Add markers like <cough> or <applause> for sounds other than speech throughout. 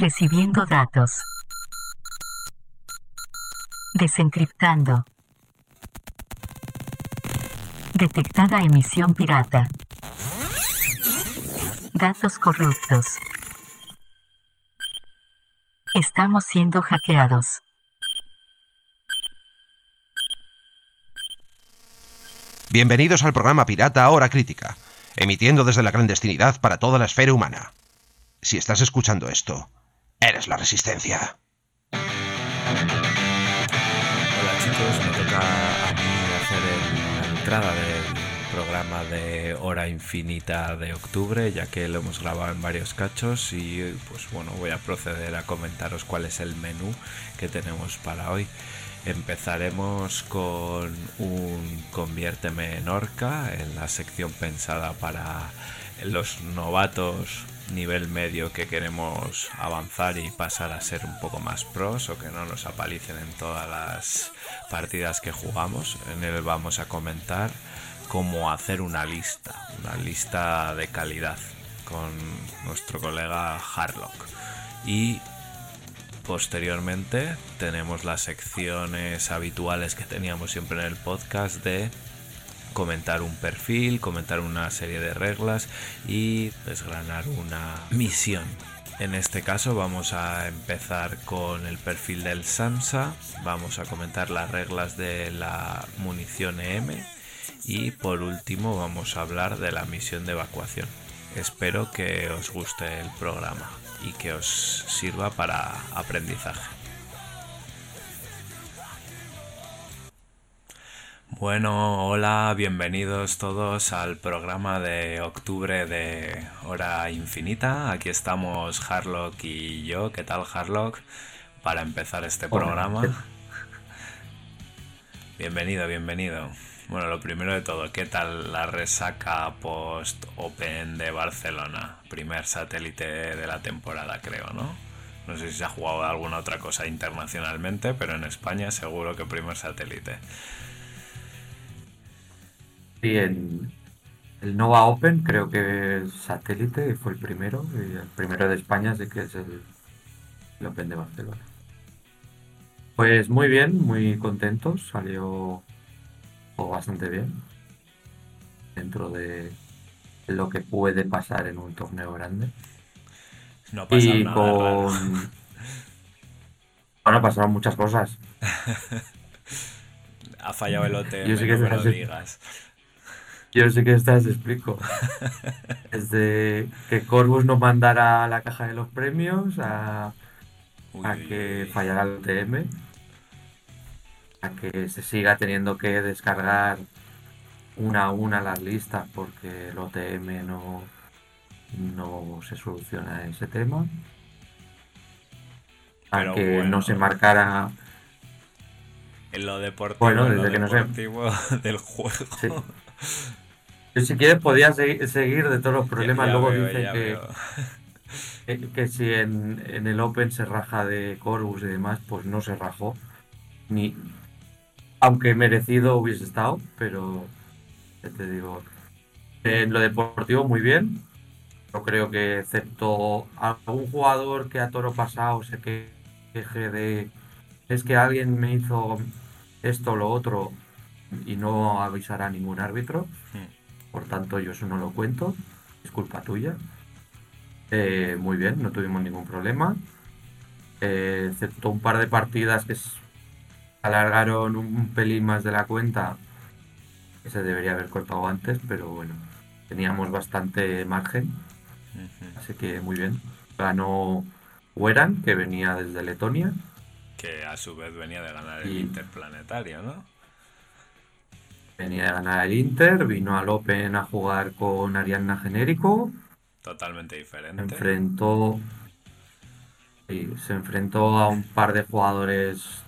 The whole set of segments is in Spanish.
Recibiendo datos. Desencriptando. Detectada emisión pirata. Datos corruptos. Estamos siendo hackeados. Bienvenidos al programa Pirata Hora Crítica, emitiendo desde la clandestinidad para toda la esfera humana. Si estás escuchando esto, eres la resistencia. Hola chicos, me toca a mí hacer la entrada del programa de Hora Infinita de octubre, ya que lo hemos grabado en varios cachos y pues bueno, voy a proceder a comentaros cuál es el menú que tenemos para hoy. Empezaremos con un Conviérteme en Orca, en la sección pensada para los novatos nivel medio que queremos avanzar y pasar a ser un poco más pros o que no nos apalicen en todas las partidas que jugamos. En él vamos a comentar cómo hacer una lista, una lista de calidad con nuestro colega Harlock. Y Posteriormente tenemos las secciones habituales que teníamos siempre en el podcast de comentar un perfil, comentar una serie de reglas y desgranar una misión. En este caso vamos a empezar con el perfil del Sansa, vamos a comentar las reglas de la munición EM y por último vamos a hablar de la misión de evacuación. Espero que os guste el programa y que os sirva para aprendizaje. Bueno, hola, bienvenidos todos al programa de octubre de Hora Infinita. Aquí estamos Harlock y yo. ¿Qué tal, Harlock? Para empezar este Hola. programa. <laughs> Bienvenido, bienvenido. Bueno, lo primero de todo, ¿qué tal la resaca post Open de Barcelona? Primer satélite de la temporada, creo, ¿no? No sé si se ha jugado alguna otra cosa internacionalmente, pero en España seguro que primer satélite. Sí, en el Nova Open creo que el satélite fue el primero y el primero de España sí que es el, el Open de Barcelona. Pues muy bien, muy contentos, salió bastante bien dentro de lo que puede pasar en un torneo grande. No ha pasado Y nada raro. con... <laughs> Bueno, pasaron muchas cosas. <laughs> Ha fallado el OTM, Yo sí que no me lo digas. Yo sé que estas explico. Desde que Corvus no mandara la caja de los premios a, Uy, a que uy. fallara el TM, a que se siga teniendo que descargar una a una las listas porque el OTM no, no se soluciona ese tema, a Pero que bueno. no se marcara. En lo deportivo, Bueno, en lo desde que no sé. deportivo <laughs> del juego. Sí. Yo si quieres podía segui- seguir de todos los problemas, Ya luego veo, dicen que, veo. que, <laughs> que si en, en el Open se raja de Corvus y demás, pues no se rajó. Ni, aunque merecido hubiese estado, pero ya te digo, en lo deportivo muy bien. Yo creo que excepto algún jugador que a toro pasado se que- queje de es que alguien me hizo esto o lo otro y no avisará a ningún árbitro. Por tanto, yo eso no lo cuento. Es culpa tuya. Eh, muy bien, no tuvimos ningún problema. Eh, excepto un par de partidas que alargaron un pelín más de la cuenta. Que se debería haber cortado antes, pero bueno, teníamos bastante margen. Así que muy bien. Ganó Weran, que venía desde Letonia. Que a su vez venía de ganar el Y- Interplanetario, ¿no? Venía de ganar el Inter, vino al Open a jugar con Arianna Genérico. Totalmente diferente. enfrentó se enfrentó a un par de jugadores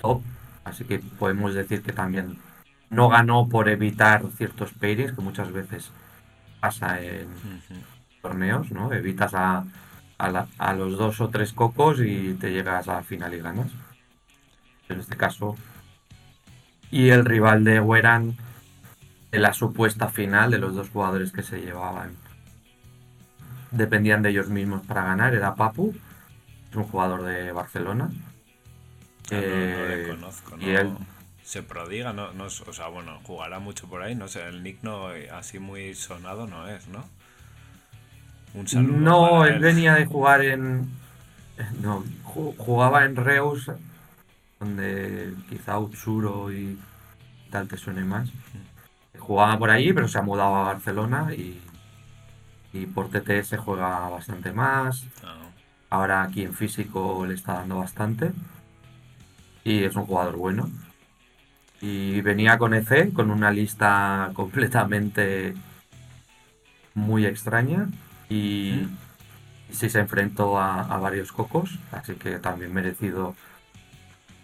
top, así que podemos decir que también no ganó por evitar ciertos pairings que muchas veces pasa en torneos, ¿no? Evitas a, a, la- a los dos o tres cocos y te llegas a la final y ganas. En este caso. Y el rival de Weran en la supuesta final de los dos jugadores que se llevaban dependían de ellos mismos para ganar, era Papu. es un jugador de Barcelona. Ah, no, no le Eh, conozco, y no- él- Se prodiga, no, no, o sea, bueno, jugará mucho por ahí, no sé, el nick no, así muy sonado no es, ¿no? Un saludo No, él venía de jugar en. No, ju- jugaba en Reus, donde quizá Utsuro y tal te suene más. Jugaba por allí, pero se ha mudado a Barcelona y, y por TTS juega bastante más. Ah, Ahora aquí en físico le está dando bastante. Y es un jugador bueno. Y venía con EC, con una lista <laughs> completamente muy extraña. Y, y sí se enfrentó a, a varios cocos. Así que también merecido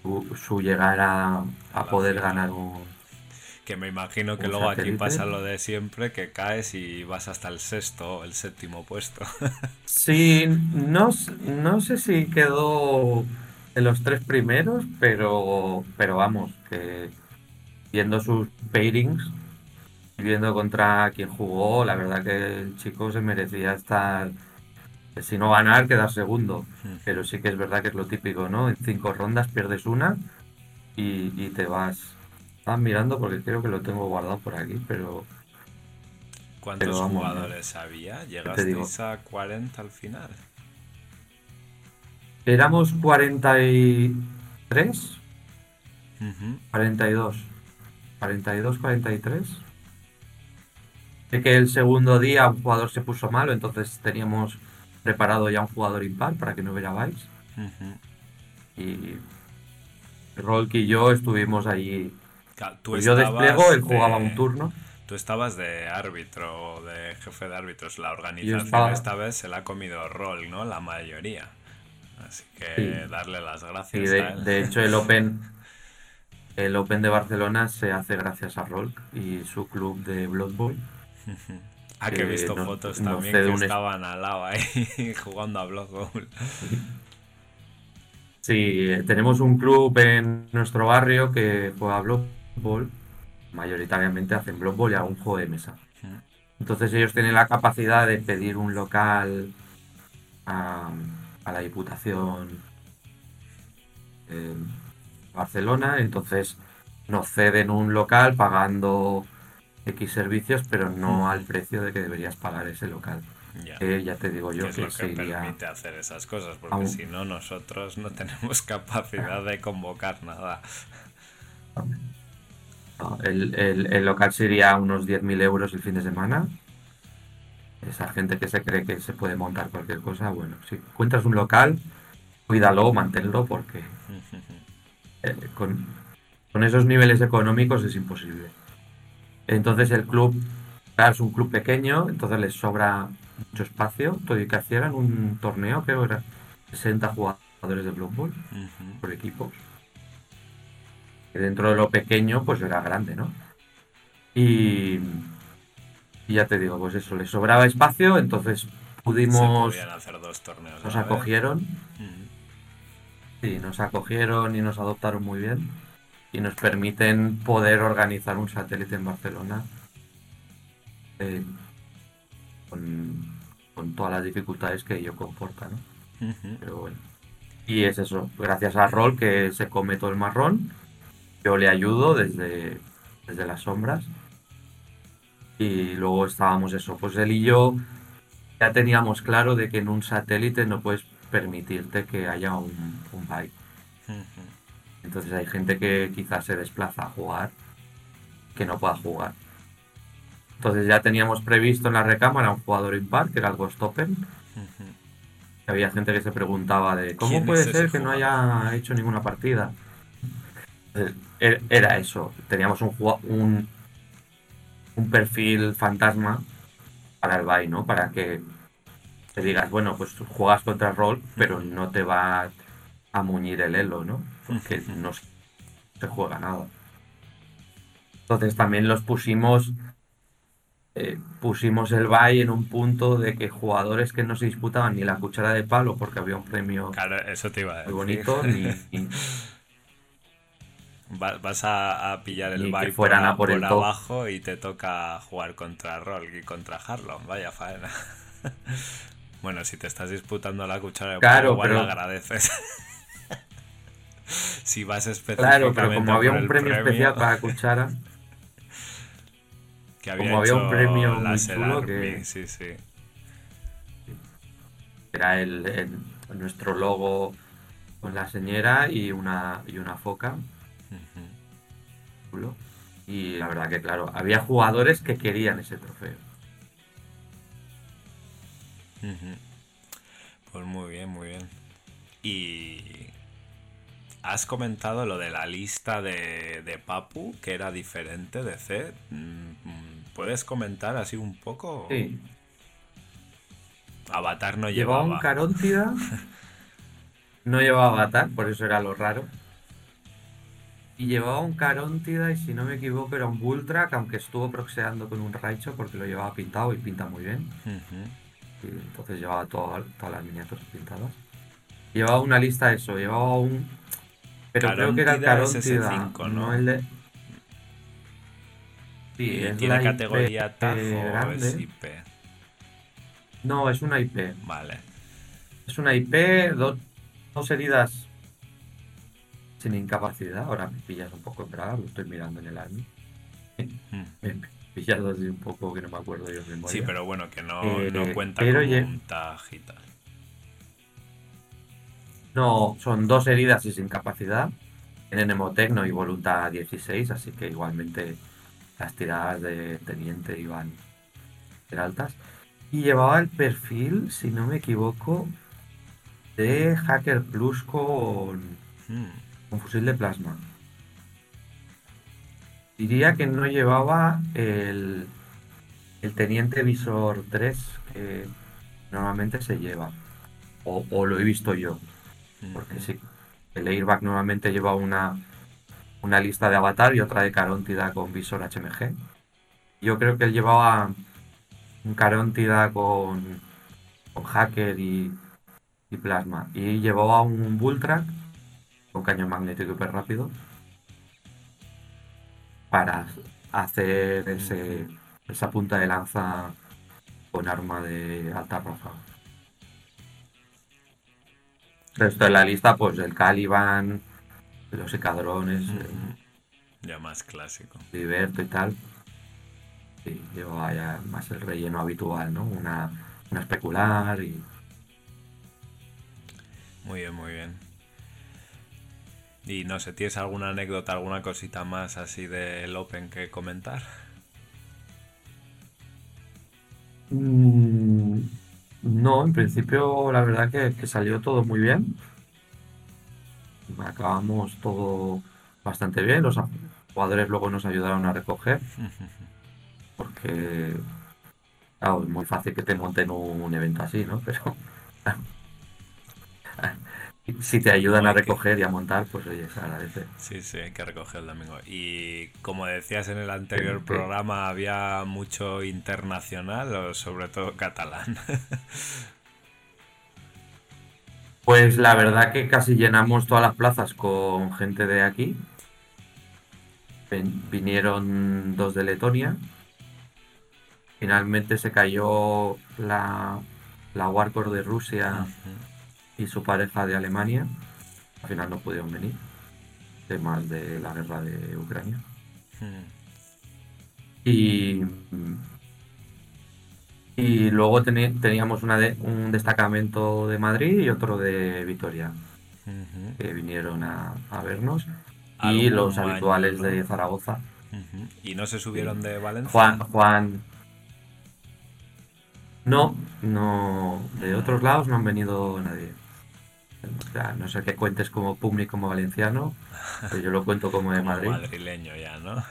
su, su llegar a, a poder final. ganar un, Que me imagino que luego aquí pasa lo de siempre, que caes y vas hasta el sexto o el séptimo puesto. <laughs> Sí, no, no sé si quedó en los tres primeros, pero, pero vamos, que viendo sus pairings, y viendo contra quien jugó, la verdad que el chico se merecía estar, si no ganar, quedar segundo. Pero sí que es verdad que es lo típico, ¿no? En cinco rondas pierdes una y, y te vas. Estaba mirando porque creo que lo tengo guardado por aquí, pero ¿Cuántos Pero vamos, jugadores había? ¿Llegasteis a 40 al final? éramos 43. Ujú. 42. 42, 43. Sé que el segundo día un jugador se puso malo, entonces teníamos preparado ya un jugador impar para que no hubiera Vice. Ujú. Y Rolk y yo estuvimos allí. Tú Pues yo estabas despliego, él jugaba de- un turno. Tú estabas de árbitro, o de jefe de árbitros. La organización estaba- esta vez se la ha comido rol, ¿no? La mayoría. Así que Sí. darle las Y gracias de, a él. de hecho el Open <laughs> el Open de Barcelona se hace gracias a Rolk y su club de Blood Bowl. Ah, que he que visto no- fotos no también cede que un es- estaban al lado ahí <laughs> jugando a Blood Bowl. Sí, eh, tenemos un club en nuestro barrio que juega Blood Bowl. Mayoritariamente hacen Blood Bowl y algún juego de mesa. Ujú. Entonces ellos tienen la capacidad de pedir un local a, a la Diputación en Barcelona. Entonces nos ceden un local pagando X servicios, pero no al precio de que deberías pagar ese local. Ya. Que ya te digo yo que es que lo que se iría- permite hacer esas cosas, porque si no nosotros no tenemos <laughs> capacidad de convocar nada. El, el- el local sería unos 10.000 euros el fin de semana. Esa gente que se cree que se puede montar cualquier cosa, bueno, si encuentras un local, cuídalo, manténlo, porque <laughs> eh, con, con esos niveles económicos es imposible. Entonces el club, claro, es un club pequeño, entonces les sobra mucho espacio. Todo y que hicieran un torneo, creo que era 60 jugadores de Blood Bowl por equipos. Que dentro de lo pequeño, pues era grande, ¿no? Y, y ya te digo, pues eso, le sobraba espacio, entonces pudimos, podían hacer dos torneos. nos acogieron, sí, nos acogieron y nos adoptaron muy bien. Y nos permiten poder organizar un satélite en Barcelona eh, con, con todas las dificultades que ello comporta, ¿no? Pero bueno. Y es eso, gracias a Rol que se come todo el marrón. Yo le ayudo desde, desde las sombras. Y luego estábamos eso, pues él y yo ya teníamos claro de que en un satélite no puedes permitirte que haya un, un bike. Entonces hay gente que quizás se desplaza a jugar que no pueda jugar. Entonces ya teníamos previsto en la recámara un jugador impar, que era el Ghost Open, Ujú. Había gente que se preguntaba de cómo ¿Quién puede ser que no haya hecho ninguna partida. Entonces, er- Era eso. Teníamos un, un, un perfil fantasma para el BAI, ¿no? Para que te digas, bueno, pues juegas contra rol, pero no te va a muñir el elo, ¿no? Porque no se se juega nada. Entonces también los pusimos eh, pusimos el BAI en un punto de que jugadores que no se disputaban ni la cuchara de palo porque había un premio Claro, eso te iba a muy decir. bonito ni, ni- <laughs> Va- Vas a, a pillar el fueran por, a por el abajo y te toca jugar contra Roll y contra Harlem. Vaya faena. <laughs> Bueno, si te estás disputando la cuchara de Claro, pollo, igual pero- lo agradeces. <laughs> <laughs> si vas específicamente Claro, pero como había un premio, especial para <laughs> cuchara, que había como había un premio muy chulo que- Sí, sí. era el, el- nuestro logo con la señora y una, y una foca. Chulo. Y la verdad que, claro, había jugadores que querían ese trofeo. Pues muy bien, muy bien. Y has comentado lo de la lista de, de Papu, que era diferente de C. Mm, ¿Puedes comentar así un poco? Sí, Avatar no llevaba llevaba. un Caróntida, <laughs> no llevaba avatar, por eso era lo raro. Y llevaba un Caróntida, y si no me equivoco, era un Bulltrack, aunque estuvo proxeando con un Raicho porque lo llevaba pintado y pinta muy bien. Y entonces llevaba toda- todas las miniaturas pintadas. Llevaba una lista de eso, llevaba un. Pero creo que era el Caróntida es Caróntida, SS5, ¿no? el de. Sí, ¿Y es ¿Tiene la IP categoría TAF o grande. es IP? No, es una IP. Vale. Es una IP, do- dos heridas sin incapacidad. Ahora me pillas un poco en braga, lo estoy mirando en el army. Mm. Me pillas así un poco que no me acuerdo yo de memoria. Sí, pero bueno, que no, Eh, no cuenta pero como un. No, son dos heridas y sin capacidad. Tienen Nemotecno y voluntad 16, así que igualmente las tiradas de teniente iban a ser altas. Y llevaba el perfil, si no me equivoco, de Hacker Plus con, Mm. con fusil de plasma. Diría que no llevaba el, el teniente visor 3 que normalmente se lleva. O, o lo he visto yo. Porque sí, el airbag normalmente lleva una, una lista de avatar y otra de Caróntida con visor HMG. Yo creo que él llevaba un Caróntida con, con hacker y, y plasma. Y llevaba un Bulltrack con cañón magnético hiper rápido para hacer ese, esa punta de lanza con arma de alta ráfaga. Resto de la lista, pues el Caliban, los Icadrones, el Ujú. Ya más clásico. Liberto y tal. Sí, llevaba ya más el relleno habitual, ¿no? Una, una especular y. Muy bien, muy bien. Y no sé, ¿tienes alguna anécdota, alguna cosita más así del Open que comentar? Mm, No, en principio la verdad que, que salió todo muy bien. Acabamos todo bastante bien. Los jugadores luego nos ayudaron a recoger. <laughs> Porque claro, es muy fácil que te monten un, un evento así, ¿no? <laughs> Pero si te ayudan a recoger y a montar, pues oye, se agradece. Sí, sí, hay que recoger el domingo. Y como decías en el anterior Sí. programa, había mucho internacional o sobre todo catalán. <laughs> Pues la verdad que casi llenamos todas las plazas con gente de aquí. Vinieron dos de Letonia. Finalmente se cayó la, la Warcore de Rusia y su pareja de Alemania. Al final no pudieron venir. Temas de la guerra de Ucrania. Y, y luego teníamos una de- un destacamento de Madrid y otro de Vitoria, que vinieron a, a vernos. Y los habituales de Zaragoza. ¿Y no se subieron de Valencia? Juan, Juan. No, no. De otros lados no han venido nadie. No sé qué cuentes como público como valenciano, pero yo lo cuento como de Como Madrid. madrileño ya, ¿no?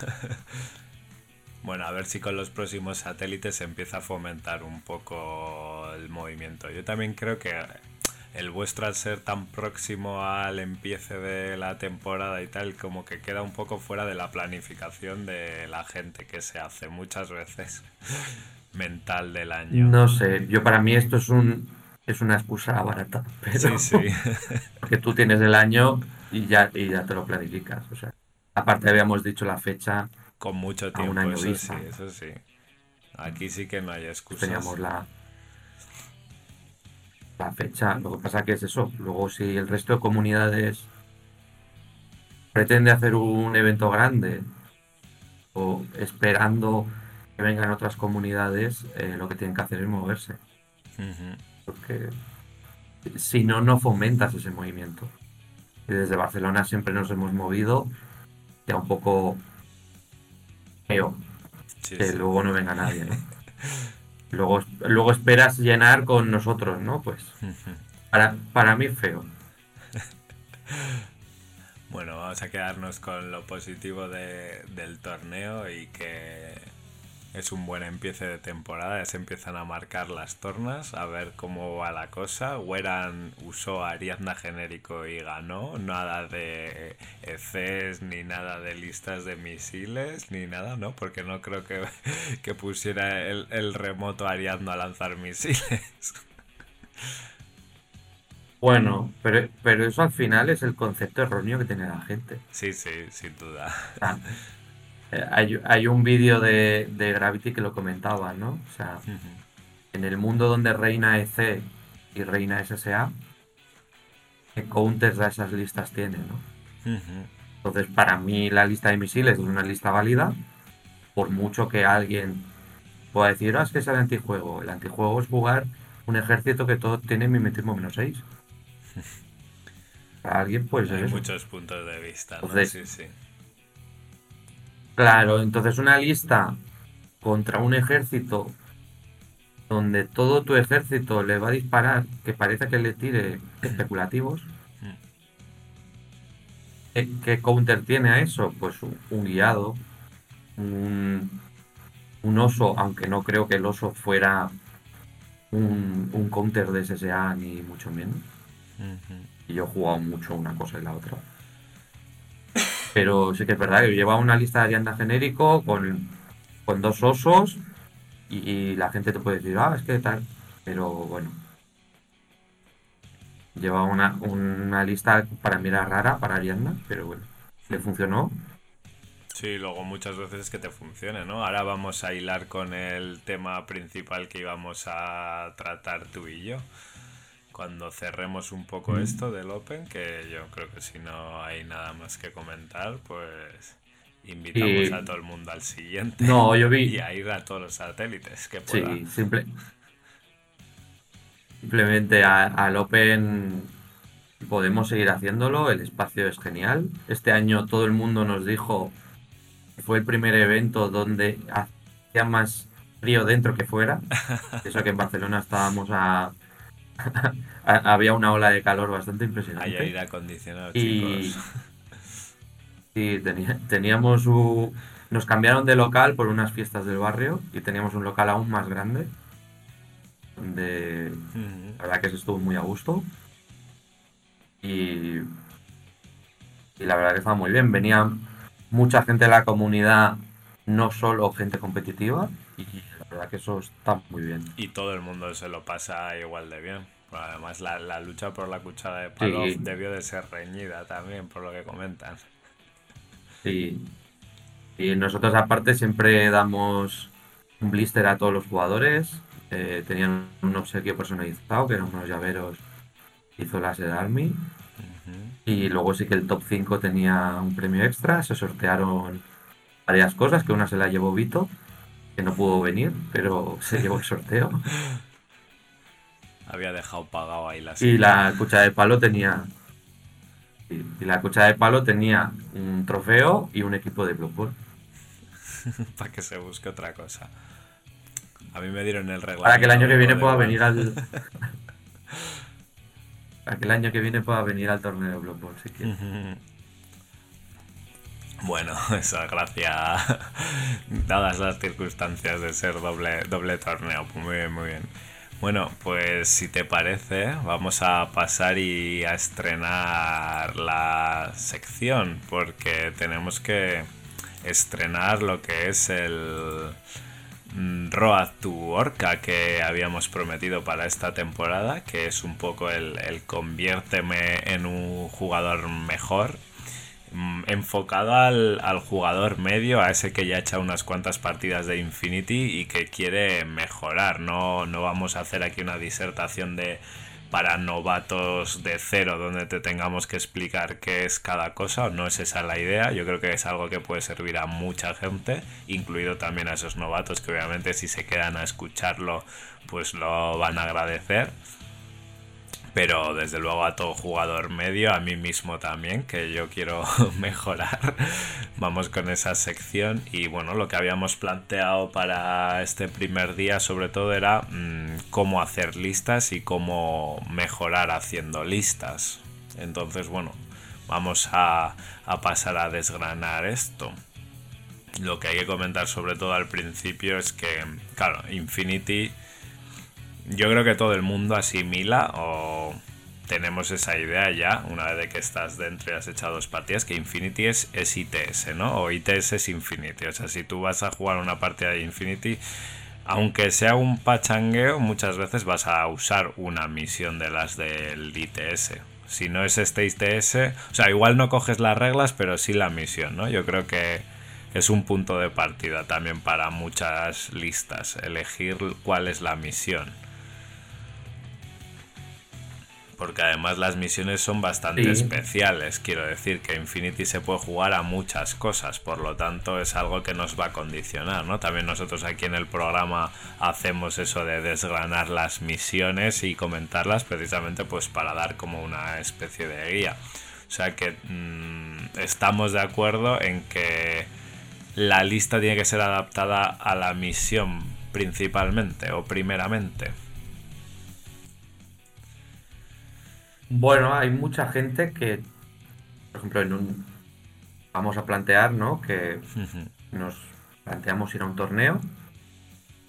<laughs> bueno, a ver si con los próximos satélites se empieza a fomentar un poco el movimiento. Yo también creo que el vuestro al ser tan próximo al empiece de la temporada y tal, como que queda un poco fuera de la planificación de la gente que se hace muchas veces <laughs> mental del año. No sé, yo para mí esto es un es una excusa barata, <laughs> pero Sí, sí. <laughs> que tú tienes el año y ya, y ya te lo planificas. O sea, aparte habíamos dicho la fecha, Con mucho un tiempo, año eso vista. sí, eso sí. Aquí sí que no hay excusas. teníamos la la fecha. Lo que pasa que es eso. Luego si el resto de comunidades pretende hacer un evento grande o esperando que vengan otras comunidades, eh, lo que tienen que hacer es moverse. Ujú. Porque si no, no fomentas ese movimiento. Y desde Barcelona siempre nos hemos movido, ya un poco feo Sí, que sí. luego no venga nadie, ¿no? <laughs> Luego, luego esperas llenar con nosotros, ¿no? Pues para, para mí feo. <laughs> Bueno, vamos a quedarnos con lo positivo de- del torneo y que es un buen empiece de temporada. Ya se empiezan a marcar las tornas, a ver cómo va la cosa. Weran usó Ariadna genérico y ganó. Nada de ECs, ni nada de listas de misiles, ni nada, ¿no? Porque no creo que, <laughs> que pusiera el, el remoto Ariadna a lanzar misiles. <laughs> Bueno, pero, pero eso al final es el concepto erróneo que tiene la gente. Sí, sí, sin duda. Eh, <laughs> hay, hay un vídeo de, de Gravity que lo comentaba, ¿no? O sea, en el mundo donde reina EC y reina SSA, ¿qué counters a esas listas tiene, no? Entonces, para mí la lista de misiles es una lista válida, por mucho que alguien pueda decir, ah, es que es el antijuego. El antijuego es jugar un ejército que todo tiene mimetismo menos 6. <laughs> Para alguien, pues Hay eso. muchos puntos de vista, ¿no? Entonces- Sí, sí. Claro, entonces una lista contra un ejército donde todo tu ejército le va a disparar, que parece que le tire especulativos. ¿Qué, qué counter tiene a eso? Pues un, un guiado, un, un oso, aunque no creo que el oso fuera un, un counter de SSA ni mucho menos. Y yo he jugado mucho una cosa y la otra. Pero sí que es verdad que lleva una lista de Arianda genérico con, con dos osos y, la gente te puede decir, ah, es que tal. Pero bueno. Lleva una, una lista para mí rara para Arianda, pero bueno. Le funcionó. Sí, luego muchas veces es que te funcione, ¿no? Ahora vamos a hilar con el tema principal que íbamos a tratar tú y yo. Cuando cerremos un poco Mm. esto del Open, que yo creo que si no hay nada más que comentar, pues invitamos Y- a todo el mundo al siguiente. No, yo vi. Y a ir a todos los satélites que pueda. Sí, simple. Simplemente a- al Open podemos seguir haciéndolo, el espacio es genial. Este año todo el mundo nos dijo que fue el primer evento donde hacía más frío dentro que fuera. <laughs> Eso que en Barcelona estábamos a... <laughs> había una ola de calor bastante Hay impresionante. aire acondicionado, Y chicos. <laughs> sí, tenía- teníamos un... Nos cambiaron de local por unas fiestas del barrio y teníamos un local aún más grande. Donde la verdad que se estuvo muy a gusto. Y, y la verdad que estaba muy bien. Venía mucha gente de la comunidad, no solo gente competitiva. Y la verdad que eso está muy bien. Y todo el mundo se lo pasa igual de bien. Bueno, Además, la, la lucha por la cuchara de palo Sí. debió de ser reñida también, por lo que comentan. Y, y nosotros aparte siempre damos un blister a todos los jugadores. Eh, tenían un obsequio personalizado, que eran unos llaveros que hizo la Sed Army. Y luego sí que el top 5 tenía un premio extra. Se sortearon varias cosas, que una se la llevó Vito, que no pudo venir, pero se llevó el sorteo. <laughs> Había dejado pagado ahí la Y la cuchara de palo tenía. Y la cuchara de palo tenía un trofeo y un equipo de Blood Bowl. <laughs> para que se busque otra cosa. A mí me dieron el regalo. Para que el año que viene pueda venir al. <laughs> Para que el año que viene pueda venir al torneo de Blood Bowl, si quiere. Bueno, <laughs> esa gracia, <laughs> dadas las circunstancias de ser doble, doble torneo. Pues muy bien, muy bien. Bueno, pues si te parece, vamos a pasar y a estrenar la sección, porque tenemos que estrenar lo que es el mm, Road to Orca que habíamos prometido para esta temporada, que es un poco el, conviérteme en un jugador mejor enfocado al, al jugador medio, a ese que ya ha unas cuantas partidas de Infinity y que quiere mejorar. No, no vamos a hacer aquí una disertación de para novatos de cero donde te tengamos que explicar qué es cada cosa, no es esa la idea, yo creo que es algo que puede servir a mucha gente, incluido también a esos novatos que obviamente si se quedan a escucharlo pues lo van a agradecer pero desde luego a todo jugador medio, a mí mismo también, que yo quiero <laughs> mejorar. Vamos con esa sección y bueno, lo que habíamos planteado para este primer día sobre todo era mm, cómo hacer listas y cómo mejorar haciendo listas. Entonces bueno, vamos a, a pasar a desgranar esto. Lo que hay que comentar sobre todo al principio es que, claro, Infinity yo creo que todo el mundo asimila o tenemos esa idea ya, una vez de que estás dentro y has echado dos partidas, que Infinity es, es ITS, ¿no? O ITS es Infinity. O sea, si tú vas a jugar una partida de Infinity, aunque sea un pachangueo, muchas veces vas a usar una misión de las del ITS. Si no es este ITS, o sea, igual no coges las reglas, pero sí la misión, ¿no? Yo creo que es un punto de partida también para muchas listas, elegir cuál es la misión porque además las misiones son bastante especiales. Quiero decir que Infinity se puede jugar a muchas cosas, por lo tanto es algo que nos va a condicionar, ¿no? También nosotros aquí en el programa hacemos eso de desgranar las misiones y comentarlas precisamente pues para dar como una especie de guía. O sea que mm, estamos de acuerdo en que la lista tiene que ser adaptada a la misión principalmente o primeramente. Bueno, hay mucha gente que, por ejemplo, en un, vamos a plantear, ¿no? Que nos planteamos ir a un torneo.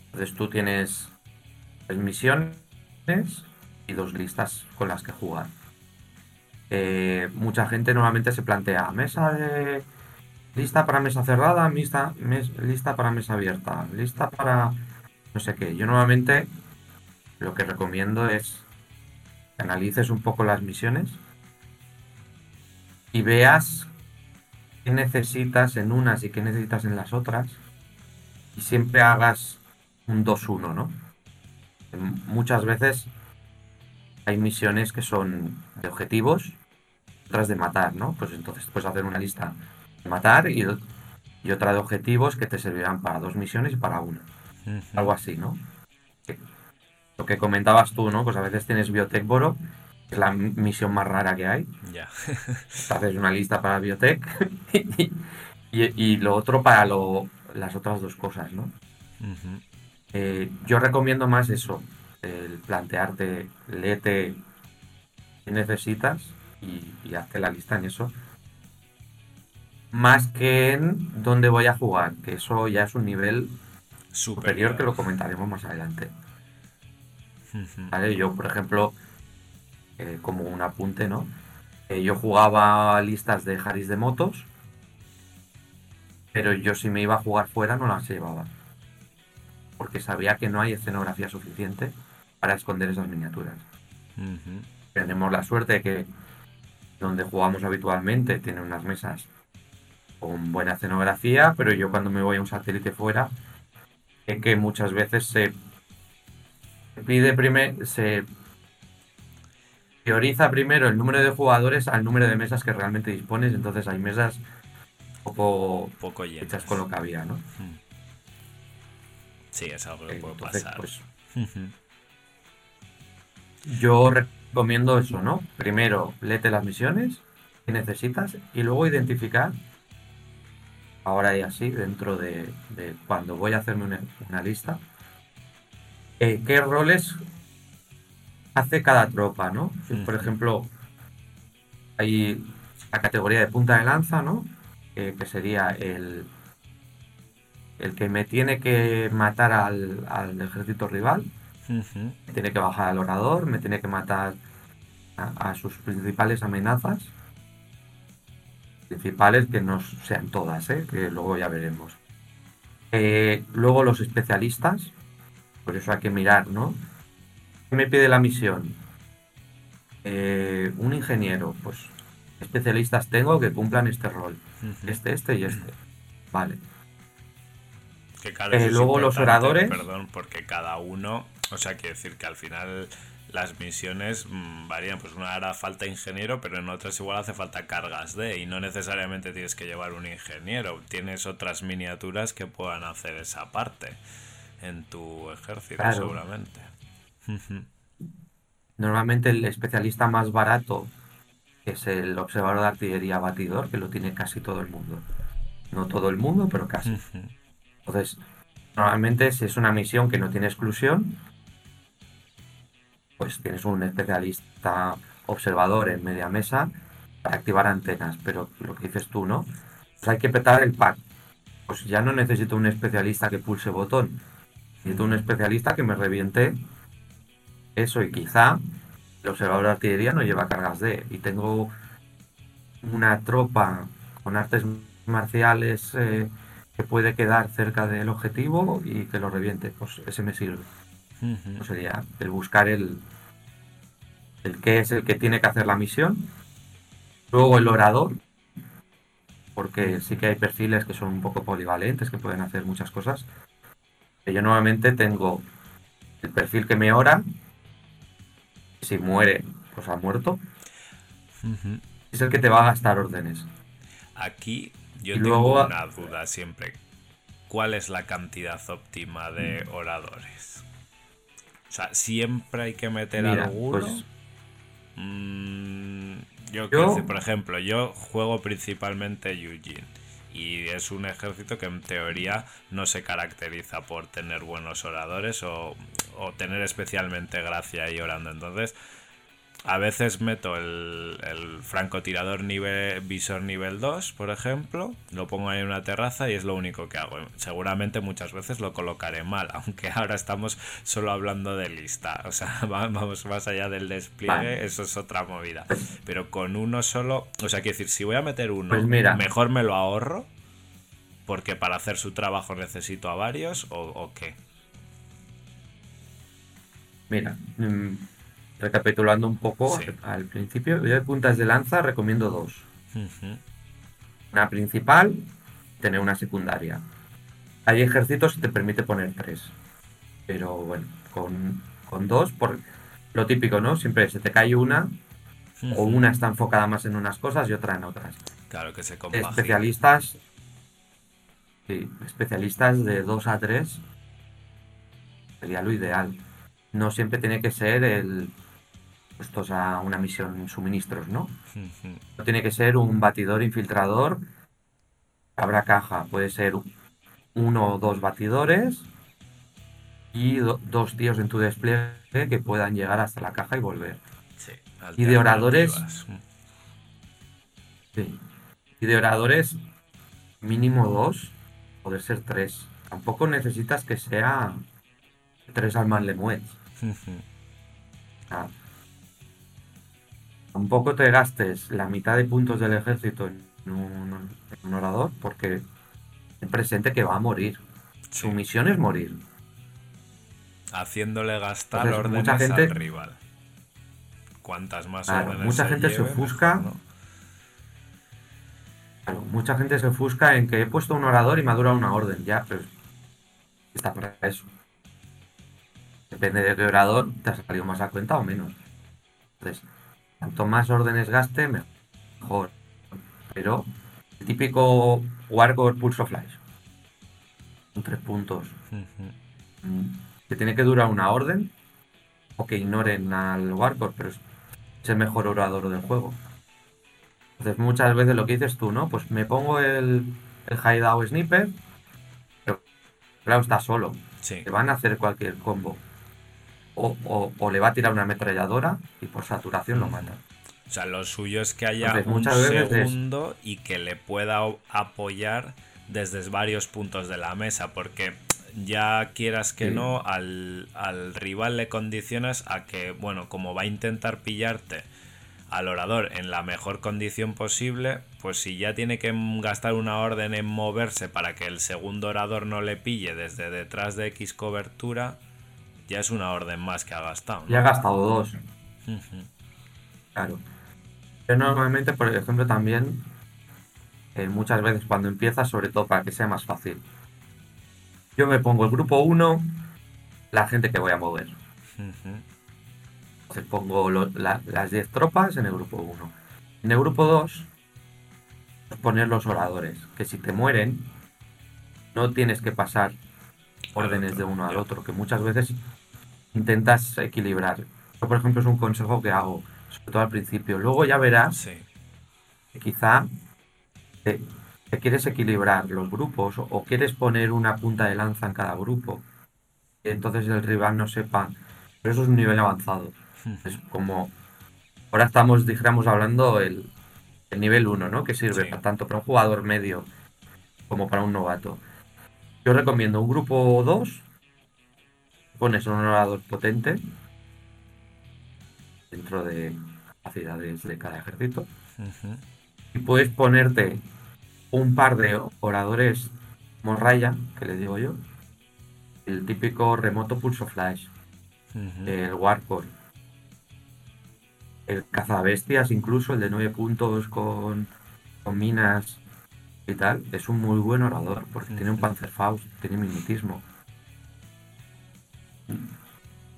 Entonces tú tienes tres misiones y dos listas con las que jugar. Eh, mucha gente normalmente se plantea mesa de lista para mesa cerrada, lista, lista para mesa abierta, lista para no sé qué. Yo normalmente lo que recomiendo es analices un poco las misiones y veas qué necesitas en unas y qué necesitas en las otras y siempre hagas un 2-1, ¿no? Muchas veces hay misiones que son de objetivos, otras de matar, ¿no? Pues entonces puedes hacer una lista de matar y, y otra de objetivos que te servirán para dos misiones y para una. Algo así, ¿no? Lo que comentabas tú, ¿no? Pues a veces tienes Biotech Boro, que es la misión más rara que hay. Ya. <laughs> Haces una lista para Biotech <laughs> y, lo otro para lo, las otras dos cosas, ¿no? Eh, yo recomiendo más eso, el plantearte, léete qué necesitas y, y hazte la lista en eso. Más que en dónde voy a jugar, que eso ya es un nivel superior que lo comentaremos más adelante. Yo, por ejemplo, eh, como un apunte, ¿no? Eh, yo jugaba listas de Haris de motos, pero yo si me iba a jugar fuera no las llevaba. Porque sabía que no hay escenografía suficiente para esconder esas miniaturas. Tenemos la suerte de que donde jugamos habitualmente tiene unas mesas con buena escenografía, pero yo cuando me voy a un satélite fuera, es que muchas veces se pide primero, se prioriza primero el número de jugadores al número de mesas que realmente dispones, entonces hay mesas poco, poco hechas con lo que había, ¿no? Hmm. Sí, es algo que puede pasar. Pues, yo recomiendo eso, ¿no? Primero, léete las misiones que necesitas y luego identificar, ahora y así, dentro de, cuando voy a hacerme una lista, eh, qué roles hace cada tropa, ¿no? por ejemplo, hay la categoría de punta de lanza, ¿no? que sería el, el que me tiene que matar al, ejército rival, me tiene que bajar al orador, me tiene que matar a, sus principales amenazas. Principales que no sean todas, ¿eh? que luego ya veremos. Eh, luego los especialistas, por eso hay que mirar, ¿no? ¿Qué me pide la misión? Eh, un ingeniero, pues especialistas tengo que cumplan este rol. Este, este y este. Vale. Que eh, luego los oradores. Perdón, porque cada uno, o sea, quiere decir que al final las misiones mm, varían. Pues una hará falta ingeniero, pero en otras igual hace falta cargas de, y no necesariamente tienes que llevar un ingeniero. Tienes otras miniaturas que puedan hacer esa parte en tu ejército, Claro. seguramente. <laughs> Normalmente el especialista más barato es el observador de artillería batidor, que lo tiene casi todo el mundo. No todo el mundo, pero casi. <laughs> Entonces, normalmente si es una misión que no tiene exclusión, pues tienes un especialista observador en media mesa para activar antenas. Pero lo que dices tú, ¿no? Pues hay que petar el pack. Pues ya no necesito un especialista que pulse botón. Necesito un especialista que me reviente eso y quizá el observador de artillería no lleva cargas de y tengo una tropa con artes marciales eh, que puede quedar cerca del objetivo y que lo reviente pues ese me sirve. No sería el buscar el el que es el que tiene que hacer la misión luego el orador porque sí que hay perfiles que son un poco polivalentes que pueden hacer muchas cosas yo normalmente tengo el perfil que me ora si muere, pues ha muerto. Es el que te va a gastar órdenes. Aquí yo Y tengo luego- una duda siempre. ¿Cuál es la cantidad óptima de oradores? O sea, siempre hay que meter Mira, alguno. pues Mm, yo, Yo- decir, por ejemplo, yo juego principalmente Eugene y es un ejército que en teoría no se caracteriza por tener buenos oradores o, o tener especialmente gracia ahí orando. Entonces, a veces meto el, el francotirador nivel, visor nivel 2, por ejemplo, lo pongo ahí en una terraza y es lo único que hago. Seguramente muchas veces lo colocaré mal, <laughs> aunque ahora estamos solo hablando de lista. O sea, <laughs> va- vamos más allá del despliegue, Vale. eso es otra movida. Pero con uno solo, o sea, quiero decir, si voy a meter uno, Pues mira. mejor me lo ahorro, porque para hacer su trabajo necesito a varios, o, o qué. Mira, mm, recapitulando un poco Sí. al principio, yo de puntas de lanza recomiendo dos. Una principal, tener una secundaria. Hay ejércitos que te permite poner tres. Pero bueno, con, con dos, por lo típico, ¿no? Siempre se te cae una, o una está enfocada más en unas cosas y otra en otras. Claro que se compagina. Especialistas. Sí, especialistas de 2 a 3 sería lo ideal. No siempre tiene que ser el a una misión en suministros, ¿no? No tiene que ser un batidor infiltrador. Habrá caja, puede ser uno o dos batidores y do- dos tíos en tu despliegue que puedan llegar hasta la caja y volver. Sí, Y de oradores-. Sí. Y de oradores, mínimo dos, poder ser tres. Tampoco necesitas que sea tres almas. O sea, tampoco te gastes la mitad de puntos del ejército en un, en un orador, porque ten presente que va a morir. Su misión es morir. Haciéndole gastar Entonces, órdenes mucha gente- al rival. Cuantas más Claro, órdenes mucha se gente se ofusca. mejor, ¿no? Claro, mucha gente se ofusca en que he puesto un orador y me ha durado una orden. Ya, pero está para eso. Depende de qué orador te ha salido más a cuenta o menos. Entonces, cuanto más órdenes gaste, mejor. Pero el típico Wargore Pulso Flash. Con tres puntos. Ujú. Mm, Que tiene que durar una orden. O que ignoren al Warcore, pero es, el mejor orador del juego. Entonces muchas veces lo que dices tú, ¿no? Pues me pongo el, el Hideout Sniper. Pero claro, está solo. Sí, Le van a hacer cualquier combo. O, o- o le va a tirar una ametralladora y por saturación lo mata. o sea, lo suyo es que haya Entonces, un es- segundo y que le pueda apoyar desde varios puntos de la mesa, porque ya quieras que Sí. no, al, al rival le condicionas a que, bueno, como va a intentar pillarte al orador en la mejor condición posible, pues si ya tiene que gastar una orden en moverse para que el segundo orador no le pille desde detrás de X cobertura, ya es una orden más que ha gastado. ¿no? Ya ha gastado dos. Claro. Yo normalmente, por ejemplo, también eh, muchas veces cuando empiezas, sobre todo para que sea más fácil, yo me pongo el grupo 1, la gente que voy a mover. Entonces pongo lo- la- las 10 tropas en el grupo 1. En el grupo 2, poner los oradores, que si te mueren, no tienes que pasar órdenes de uno al otro, que muchas veces intentas equilibrar. Yo, por ejemplo, es un consejo que hago, sobre todo al principio. Luego ya verás Sí. que quizá te, te quieres equilibrar los grupos o, o quieres poner una punta de lanza en cada grupo. Y entonces el rival no sepa. Pero eso es un nivel avanzado. Es como. Ahora estamos, dijéramos, hablando el, el nivel 1, ¿no? Que sirve Sí. tanto para un jugador medio como para un novato. Yo recomiendo un grupo 2. Pones un orador potente dentro de capacidades de cada ejército. Y puedes ponerte un par de oradores morraya, que les digo yo. El típico remoto pulso flash, el Warcore. El cazabestias, incluso el de 9 puntos con, con minas y tal, es un muy buen orador, porque tiene un. Panzerfaust, tiene mimetismo.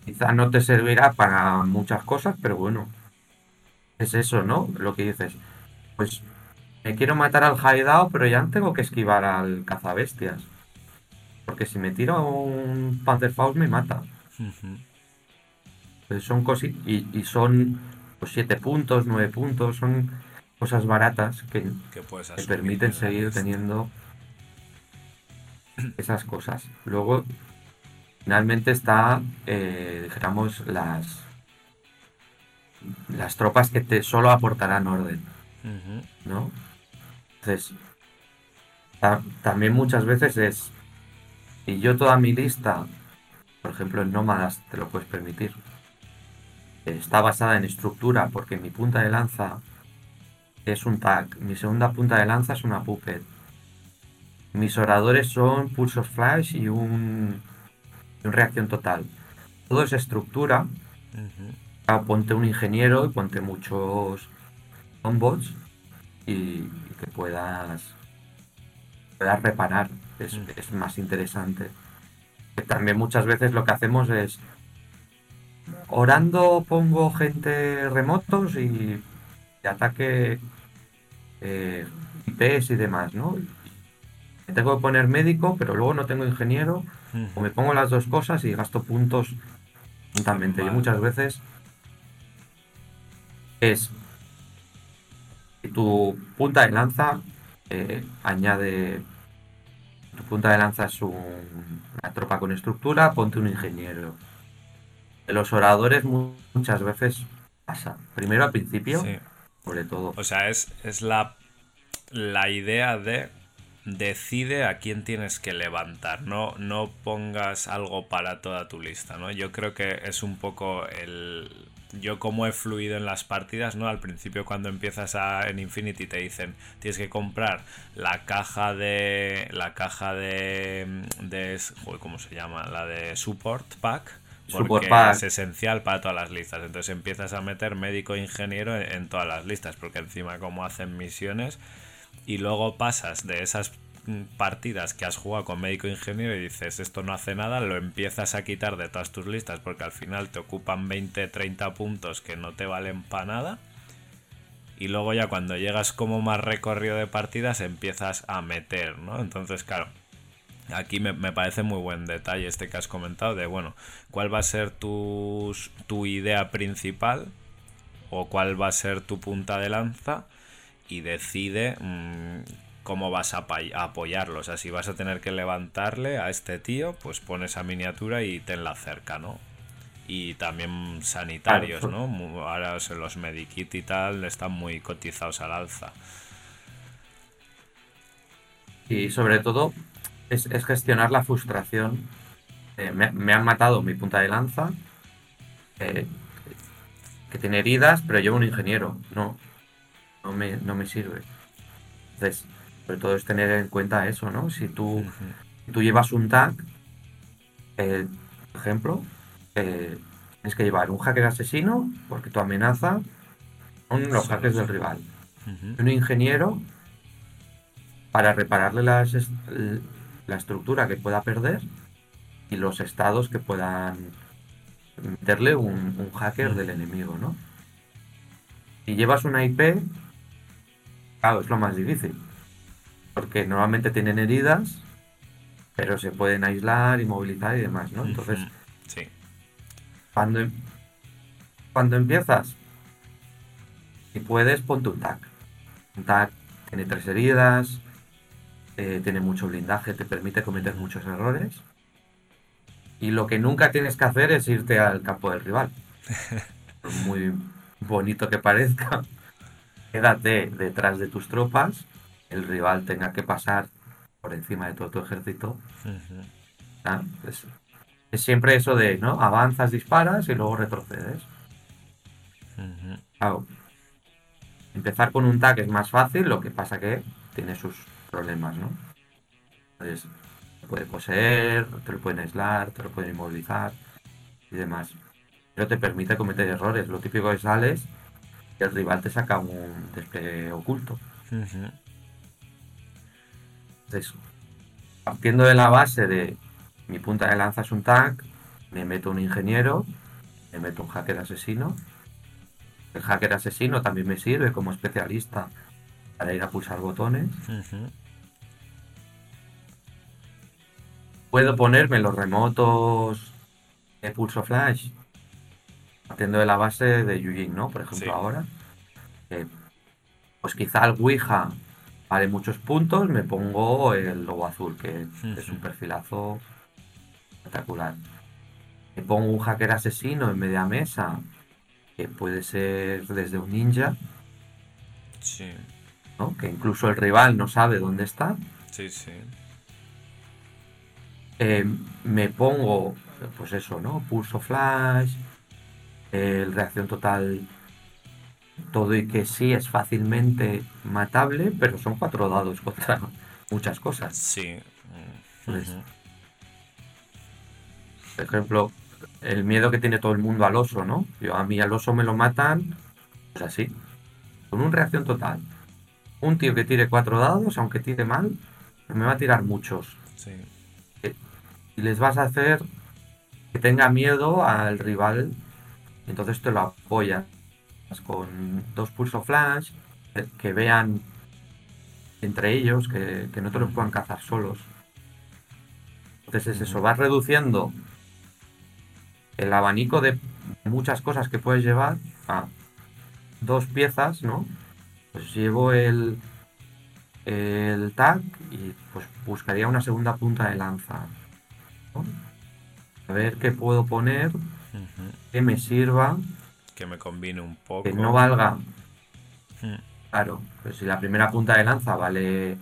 Quizá no te servirá para muchas cosas, pero bueno, es eso, ¿no? Lo que dices, pues me quiero matar al Haidao, pero ya tengo que esquivar al cazabestias. Porque si me tiro un Panzerfaust me mata. Pues son cosi y, y son pues 7 puntos, 9 puntos, son cosas baratas que Que permiten seguir teniendo esas cosas. Luego, finalmente está, eh, dijéramos, las las tropas que te solo aportarán orden. ¿no? Entonces, ta- también muchas veces es, si yo toda mi lista, por ejemplo en nómadas, te lo puedes permitir, está basada en estructura, porque mi punta de lanza es un tag, mi segunda punta de lanza es una puppet, mis oradores son pulsos flash y un, un reacción total. Todo es estructura. Ah, ponte un ingeniero y ponte muchos onbots y, y que puedas, puedas reparar. Es, es más interesante. También muchas veces lo que hacemos es orando pongo gente remotos y, y ataque eh, IPs y demás, ¿no? Y tengo que poner médico, pero luego no tengo ingeniero, o me pongo las dos cosas y gasto puntos juntamente. Vale. muchas veces es tu punta de lanza eh, añade tu punta de lanza es un- una tropa con estructura, ponte un ingeniero. Los oradores mu- muchas veces pasa. Primero al principio, Sí. Sobre todo. O sea, es, es la, la idea de decide a quién tienes que levantar, no, no pongas algo para toda tu lista, ¿no? Yo creo que es un poco el... Yo como he fluido en las partidas, ¿no? Al principio cuando empiezas a, en Infinity te dicen tienes que comprar la caja de... La caja de... de joder, ¿Cómo se llama? La de Support Pack. Porque es esencial para todas las listas. Entonces empiezas a meter médico e ingeniero en, en todas las listas, porque encima como hacen misiones y luego pasas de esas mm, partidas que has jugado con médico e ingeniero y dices esto no hace nada, lo empiezas a quitar de todas tus listas porque al final te ocupan 20, 30 puntos que no te valen para nada. Y luego ya cuando llegas como más recorrido de partidas empiezas a meter, ¿no? Entonces, claro, Aquí me, me parece muy buen detalle este que has comentado de, bueno, cuál va a ser tu, tu idea principal o cuál va a ser tu punta de lanza y decide mm, cómo vas a, a apoyarlo. O sea, si vas a tener que levantarle a este tío, pues pones esa miniatura y tenla cerca, ¿no? Y también sanitarios. ¿no? Ahora los medikit y tal están muy cotizados al alza. Y sobre todo es, es gestionar la frustración. Eh, me, me han matado mi punta de lanza, eh, que tiene heridas, pero llevo un ingeniero. No, no me, no me sirve. Entonces, sobre todo es tener en cuenta eso, ¿no? Si tú, si tú llevas un tag, eh, por ejemplo, eh, tienes que llevar un hacker asesino, porque tu amenaza son los Sí, hackers sí. del rival un ingeniero para repararle las la estructura que pueda perder y los estados que puedan meterle un, un hacker del enemigo, ¿no? Si llevas una IP, claro, es lo más difícil. Porque normalmente tienen heridas, pero se pueden aislar, inmovilizar y demás, ¿no? Entonces. Sí. cuando, em- cuando empiezas, si puedes, ponte un tag. Un tag tiene tres heridas, eh, tiene mucho blindaje, te permite cometer muchos errores. Y lo que nunca tienes que hacer es irte al campo del rival. <laughs> Muy bonito que parezca, quédate detrás de tus tropas, el rival tenga que pasar por encima de todo tu ejército. ¿ah? Es, es siempre eso de, ¿no? Avanzas, disparas y luego retrocedes. Claro, empezar con un tag es más fácil, lo que pasa que tiene sus problemas, ¿no? Entonces, te puede poseer, te lo pueden aislar, te lo pueden inmovilizar y demás. Pero te permite cometer errores. Lo típico es sales y el rival te saca un despliegue oculto. Ujú. Entonces, partiendo de la base de mi punta de lanza es un tag, me meto un ingeniero, me meto un hacker asesino. El hacker asesino también me sirve como especialista para ir a pulsar botones. Puedo ponerme los remotos de pulso flash, partiendo de la base de Yujin, ¿no? Por ejemplo, Sí. ahora. eh, pues quizá el Ouija vale muchos puntos, me pongo el logo azul, que es un perfilazo espectacular. Me pongo un hacker asesino en media mesa, que puede ser desde un ninja, Sí. ¿no? Que incluso el rival no sabe dónde está. Sí, sí. Eh, me pongo, pues eso, ¿no? Pulso flash, el reacción total, todo y que sí es fácilmente matable, pero son cuatro dados contra <laughs> muchas cosas. Sí. Por ejemplo, el miedo que tiene todo el mundo al oso, ¿no? Yo, a mí al oso me lo matan, pues así, con un reacción total. Un tío que tire cuatro dados, aunque tire mal, me va a tirar muchos. Sí. Y les vas a hacer que tenga miedo al rival. Entonces te lo apoyas con dos pulso flash, que vean entre ellos, que, que no te los puedan cazar solos. Entonces es eso, vas reduciendo el abanico de muchas cosas que puedes llevar a dos piezas, ¿no? Pues llevo el, el tag y pues buscaría una segunda punta de lanza. A ver qué puedo poner que me sirva, Que me combine un poco. que no valga. Claro, pues si la primera punta de lanza vale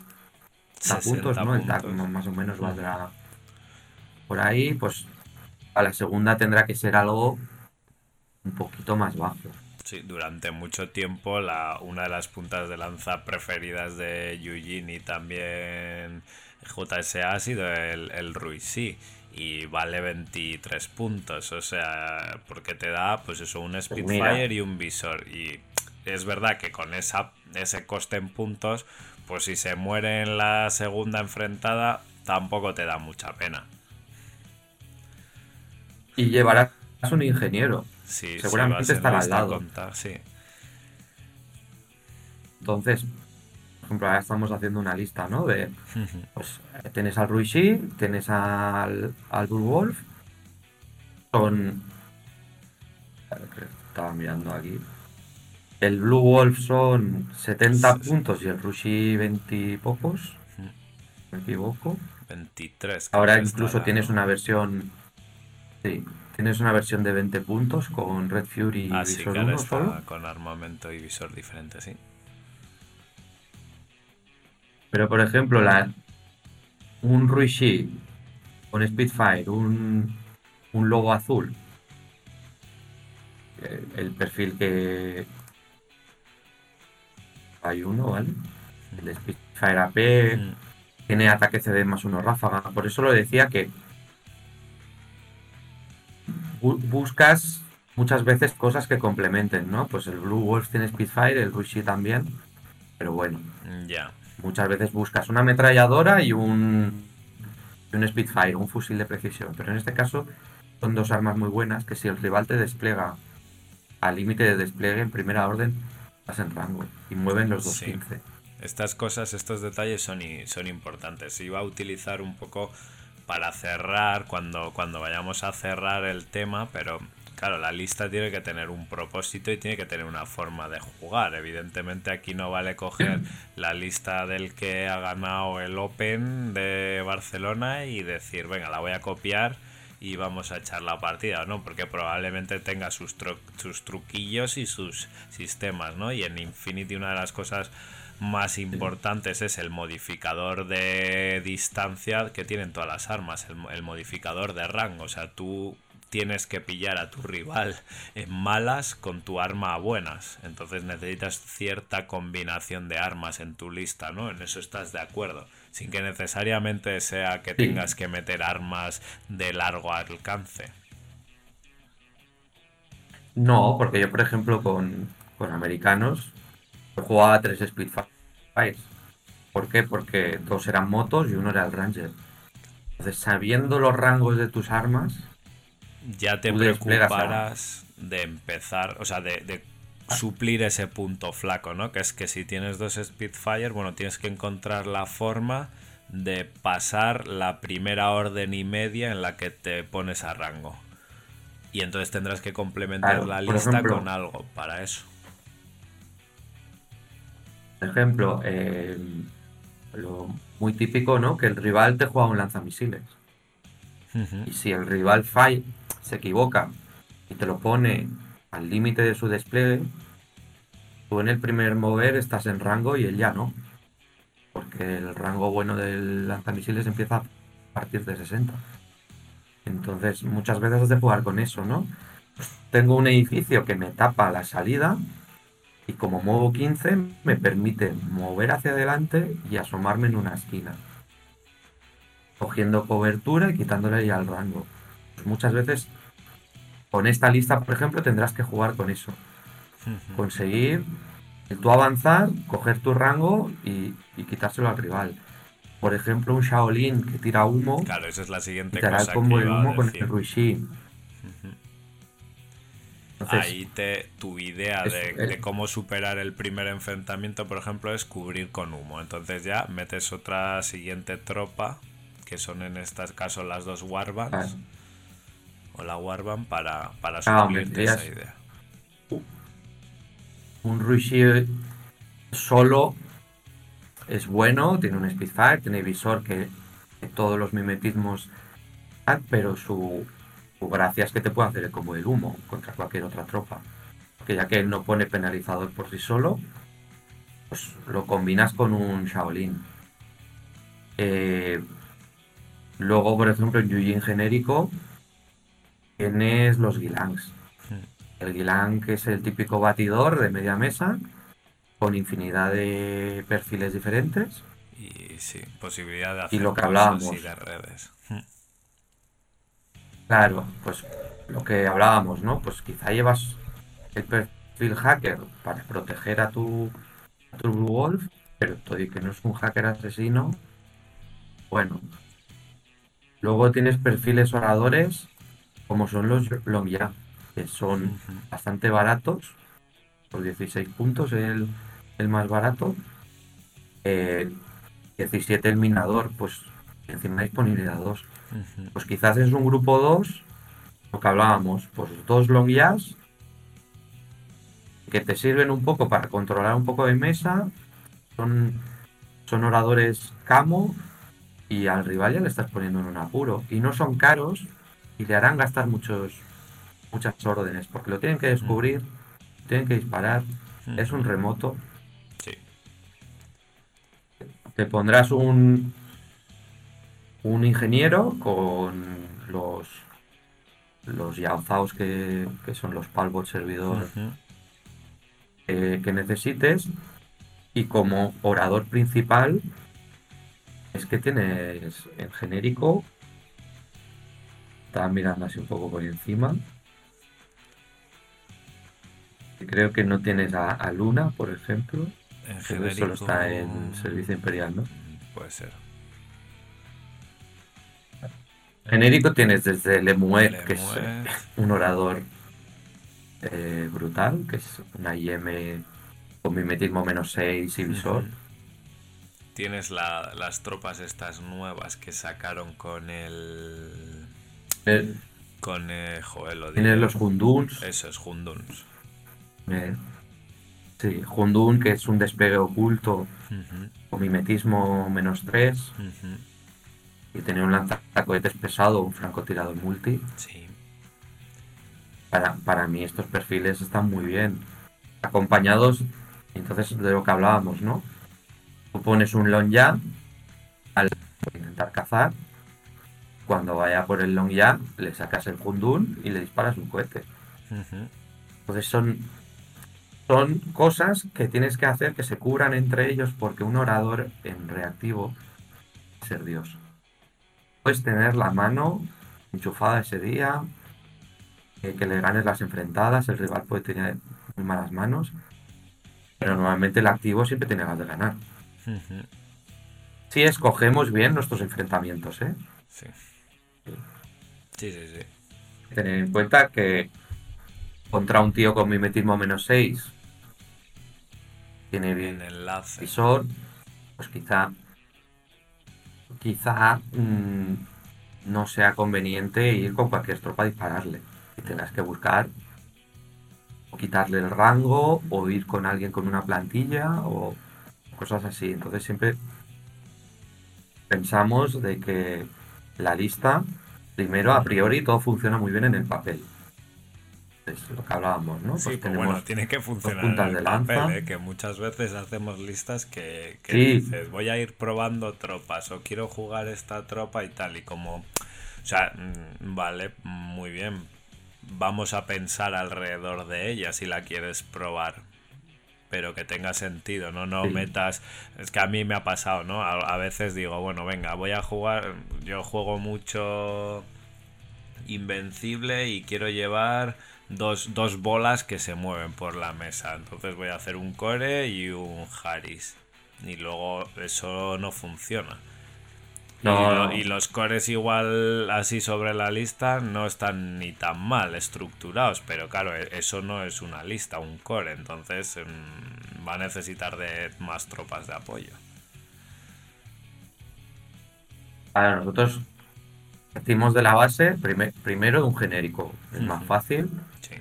60 puntos, 60 ¿no? El puntos. más- o menos valdrá por ahí, pues a la segunda tendrá que ser algo un poquito más bajo. Sí, durante mucho tiempo la, una de las puntas de lanza preferidas de Eugene y también JSA ha sido el, el Ruiz y vale 23 puntos, o sea, porque te da pues eso, un Spitfire y un visor y es verdad que con esa, ese coste en puntos, pues si se muere en la segunda enfrentada tampoco te da mucha pena. Y llevarás un ingeniero. Sí, Seguramente ser estará al lado. contar, sí. Entonces, por ejemplo, ahora estamos haciendo una lista, ¿no? De, pues, tienes al Ruishi, tienes al, al Blue Wolf, son... Estaba mirando aquí. El Blue Wolf son 70 Sí, sí. puntos y el Rushi 20 y pocos. Me equivoco. 23. Ahora incluso estará, tienes ¿no? una versión... Sí, tienes una versión de 20 puntos con Red Fury y Ah, sí, Visor ahora 1 está solo. con armamento y visor diferente, sí. Pero por ejemplo, la, un Ruishi con Spitfire, un, un logo azul, eh, el perfil que hay uno, ¿vale? El Spitfire AP Mm, tiene ataque CD más uno ráfaga. Por eso lo decía que bu- buscas muchas veces cosas que complementen, ¿no? Pues el Blue Wolf tiene Spitfire, el Ruishi también. Pero bueno, Ya. Muchas veces buscas una ametralladora y un, y un Spitfire, un fusil de precisión. Pero en este caso son dos armas muy buenas que si el rival te despliega al límite de despliegue en primera orden, vas en rango y mueven los 2.15. Estas cosas, estos detalles son, son importantes. Iba a utilizar un poco para cerrar, cuando, cuando vayamos a cerrar el tema, pero claro, la lista tiene que tener un propósito y tiene que tener una forma de jugar. Evidentemente aquí no vale coger <clears throat> la lista del que ha ganado el Open de Barcelona y decir, venga, la voy a copiar y vamos a echar la partida, ¿no? Porque probablemente tenga sus, sus truquillos y sus sistemas, ¿no? Y en Infinity una de las cosas más importantes es el modificador de distancia que tienen todas las armas, el, modificador de rango. O sea, tú tienes que pillar a tu rival en malas con tu arma a buenas. Entonces necesitas cierta combinación de armas en tu lista, ¿no? En eso estás de acuerdo sin que necesariamente sea que tengas que meter armas de largo alcance. No, porque yo, por ejemplo, con, americanos jugaba tres Spitfires. ¿Por qué? Porque dos eran motos y uno era el Ranger. Entonces, sabiendo los rangos de tus armas, ya te preocuparás de empezar, o sea, de suplir ese punto flaco, ¿no? Que es que si tienes dos Spitfire, bueno, tienes que encontrar la forma de pasar la primera orden y media en la que te pones a rango. Y entonces tendrás que complementar la lista con algo para eso. Por ejemplo, eh, lo muy típico, ¿no? Que el rival te juega un lanzamisiles. Y si el rival falla, se equivoca y te lo pone al límite de su despliegue, tú en el primer mover estás en rango y él ya no. Porque el rango bueno del lanzamisiles empieza a partir de 60. Entonces, muchas veces has de jugar con eso, ¿no? Tengo un edificio que me tapa la salida y como muevo 15 me permite mover hacia adelante y asomarme en una esquina. Cogiendo cobertura y quitándole ya el rango. muchas veces con esta lista, por ejemplo, tendrás que jugar con eso. Conseguir tú avanzar, coger tu rango y, quitárselo al rival. Por ejemplo, un Shaolin que tira humo. Claro, esa es la siguiente cosa. el combo de humo con el Ruishi. Ahí te, tu idea de, de, cómo superar el primer enfrentamiento, por ejemplo, es cubrir con humo. Entonces ya metes otra siguiente tropa, que son en este caso las dos Warbands o la Warband para, para ah, esa idea. Un Ruishi solo es bueno, tiene un Spitfire, tiene visor que, todos los mimetismos, pero su, gracia es que te puede hacer como el humo contra cualquier otra tropa. Que ya que él no pone penalizador por sí solo, pues lo combinas con un Shaolin. Eh, luego, por ejemplo, en Yujin genérico, tienes los Gilangs. El Gilang que es el típico batidor de media mesa con infinidad de perfiles diferentes. Y sí, posibilidad de hacer y lo que hablábamos. de redes. Claro, pues lo que hablábamos, ¿no? Pues quizá llevas el perfil hacker para proteger a tu, a tu Wolf, pero todo y que no es un hacker asesino, bueno. Luego tienes perfiles oradores como son los Longya, que son bastante baratos, por 16 puntos el, el más barato. 17 eh, el minador, pues encima disponibilidad 2. Pues quizás es un grupo 2, lo que hablábamos, pues dos Longyas que te sirven un poco para controlar un poco de mesa, son, son oradores camo y al rival ya le estás poniendo en un apuro. Y no son caros, y le harán gastar muchos muchas órdenes, porque lo tienen que descubrir, tienen que disparar, es un remoto. Sí. Te pondrás un un ingeniero con los los Yaozaos que, que son los Palbot servidor eh, que necesites y como orador principal es que tienes en genérico estaba mirando así un poco por encima. Creo que no tienes a, Luna, por ejemplo. En solo está en Servicio Imperial, ¿no? Puede ser. Genérico tienes desde Lemuet, que es un orador eh, brutal, que es una IM con mimetismo menos 6 y visor. Tienes la- las tropas estas nuevas que sacaron con el... Eh, Con eh, Joel, lo tienes los Hunduns. Eso es Hunduns. eh, sí, Hundun, que es un despegue oculto con mimetismo menos 3. ujú. Y tenía un lanzacohetes pesado, un francotirador multi. Sí. Para, para mí estos perfiles están muy bien. Acompañados, entonces de lo que hablábamos, ¿no? Tú pones un long ya al intentar cazar. Cuando vaya por el long ya, le sacas el Hundun y le disparas un cohete. Entonces son, son cosas que tienes que hacer que se cubran entre ellos porque un orador en reactivo es ser Dios. Puedes tener la mano enchufada ese día, eh, que le ganes las enfrentadas, el rival puede tener muy malas manos, pero normalmente el activo siempre tiene ganas de ganar. Si escogemos bien nuestros enfrentamientos, ¿eh? Sí. Sí, sí, sí. Tener en cuenta que contra un tío con mimetismo menos 6 tiene bien En enlace. visor, pues quizá quizá mm, no sea conveniente ir con cualquier tropa a dispararle. Y tengas que buscar o quitarle el rango o ir con alguien con una plantilla o cosas así. Entonces siempre pensamos de que la lista, primero a priori todo funciona muy bien en el papel. Es lo que hablábamos, ¿no? Sí, Pues pues bueno, tiene que funcionar en el de lanza. papel, ¿eh? que muchas veces hacemos listas que, que Sí. dices, voy a ir probando tropas o quiero jugar esta tropa y tal, y como, o sea, mm, vale, muy bien, vamos a pensar alrededor de ella si la quieres probar, pero que tenga sentido, ¿no? No Sí. metas, es que a mí me ha pasado, ¿no? A, a veces digo, bueno, venga, voy a jugar, yo juego mucho invencible y quiero llevar dos, dos bolas que se mueven por la mesa. Entonces voy a hacer un core y un Harris. Y luego eso no funciona. Y, No, y los cores igual así sobre la lista no están ni tan mal estructurados, pero claro, e- eso no es una lista, un core, entonces mm, va a necesitar de más tropas de apoyo. Ahora nosotros partimos de la base prime- primero de un genérico. Es más fácil. Sí.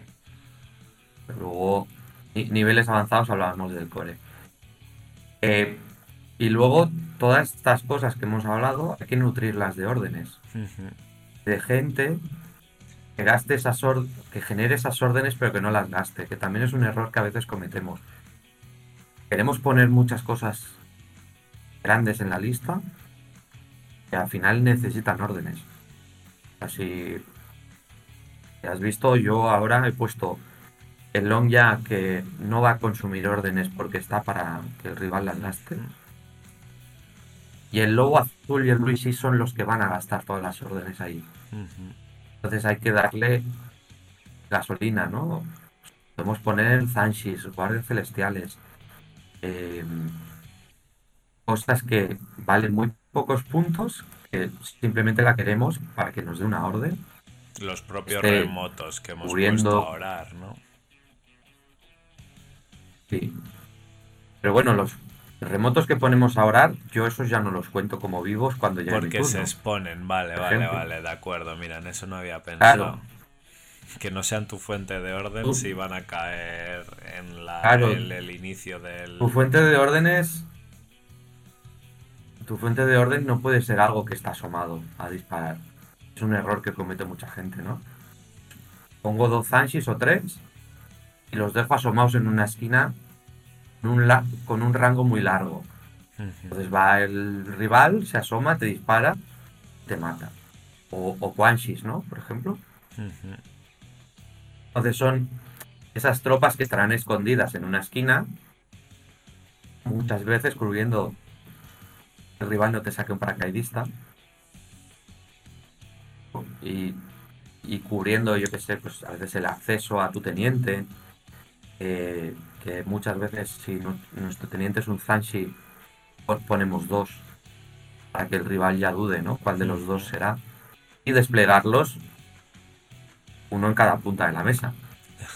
pero Luego, ni- niveles avanzados hablábamos del core. Eh, y luego, todas estas cosas que hemos hablado, hay que nutrirlas de órdenes. De gente que gaste esas or- que genere esas órdenes, pero que no las gaste. Que también es un error que a veces cometemos. Queremos poner muchas cosas grandes en la lista que al final necesitan órdenes. Así, has visto, yo ahora he puesto el long ya que no va a consumir órdenes porque está para que el rival las gaste. Y el lobo azul y el blue sí son los que van a gastar todas las órdenes ahí. Entonces hay que darle gasolina, ¿no? Podemos poner Zanshis, guardias celestiales, eh, cosas que valen muy pocos puntos, que simplemente la queremos para que nos dé una orden. Los propios Este, remotos que hemos cubriendo- puesto a orar, ¿no? Sí. Pero bueno, los remotos que ponemos a orar, yo esos ya no los cuento como vivos cuando llegue mi Porque se exponen, vale, Por vale, ejemplo. vale, de acuerdo. Mira, en eso no había pensado. Claro. Que no sean tu fuente de orden Tú- si van a caer en la, Claro. el, el inicio del. Tu fuente de órdenes. Tu fuente de orden no puede ser algo que está asomado a disparar. Es un error que comete mucha gente, ¿no? Pongo dos Zanshis o tres y los dejo asomados en una esquina con un, la- con un rango muy largo. Entonces va el rival, se asoma, te dispara, te mata. O, o Quanshis, ¿no? Por ejemplo. Entonces son esas tropas que estarán escondidas en una esquina, muchas veces cubriendo el rival no te saque un paracaidista. Y, y cubriendo, yo qué sé, pues a veces el acceso a tu teniente. eh, que muchas veces si nuestro teniente es un Zanshi, ponemos dos. Para que el rival ya dude, ¿no? ¿Cuál de los dos será? y desplegarlos uno en cada punta de la mesa.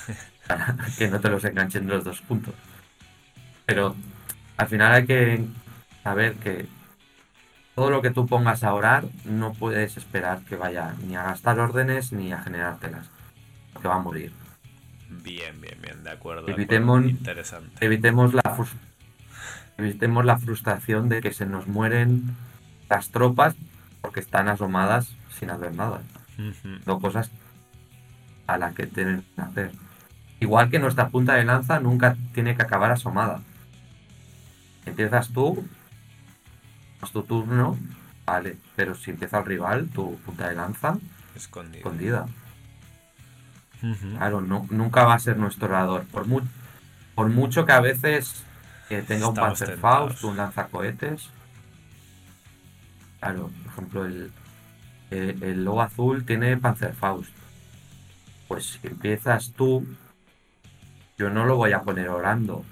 <laughs> Para que no te los enganchen los dos puntos. Pero al final hay que saber que todo lo que tú pongas a orar no puedes esperar que vaya ni a gastar órdenes ni a generártelas. Porque va a morir. Bien, bien, bien, de acuerdo. de Evitemos, acuerdo. Interesante. evitemos, la, evitemos la frustración de que se nos mueren las tropas porque están asomadas sin hacer nada. Ujú. Son cosas a las que tienen que hacer. Igual que nuestra punta de lanza nunca tiene que acabar asomada. Empiezas tú, es tu turno, vale, pero si empieza el rival, tu punta de lanza escondida. Claro, no, nunca va a ser nuestro orador. Por, mu- por mucho que a veces eh, tenga un Panzerfaust, un lanzacohetes. Claro, por ejemplo, el, el lobo azul tiene Panzerfaust. Pues si empiezas tú, yo no lo voy a poner orando.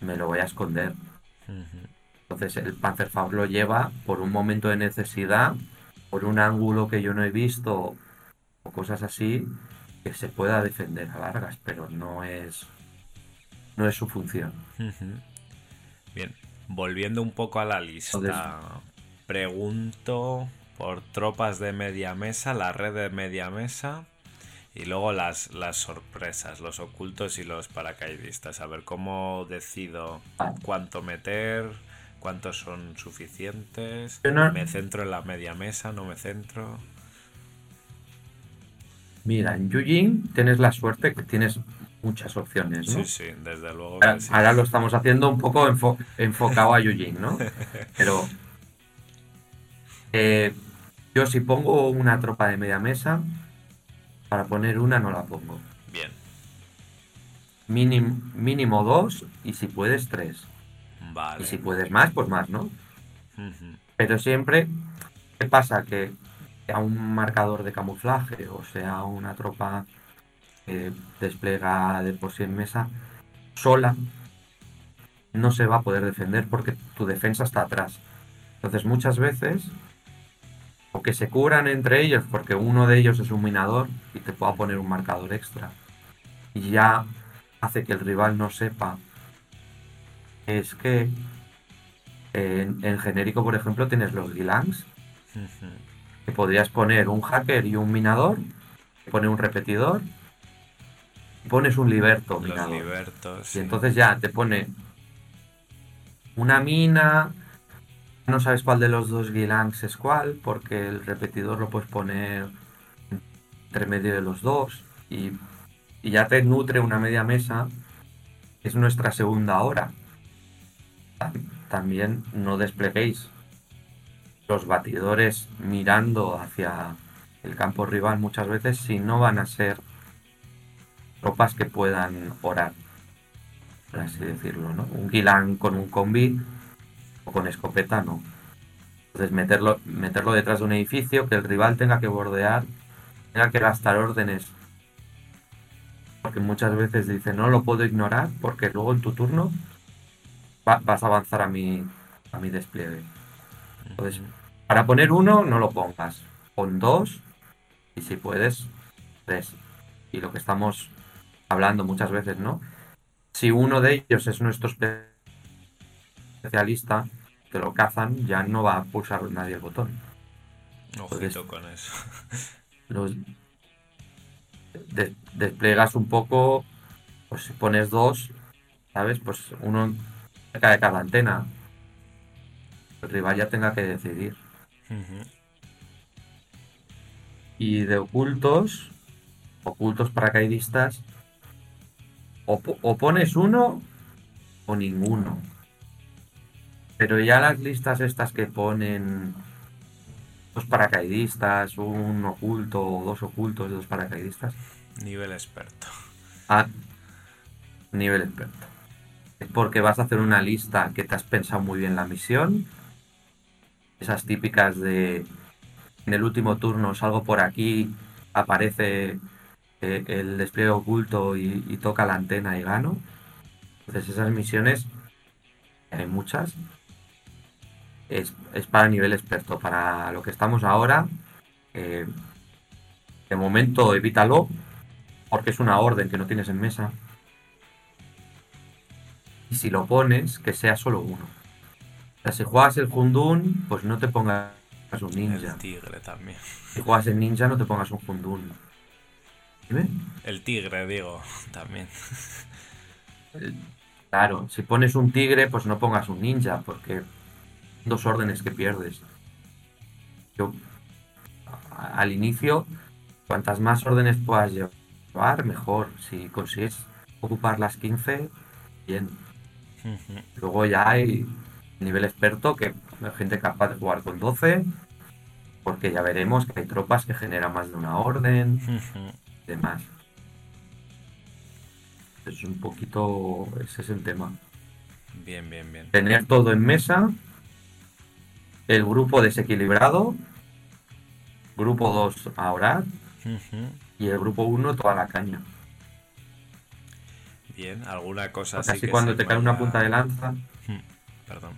Me lo voy a esconder. Entonces el Panzerfaust lo lleva por un momento de necesidad, por un ángulo que yo no he visto o cosas así, que se pueda defender a largas, pero no es no es su función. Bien, volviendo un poco a la lista, pregunto por tropas de media mesa, la red de media mesa y luego las, las sorpresas, los ocultos y los paracaidistas. A ver cómo decido cuánto meter, cuántos son suficientes. Me centro en la media mesa, no me centro. Mira, en Yujin tienes la suerte que tienes muchas opciones, ¿no? Sí, sí, desde luego. Ahora, que sí. ahora lo estamos haciendo un poco enfo- enfocado a Yujin, ¿no? <laughs> Pero eh, yo si pongo una tropa de media mesa, para poner una no la pongo. Bien, Mínimo, mínimo dos y si puedes tres. vale. Y si puedes más, pues más, ¿no? Pero siempre, ¿qué pasa? Que sea un marcador de camuflaje o sea una tropa que despliega de por sí en mesa, sola, no se va a poder defender porque tu defensa está atrás. Entonces muchas veces, o que se curan entre ellos porque uno de ellos es un minador y te pueda poner un marcador extra. Y ya hace que el rival no sepa. Es que en, en genérico, por ejemplo, tienes los Gilangs. Que podrías poner un hacker y un minador, pone un repetidor, pones un liberto Los minador. libertos. Y sí. entonces ya te pone una mina, no sabes cuál de los dos Gilangs es cuál, porque el repetidor lo puedes poner entre medio de los dos, y, y ya te nutre una media mesa, es nuestra segunda hora. Tam- También no despleguéis los batidores mirando hacia el campo rival muchas veces si no van a ser tropas que puedan orar por así decirlo, ¿no? Un Gilan con un combi o con escopeta no. Entonces meterlo, meterlo detrás de un edificio, que el rival tenga que bordear, tenga que gastar órdenes. Porque muchas veces dice, no lo puedo ignorar porque luego en tu turno va- vas a avanzar a mi, a mi despliegue. Entonces, para poner uno, no lo pongas. Pon dos y si puedes, tres. Y lo que estamos hablando muchas veces, ¿no? Si uno de ellos es nuestro espe- especialista, que lo cazan, ya no va a pulsar nadie el botón. Ojito con eso. <laughs> Los de- despliegas un poco, pues si pones dos, ¿sabes? Pues uno cerca de cada antena. El rival ya tenga que decidir. Y de ocultos, ocultos paracaidistas, o, o pones uno o ninguno. Pero ya las listas estas que ponen dos paracaidistas, un oculto o dos ocultos dos paracaidistas, Nivel experto. a nivel experto. Es porque vas a hacer una lista que te has pensado muy bien la misión. Esas típicas de en el último turno salgo por aquí, aparece eh, el despliegue oculto y, toca la antena y gano. Entonces esas misiones, hay muchas, es, es para nivel experto. Para lo que estamos ahora, eh, de momento evítalo, porque es una orden que no tienes en mesa. Y si lo pones, que sea solo uno. Si juegas el Jundun, pues no te pongas un ninja. El tigre también. Si juegas el ninja, no te pongas un Jundun. ¿Dime? El tigre, digo, también. Claro, si pones un tigre, pues no pongas un ninja, porque dos órdenes que pierdes. Yo, al inicio, cuantas más órdenes puedas llevar, mejor. Si consigues ocupar las 15, bien. Luego ya hay nivel experto, que hay gente capaz de jugar con 12, porque ya veremos que hay tropas que generan más de una orden Ujú. y demás. Es un poquito, ese es el tema. Bien, bien, bien. Tener todo en mesa, el grupo desequilibrado, grupo 2 a orar y el grupo 1 toda la caña. Bien, alguna cosa así así que cuando te cae una punta de lanza, Hmm, Perdón.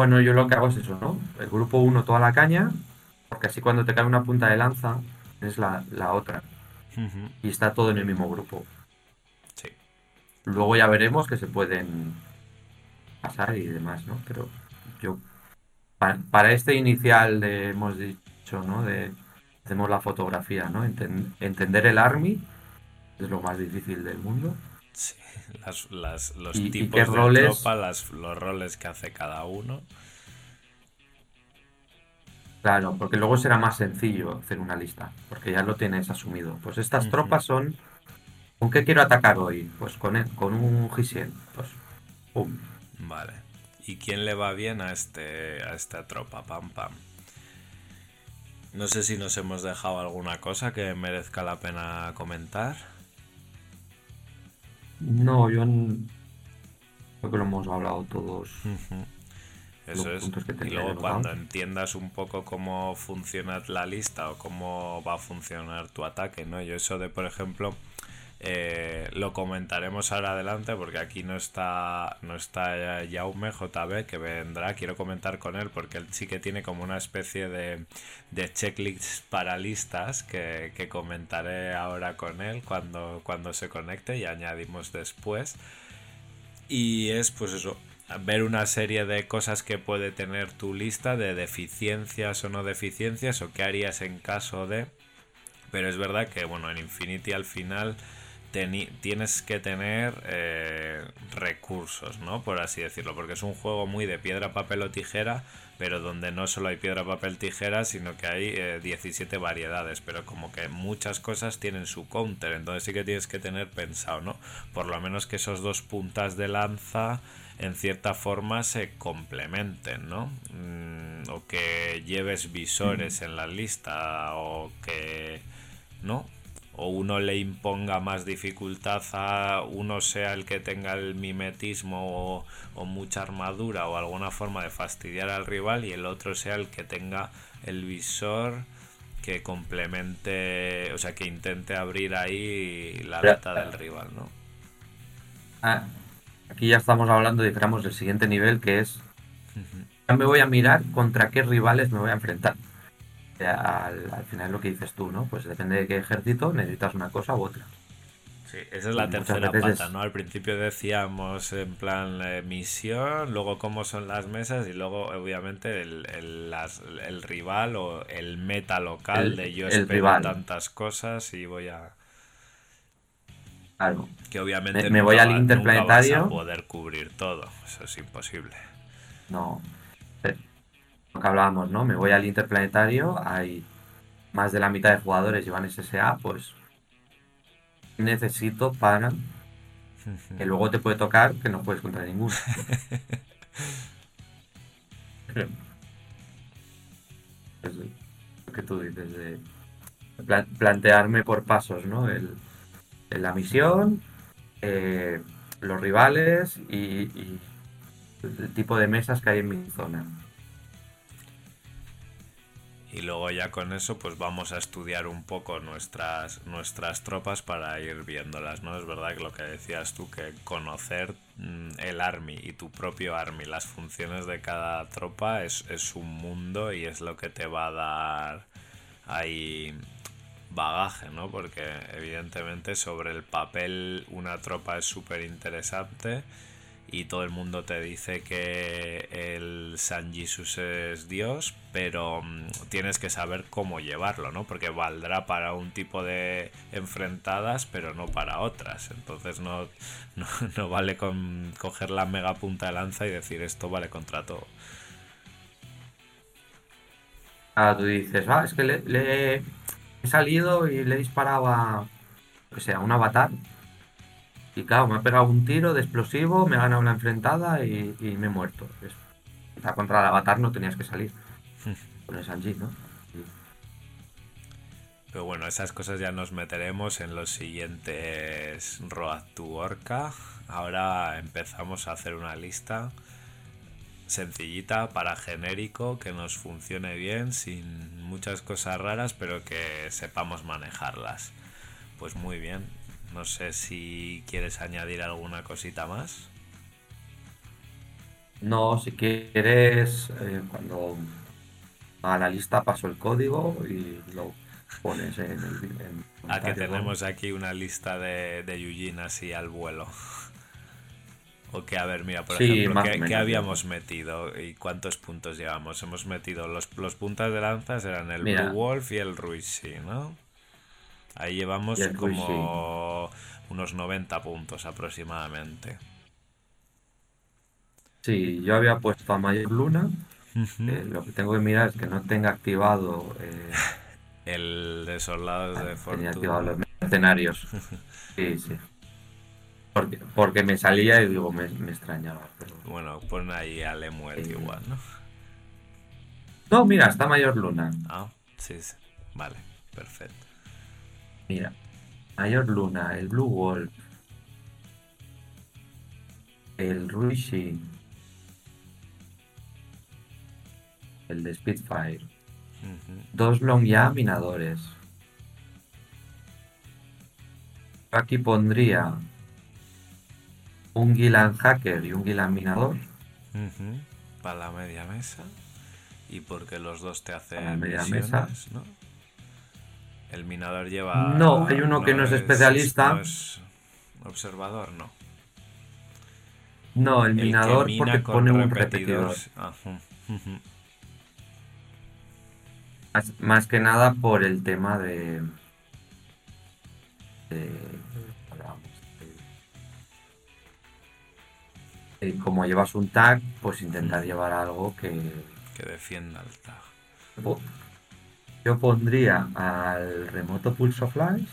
Bueno, yo lo que hago es eso, ¿no? El grupo 1 toda la caña, porque así cuando te cae una punta de lanza, es la, la otra. Y está todo en el mismo grupo. Sí. Luego ya veremos que se pueden pasar y demás, ¿no? Pero yo, para, para este inicial de, hemos dicho, ¿no? De, hacemos la fotografía, ¿no? Enten- entender el army es lo más difícil del mundo. Sí, las, las- los ¿Y- y tipos de roles? tropa, las- los roles que hace cada uno. Claro, porque luego será más sencillo hacer una lista, porque ya lo tienes asumido. Pues estas tropas son... ¿Con qué quiero atacar hoy? Pues con, el- con un Gisien. Pues, pum. Vale. ¿Y quién le va bien a este a esta tropa? Pam pam. No sé si nos hemos dejado alguna cosa que merezca la pena comentar. No, yo creo que lo hemos hablado todos. Eso es. que Y luego cuando entiendas un poco cómo funciona la lista o cómo va a funcionar tu ataque, ¿no? Yo eso de, por ejemplo, eh, lo comentaremos ahora adelante porque aquí no está no está Jaume JB que vendrá, quiero comentar con él porque él sí que tiene como una especie de, de checklist para listas que, que comentaré ahora con él cuando, cuando se conecte y añadimos después. Y es pues eso, ver una serie de cosas que puede tener tu lista de deficiencias o no deficiencias o qué harías en caso de... Pero es verdad que bueno, en Infinity al final tienes que tener eh, recursos, ¿no? Por así decirlo, porque es un juego muy de piedra, papel o tijera, pero donde no solo hay piedra, papel, tijera, sino que hay eh, 17 variedades, pero como que muchas cosas tienen su counter, entonces sí que tienes que tener pensado, ¿no? Por lo menos que esos dos puntas de lanza en cierta forma se complementen, ¿no? Mm, o que lleves visores en la lista, o que... ¿no? O uno le imponga más dificultad a uno sea el que tenga el mimetismo o, o mucha armadura o alguna forma de fastidiar al rival y el otro sea el que tenga el visor que complemente, o sea, que intente abrir ahí la lata del rival, ¿no? Ah, aquí ya estamos hablando, dijéramos, del siguiente nivel que es. Ya me voy a mirar contra qué rivales me voy a enfrentar. Al, al final lo que dices tú, ¿no? Pues depende de qué ejército necesitas una cosa u otra. Sí, esa es la tercera veces pata, ¿no? Al principio decíamos en plan eh, misión, luego cómo son las mesas y luego obviamente el, el, las- el rival o el meta local El- de yo espero rival. tantas cosas y voy a... Claro. Que obviamente Me- voy al va- nunca interplanetario. vas a poder cubrir todo, eso es imposible. No. Lo que hablábamos, ¿no? Me voy al interplanetario, hay más de la mitad de jugadores llevan SSA, pues necesito para que luego te puede tocar que no puedes contra ninguno. <laughs> es lo que tú dices de pla- plantearme por pasos, ¿no? El, el- la misión, eh, los rivales y, y el tipo de mesas que hay en mi zona. Y luego ya con eso pues vamos a estudiar un poco nuestras, nuestras tropas para ir viéndolas, ¿no? Es verdad que lo que decías tú, que conocer mm, el army y tu propio army, las funciones de cada tropa es, es un mundo y es lo que te va a dar ahí bagaje, ¿no? Porque evidentemente sobre el papel una tropa es súper interesante y todo el mundo te dice que el San Jesus es Dios, pero mm, tienes que saber cómo llevarlo, ¿no? Porque valdrá para un tipo de enfrentadas, pero no para otras. Entonces no, <laughs> no, vale con coger la mega punta de lanza y decir esto vale contra todo. Ah, tú dices, ah, es que le, he salido y le disparaba, o sea, un avatar y claro, me ha pegado un tiro de explosivo, me ha ganado una enfrentada y, me he muerto. quizá contra el avatar no tenías que salir. <laughs> Con el Sanji, ¿no? Pero bueno, esas cosas ya nos meteremos en los siguientes Road to Orca. Ahora empezamos a hacer una lista sencillita para genérico que nos funcione bien, sin muchas cosas raras, pero que sepamos manejarlas. Pues muy bien, no sé si quieres añadir alguna cosita más. No, si quieres, eh, cuando a la lista paso el código y lo pones en el... ah, que tenemos aquí una lista de, de Yujin así al vuelo. <laughs> O que, a ver, mira, por ejemplo, ¿qué, habíamos metido y cuántos puntos llevamos? Hemos metido los, los puntas de lanzas eran el Blue Wolf y el Ruishi, ¿no? Ahí llevamos como unos 90 puntos aproximadamente. Sí, yo había puesto a Mayor Luna. Eh, lo que tengo que mirar es que no tenga activado eh, el de soldados de fortuna. activado los mercenarios. <laughs> sí, sí. Porque, porque me salía y digo, me, extrañaba. Bueno, pon ahí a Lemuel igual, ¿no? No, mira, está Mayor Luna. Ah, sí, sí. Vale, perfecto. Mira, Mayor Luna, el Blue Wolf, el Ruishi, el de Spitfire, dos Long Ya minadores. Aquí pondría un Gilan Hacker y un Gilan Minador. Para la media mesa. Y porque los dos te hacen media mesa. ¿no? El minador lleva. No, hay uno que no es especialista. observador, no. No, el minador porque pone un repetidor. Más, que nada por el tema de. como llevas un tag, pues intentar llevar algo que. Que defienda el tag. Yo pondría al remoto Pulso Flash.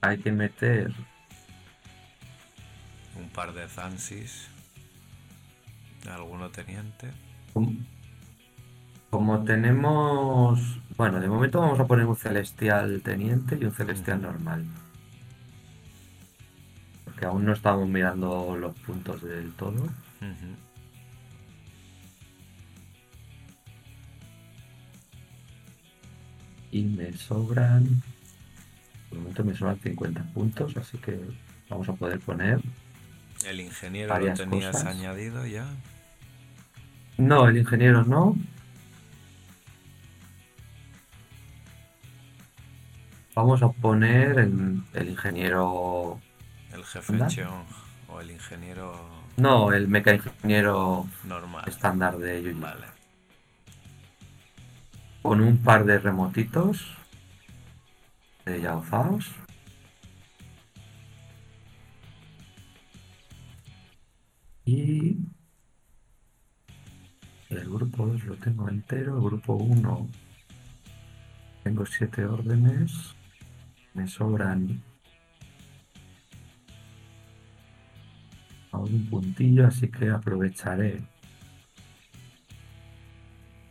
Hay que meter un par de Zansis. ¿Alguno teniente? Como tenemos. Bueno, de momento vamos a poner un celestial teniente y un celestial normal. Porque aún no estamos mirando los puntos del todo. Y me sobran. Por el momento me sobran 50 puntos, así que vamos a poder poner. ¿El ingeniero lo tenías añadido ya? No, el ingeniero no. Vamos a poner el, el ingeniero. El jefe Cheong o el ingeniero. No, el meca ingeniero normal estándar de Yuji. Vale. Con un par de remotitos de Yao Y el grupo 2 lo tengo entero, el grupo 1 tengo 7 órdenes, me sobran a un puntillo, así que aprovecharé.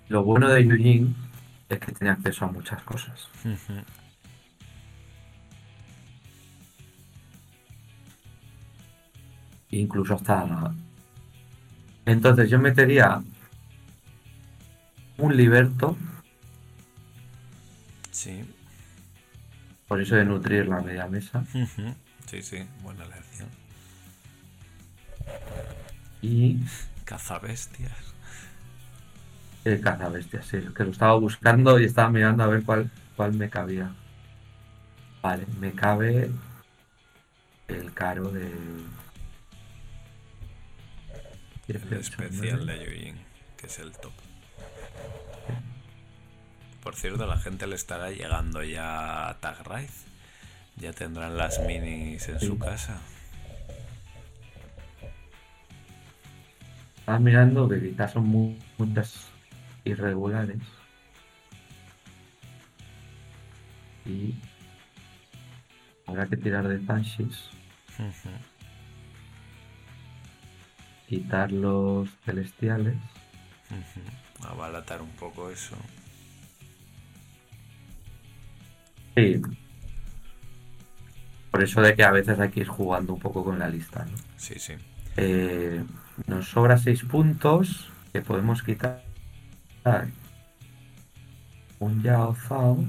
Lo bueno de Yujin es que tiene acceso a muchas cosas. Incluso hasta Entonces yo metería un liberto, Sí. por eso de nutrir la media mesa. Sí, sí, buena elección. Y Cazabestias. el cazabestias, sí, que lo estaba buscando y estaba mirando a ver cuál, cuál me cabía. Vale, me cabe el caro de... El especial de Yujin, que es el top. Por cierto, la gente le estará llegando ya a Tag Raid. Ya tendrán las minis en su casa. Estaba mirando que quizás son mu- muchas irregulares. Y habrá que tirar de Ujú. quitar los celestiales. Ujú. Abaratar un poco eso. Sí. Por eso de que a veces hay que ir jugando un poco con la lista. ¿no? Sí, sí. Eh, nos sobra 6 puntos que podemos quitar un Yao Zhao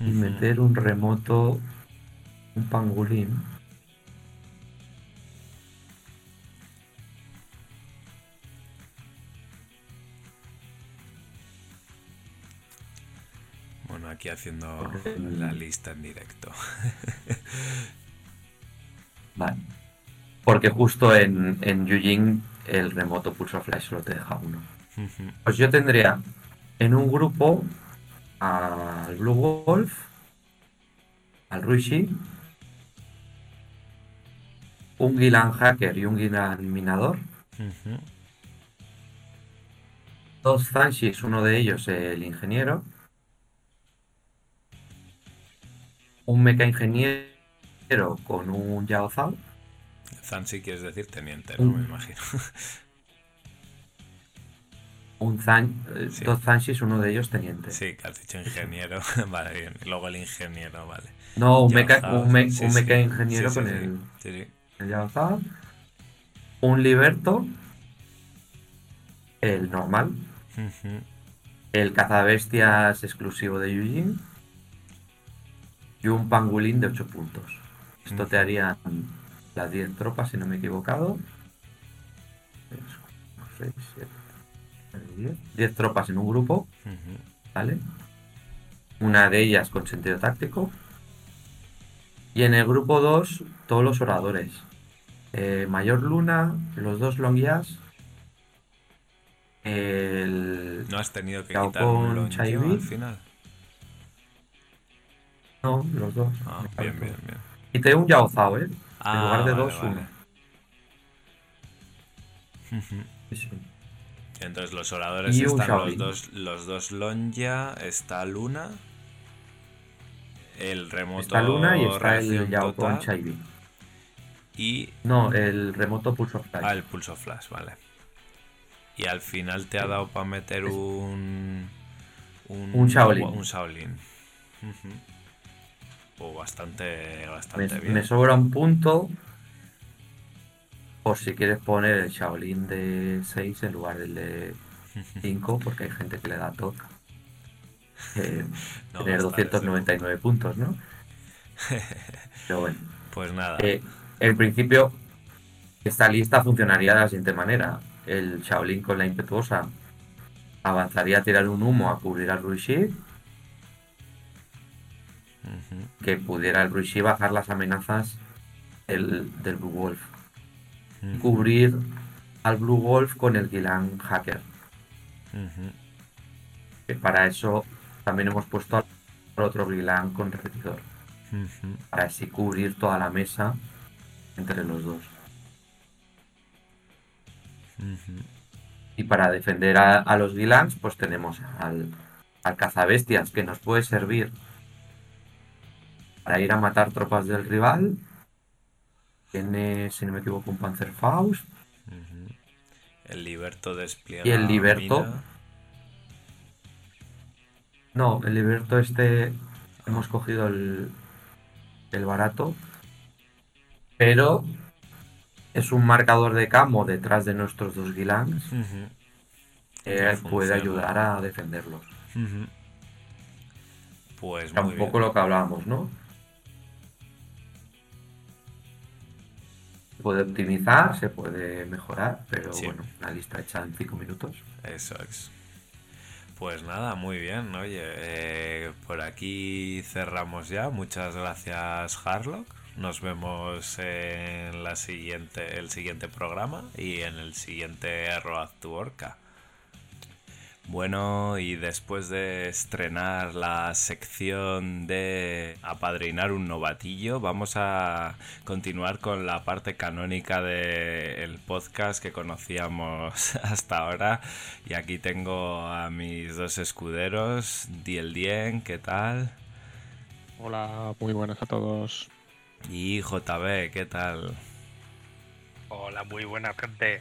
y meter un remoto, un pangolín. Bueno, aquí haciendo la lista en directo. Vale. Porque justo en, en Yujin el remoto pulso flash solo te deja uno. Pues yo tendría en un grupo al Blue Wolf, al Ruishi, un Gilan Hacker y un Gilan Minador, dos Zanshis, uno de ellos el ingeniero, un Mecha Ingeniero con un Yao Zhao, Zansi quieres decir teniente, ¿no? Me Un- imagino. <laughs> un Zan, eh, Sí. dos Zanshis, uno de ellos teniente. Sí, que has dicho ingeniero. <laughs> vale, bien. Y luego el ingeniero, vale. No, un ah, un me- sí, un sí. mecha ingeniero con el, Sí, sí. el Zhao, un Liberto, el normal, el cazabestias exclusivo de Yujin y un pangolín de 8 puntos. Esto te haría las 10 tropas, si no me he equivocado. 6, 7, 10. 10 tropas en un grupo, Ujú. ¿vale? Una de ellas con sentido táctico. Y en el grupo 2, todos los oradores. Eh, Mayor Luna, los dos Longias, el... ¿No has tenido que quitar un al final? No, los dos. Ah, bien, bien, bien. Y te un Yao Zhao, ¿eh? Ah, en lugar de vale, dos, vale. uno. Ujú. Sí, sí. Entonces los oradores Y están los dos, los dos Lonja, está Luna, el remoto Está Luna y está el Yao con y No, el remoto pulso flash. ah, el pulso flash, vale. Y al final te ha dado para meter un un, Un Shaolin. Un Shaolin. Oh, bastante, me, bastante bien. me sobra un punto por si quieres poner el Shaolin de 6 en lugar del de <laughs> 5, porque hay gente que le da toque. Eh, <laughs> No tener va a estar 299 puntos, ¿no? <laughs> Pero bueno. Pues nada. Eh, en principio, esta lista funcionaría de la siguiente manera. El Shaolin con la impetuosa avanzaría a tirar un humo a cubrir al Ruishi, Que pudiera el Ruishi bajar las amenazas del, del Blue Wolf. Cubrir al Blue Wolf con el Gilan Hacker. Que para eso también hemos puesto al otro Gilan con repetidor. Para así cubrir toda la mesa entre los dos. Y para defender a, a los Gilans, pues tenemos al, al cazabestias que nos puede servir para ir a matar tropas del rival. Tiene, si no me equivoco, un Panzerfaust. Ujú. El Liberto despliega. Y el Liberto. mina. No, el Liberto este hemos cogido el, el barato. Pero es un marcador de camo detrás de nuestros dos Gilans. Sí, puede ayudar a defenderlos. Pues Era muy un poco bien. lo que hablábamos, ¿no? Se puede optimizar, se puede mejorar, pero Sí. bueno, la lista hecha en 5 minutos. Eso es. Pues nada, muy bien. Oye, eh, por aquí cerramos ya. Muchas gracias, Harlock. Nos vemos en la siguiente, el siguiente programa y en el siguiente Road to Orca. Bueno, y después de estrenar la sección de apadrinar un novatillo, vamos a continuar con la parte canónica del podcast que conocíamos <laughs> hasta ahora. Y aquí tengo a mis dos escuderos, Diel Dien, ¿qué tal? Hola, muy buenas a todos. Y JB, ¿qué tal? Hola, muy buena gente.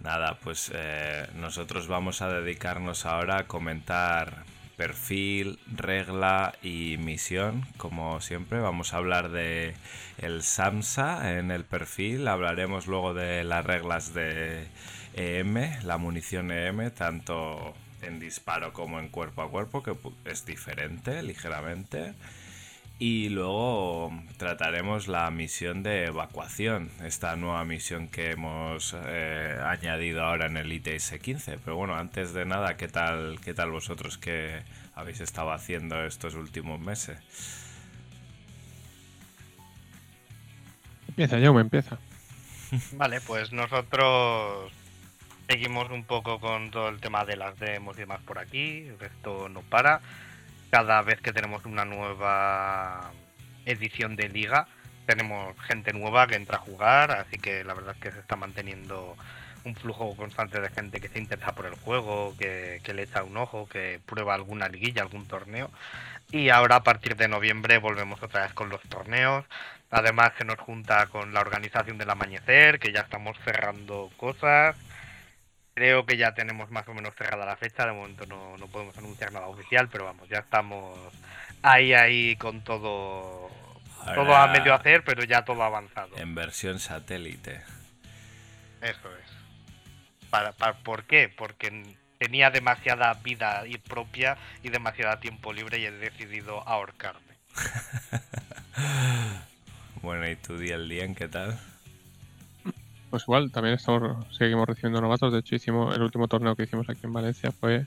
Nada, pues eh, nosotros vamos a dedicarnos ahora a comentar perfil, regla y misión. Como siempre, vamos a hablar de el SAMSA en el perfil. Hablaremos luego de las reglas de EM, la munición EM, tanto en disparo como en cuerpo a cuerpo, que es diferente ligeramente. Y luego trataremos la misión de evacuación, esta nueva misión que hemos eh, añadido ahora en el ITS 15. Pero bueno, antes de nada, ¿qué tal, qué tal vosotros que habéis estado haciendo estos últimos meses? Empieza, yo me empieza. Vale, pues nosotros seguimos un poco con todo el tema de las demos y demás por aquí. Esto no para. Cada vez que tenemos una nueva edición de liga, tenemos gente nueva que entra a jugar, así que la verdad es que se está manteniendo un flujo constante de gente que se interesa por el juego, que, le echa un ojo, que prueba alguna liguilla, algún torneo. Y ahora a partir de noviembre volvemos otra vez con los torneos. Además se nos junta con la organización del amanecer, que ya estamos cerrando cosas. Creo que ya tenemos más o menos cerrada la fecha, de momento no, no podemos anunciar nada oficial, pero vamos, ya estamos ahí, ahí con todo, todo a Ahora, medio hacer, pero ya todo avanzado. En versión satélite. Eso es. Para, para- ¿Por qué? Porque tenía demasiada vida y propia y demasiado tiempo libre y he decidido ahorcarme. <laughs> Bueno, ¿y tú, Diel Dien, qué tal? Pues igual, también estamos, seguimos recibiendo novatos. De hecho, hicimos el último torneo que hicimos aquí en Valencia fue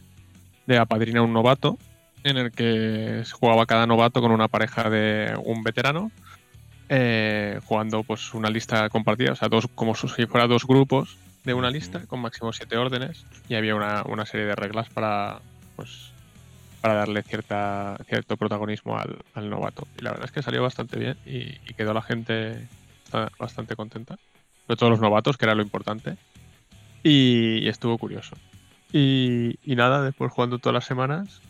de apadrina un novato, en el que jugaba cada novato con una pareja de un veterano, eh, jugando pues una lista compartida, o sea, dos, como si fuera dos grupos de una lista con máximo siete órdenes y había una, una serie de reglas para pues para darle cierta cierto protagonismo al, al novato. Y la verdad es que salió bastante bien y, quedó la gente basta- bastante contenta. Sobre todo los novatos, que era lo importante. Y, y estuvo curioso. Y, y nada, después jugando todas las semanas.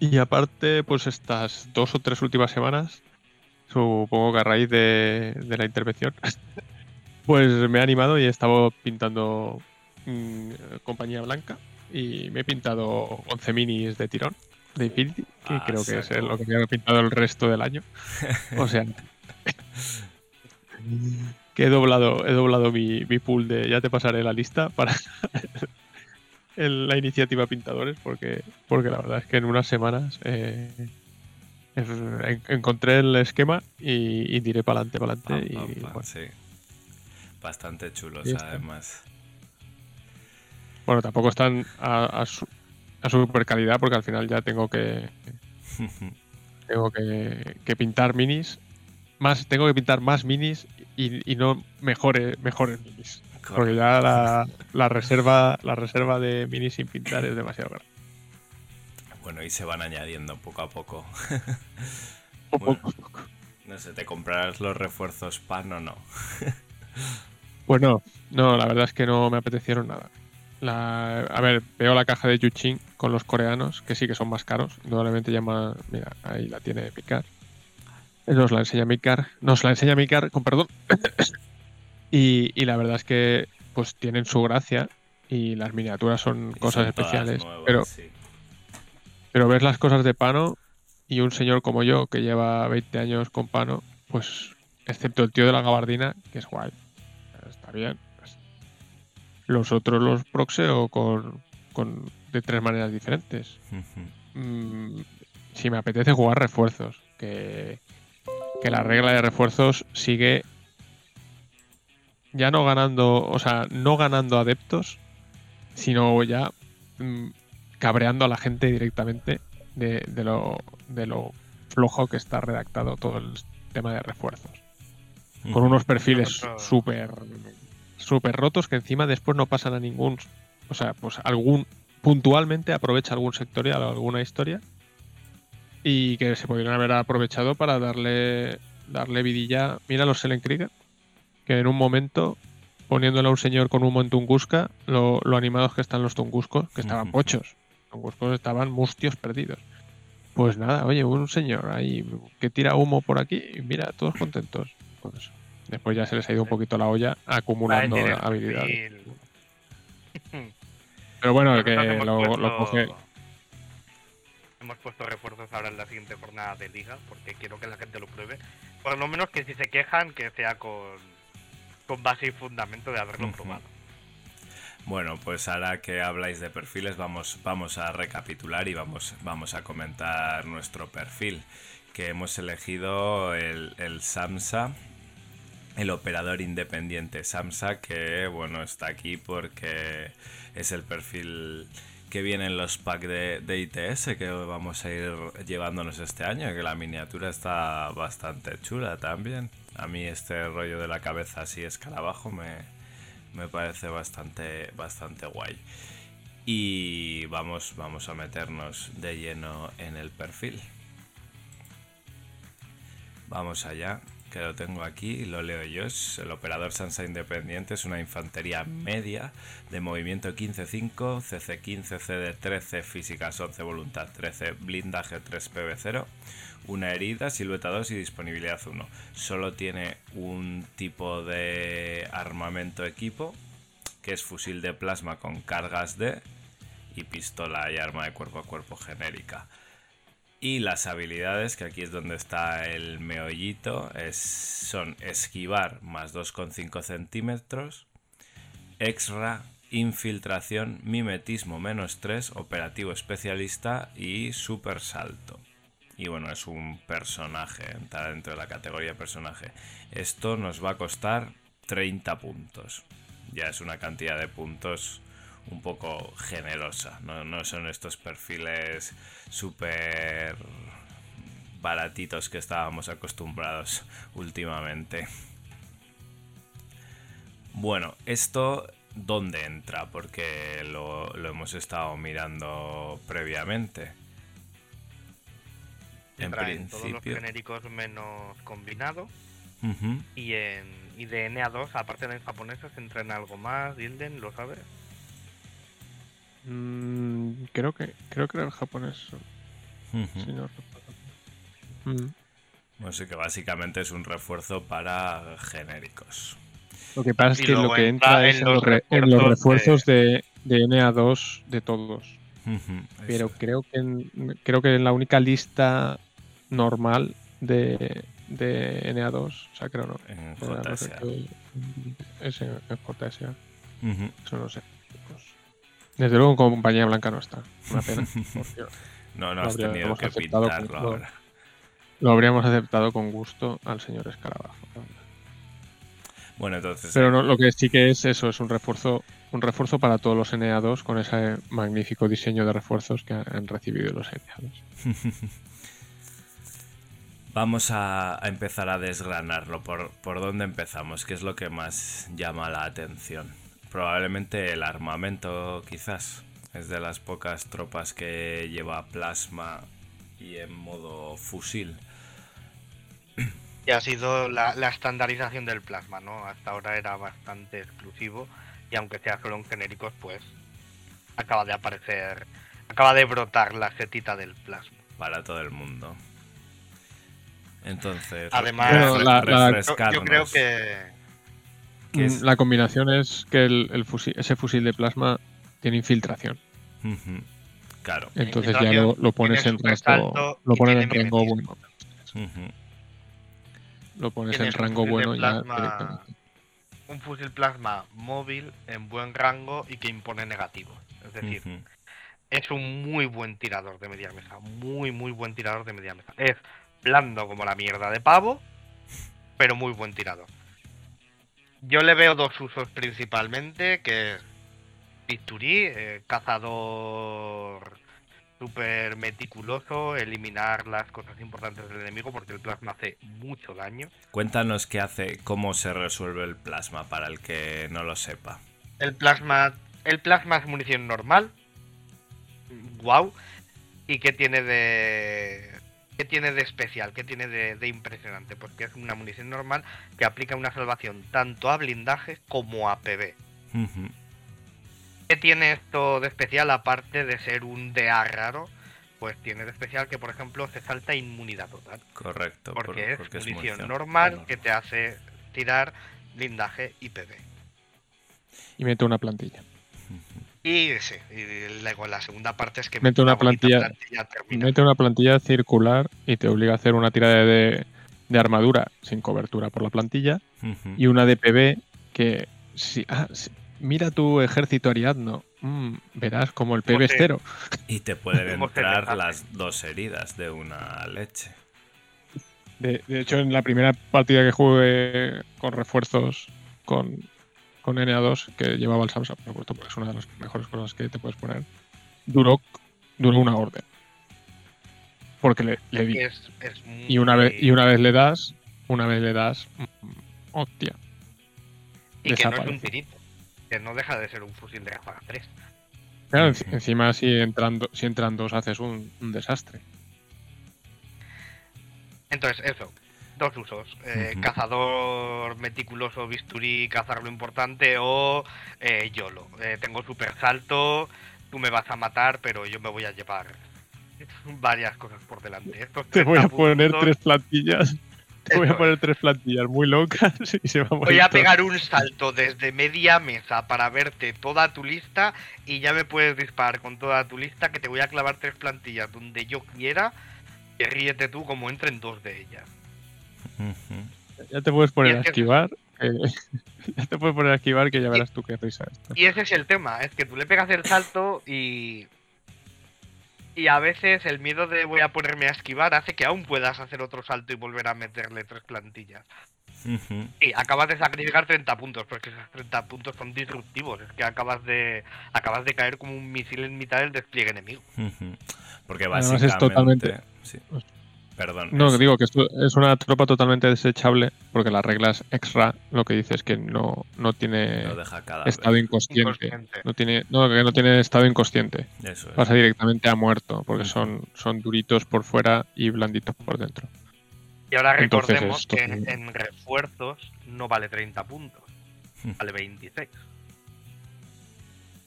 Y aparte, pues estas dos o tres últimas semanas, supongo que a raíz de, de la intervención, <laughs> pues me he animado y he estado pintando mm, compañía blanca. Y me he pintado 11 minis de tirón de Infinity, que Ah, creo que es lo que me he pintado el resto del año. <laughs> O sea, <laughs> que he doblado, he doblado mi, mi pool de. Ya te pasaré la lista para <laughs> la iniciativa Pintadores, porque, porque la verdad es que en unas semanas eh, encontré el esquema y, y tiré para adelante, para adelante. y pam, bueno, sí. Bastante chulos, además. bueno, tampoco están a, a, su, a super calidad, porque al final ya tengo que, <laughs> tengo que, que pintar minis. Más, tengo que pintar más minis y, y no mejores, mejores minis. Porque ya la, la reserva la reserva de minis sin pintar es demasiado grande. Bueno, y se van añadiendo poco a poco. <laughs> Poco, Bueno. No sé, ¿te comprarás los refuerzos pan o no? <laughs> Pues no, no, la verdad es que no me apetecieron nada. La, a ver, veo la caja de Yuchin con los coreanos, que sí que son más caros. Indudablemente llama. Mira, ahí la tiene Mikar. Nos la enseña Mikar. Nos la enseña Mikar, con perdón. <coughs> y, y la verdad es que pues tienen su gracia y las miniaturas son Y cosas son especiales. nuevas, pero, sí. pero ves las cosas de Pano y un señor como yo que lleva 20 años con Pano, pues excepto el tío de la gabardina, que es guay. Está bien. pues. Los otros los proxeo con, con de tres maneras diferentes. Mm, si me apetece jugar refuerzos, que, que la regla de refuerzos sigue ya no ganando, o sea, no ganando adeptos, sino ya mm, cabreando a la gente directamente de, de lo, de lo flojo que está redactado todo el tema de refuerzos. Con unos perfiles súper súper rotos que encima después no pasan a ningún, o sea, pues algún puntualmente aprovecha algún sectorial o alguna historia y que se podrían haber aprovechado para darle darle vidilla. Mira los Selenkrieger, que en un momento poniéndole a un señor con humo en Tunguska, lo, lo animados que están los Tunguscos, que estaban pochos. Los Tunguscos estaban mustios perdidos. Pues nada, oye, un señor ahí que tira humo por aquí y mira, todos contentos. Pues después ya se les ha ido un poquito la olla acumulando habilidades. Pero bueno, que lo, lo coge. Hemos puesto refuerzos ahora en la siguiente jornada de liga porque quiero que la gente lo pruebe. Por lo menos que si se quejan, que sea con, con base y fundamento de haberlo Ujú. probado. Bueno, pues ahora que habláis de perfiles, vamos, vamos a recapitular y vamos, vamos a comentar nuestro perfil. Que hemos elegido el, el SAMSA, el operador independiente SAMSA, que bueno, está aquí porque es el perfil que viene en los packs de, de ITS que vamos a ir llevándonos este año, que la miniatura está bastante chula también. A mí este rollo de la cabeza así escarabajo me, me parece bastante, bastante guay. Y vamos, vamos a meternos de lleno en el perfil. Vamos allá, que lo tengo aquí lo leo yo. Es el operador Sansa Independiente es una infantería media de movimiento 15-5, CC 15, CD 13, físicas 11, voluntad 13, blindaje 3, PV 0, una herida, silueta 2 y disponibilidad 1. Solo tiene un tipo de armamento equipo, que es fusil de plasma con cargas de y pistola y arma de cuerpo a cuerpo genérica. Y las habilidades, que aquí es donde está el meollito, es, son esquivar más 2,5 centímetros, extra, infiltración, mimetismo menos 3, operativo especialista y super salto. Y bueno, es un personaje, entra dentro de la categoría personaje. Esto nos va a costar 30 puntos. Ya es una cantidad de puntos un poco generosa. No, no son estos perfiles súper baratitos que estábamos acostumbrados últimamente. Bueno, esto ¿dónde entra? Porque lo, lo hemos estado mirando previamente. En en todos los principio. genéricos menos combinado. Ujú. Y en y de NA2, aparte de en japonesas, entra en algo más. Dilden, ¿lo sabes? Mm, creo que creo que era el japonés. Si no. Mm. Bueno, sí que básicamente es un refuerzo para genéricos. Lo que pasa es que lo que entra entra es en los re- en los refuerzos refuerzos de, de NA2 de todos. Pero eso. creo que en, creo que en la única lista normal de, de NA2, o sea, creo no. en JSA. Es en, en JSA, Ujú. eso no sé. Desde luego en compañía blanca no está. Una pena. <laughs> No, no Lo has tenido que con pintarlo ahora. lo habríamos aceptado con gusto al señor Escarabajo. Bueno, entonces. Pero no, lo que sí que es eso, es un refuerzo, un refuerzo para todos los NA2 con ese magnífico diseño de refuerzos que han recibido los NA2. <laughs> Vamos a, a empezar a desgranarlo. ¿Por, ¿Por dónde empezamos? ¿Qué es lo que más llama la atención? Probablemente el armamento, quizás. Es de las pocas tropas que lleva plasma y en modo fusil. Y ha sido la, la estandarización del plasma, ¿no? Hasta ahora era bastante exclusivo y aunque sea solo en genéricos, pues acaba de aparecer, acaba de brotar la setita del plasma. para todo el mundo. Entonces, Además, Bueno, la- la- Yo, yo creo que ¿Qué es? Mm, La combinación es que el, el fusil- ese fusil de plasma tiene infiltración. Claro. Entonces ya lo, lo pones en rango, lo pones en rango bueno. Lo pones en rango fusil de bueno ya plasma- directamente. Un fusil plasma móvil en buen rango y que impone negativo. Es decir, es un muy buen tirador de media mesa. Muy, muy buen tirador de media mesa. Es blando como la mierda de pavo, pero muy buen tirador. Yo le veo dos usos principalmente, que es bisturí, eh, cazador súper meticuloso, eliminar las cosas importantes del enemigo, porque el plasma hace mucho daño. Cuéntanos qué hace, cómo se resuelve el plasma para el que no lo sepa. El plasma, el plasma es munición normal. Wow. ¿Y qué tiene de qué tiene de especial? ¿Qué tiene de, de impresionante? Pues que es una munición normal que aplica una salvación tanto a blindaje como a PB. ¿Qué tiene esto de especial aparte de ser un DA raro? Pues tiene de especial que, por ejemplo, se salta inmunidad total. Correcto. por- Porque es porque munición munición normal que te hace tirar blindaje y PB. Y mete una plantilla. Y sí, y luego la segunda parte es que Mete una plantilla- termina. Mete una plantilla circular y te obliga a hacer una tirada de, de armadura sin cobertura por la plantilla y una de PB que si, ah, si- mira tu ejército ariadno, mm, verás como el PB es cero. Y te pueden <laughs> ¿Cómo se entrar las dos heridas de una leche. De, de hecho, en la primera partida que jugué con refuerzos con, con NA2 que llevaba el Samsung, me acuerdo, porque es una de las mejores cosas que te puedes poner, duró, duró una orden. Porque le, le di. Es, es Y una vez, y una vez le das, una vez le das, mm, hostia. y que no es un tirito. Que no deja de ser un fusil de ráfaga 3. Claro, encima si entran, do- si entran dos haces un, un desastre. Entonces, eso. Dos usos. eh. Cazador meticuloso, bisturí, cazar lo importante o eh, YOLO. Eh, tengo super salto, tú me vas a matar, pero yo me voy a llevar varias cosas por delante. Estos Te voy a 30 poner puntos, tres plantillas. Te voy a poner tres plantillas muy locas y se va a morir. Voy a pegar un salto desde media mesa para verte toda tu lista y ya me puedes disparar con toda tu lista que te voy a clavar tres plantillas donde yo quiera y ríete tú como entren dos de ellas. Ya te puedes poner Y a que- esquivar. <laughs> eh, ya te puedes poner a esquivar que ya verás tú qué risa esto. Y ese es el tema, es que tú le pegas el salto y... Y a veces el miedo de voy a ponerme a esquivar hace que aún puedas hacer otro salto y volver a meterle tres plantillas. Ujú. Y acabas de sacrificar 30 puntos, porque esos 30 puntos son disruptivos. Es que acabas de acabas de caer como un misil en mitad del despliegue enemigo. Ujú. Porque Además es básicamente. totalmente- sí. Perdón. No, es- digo que esto es una tropa totalmente desechable porque las reglas extra lo que dice es que no, no tiene deja estado inconsciente. Inconsciente. No tiene, no, que no tiene estado inconsciente. Eso es. Pasa directamente a muerto porque son, son duritos por fuera y blanditos por dentro. Y ahora Entonces recordemos esto- que en, refuerzos no vale 30 puntos, Hmm. vale 26.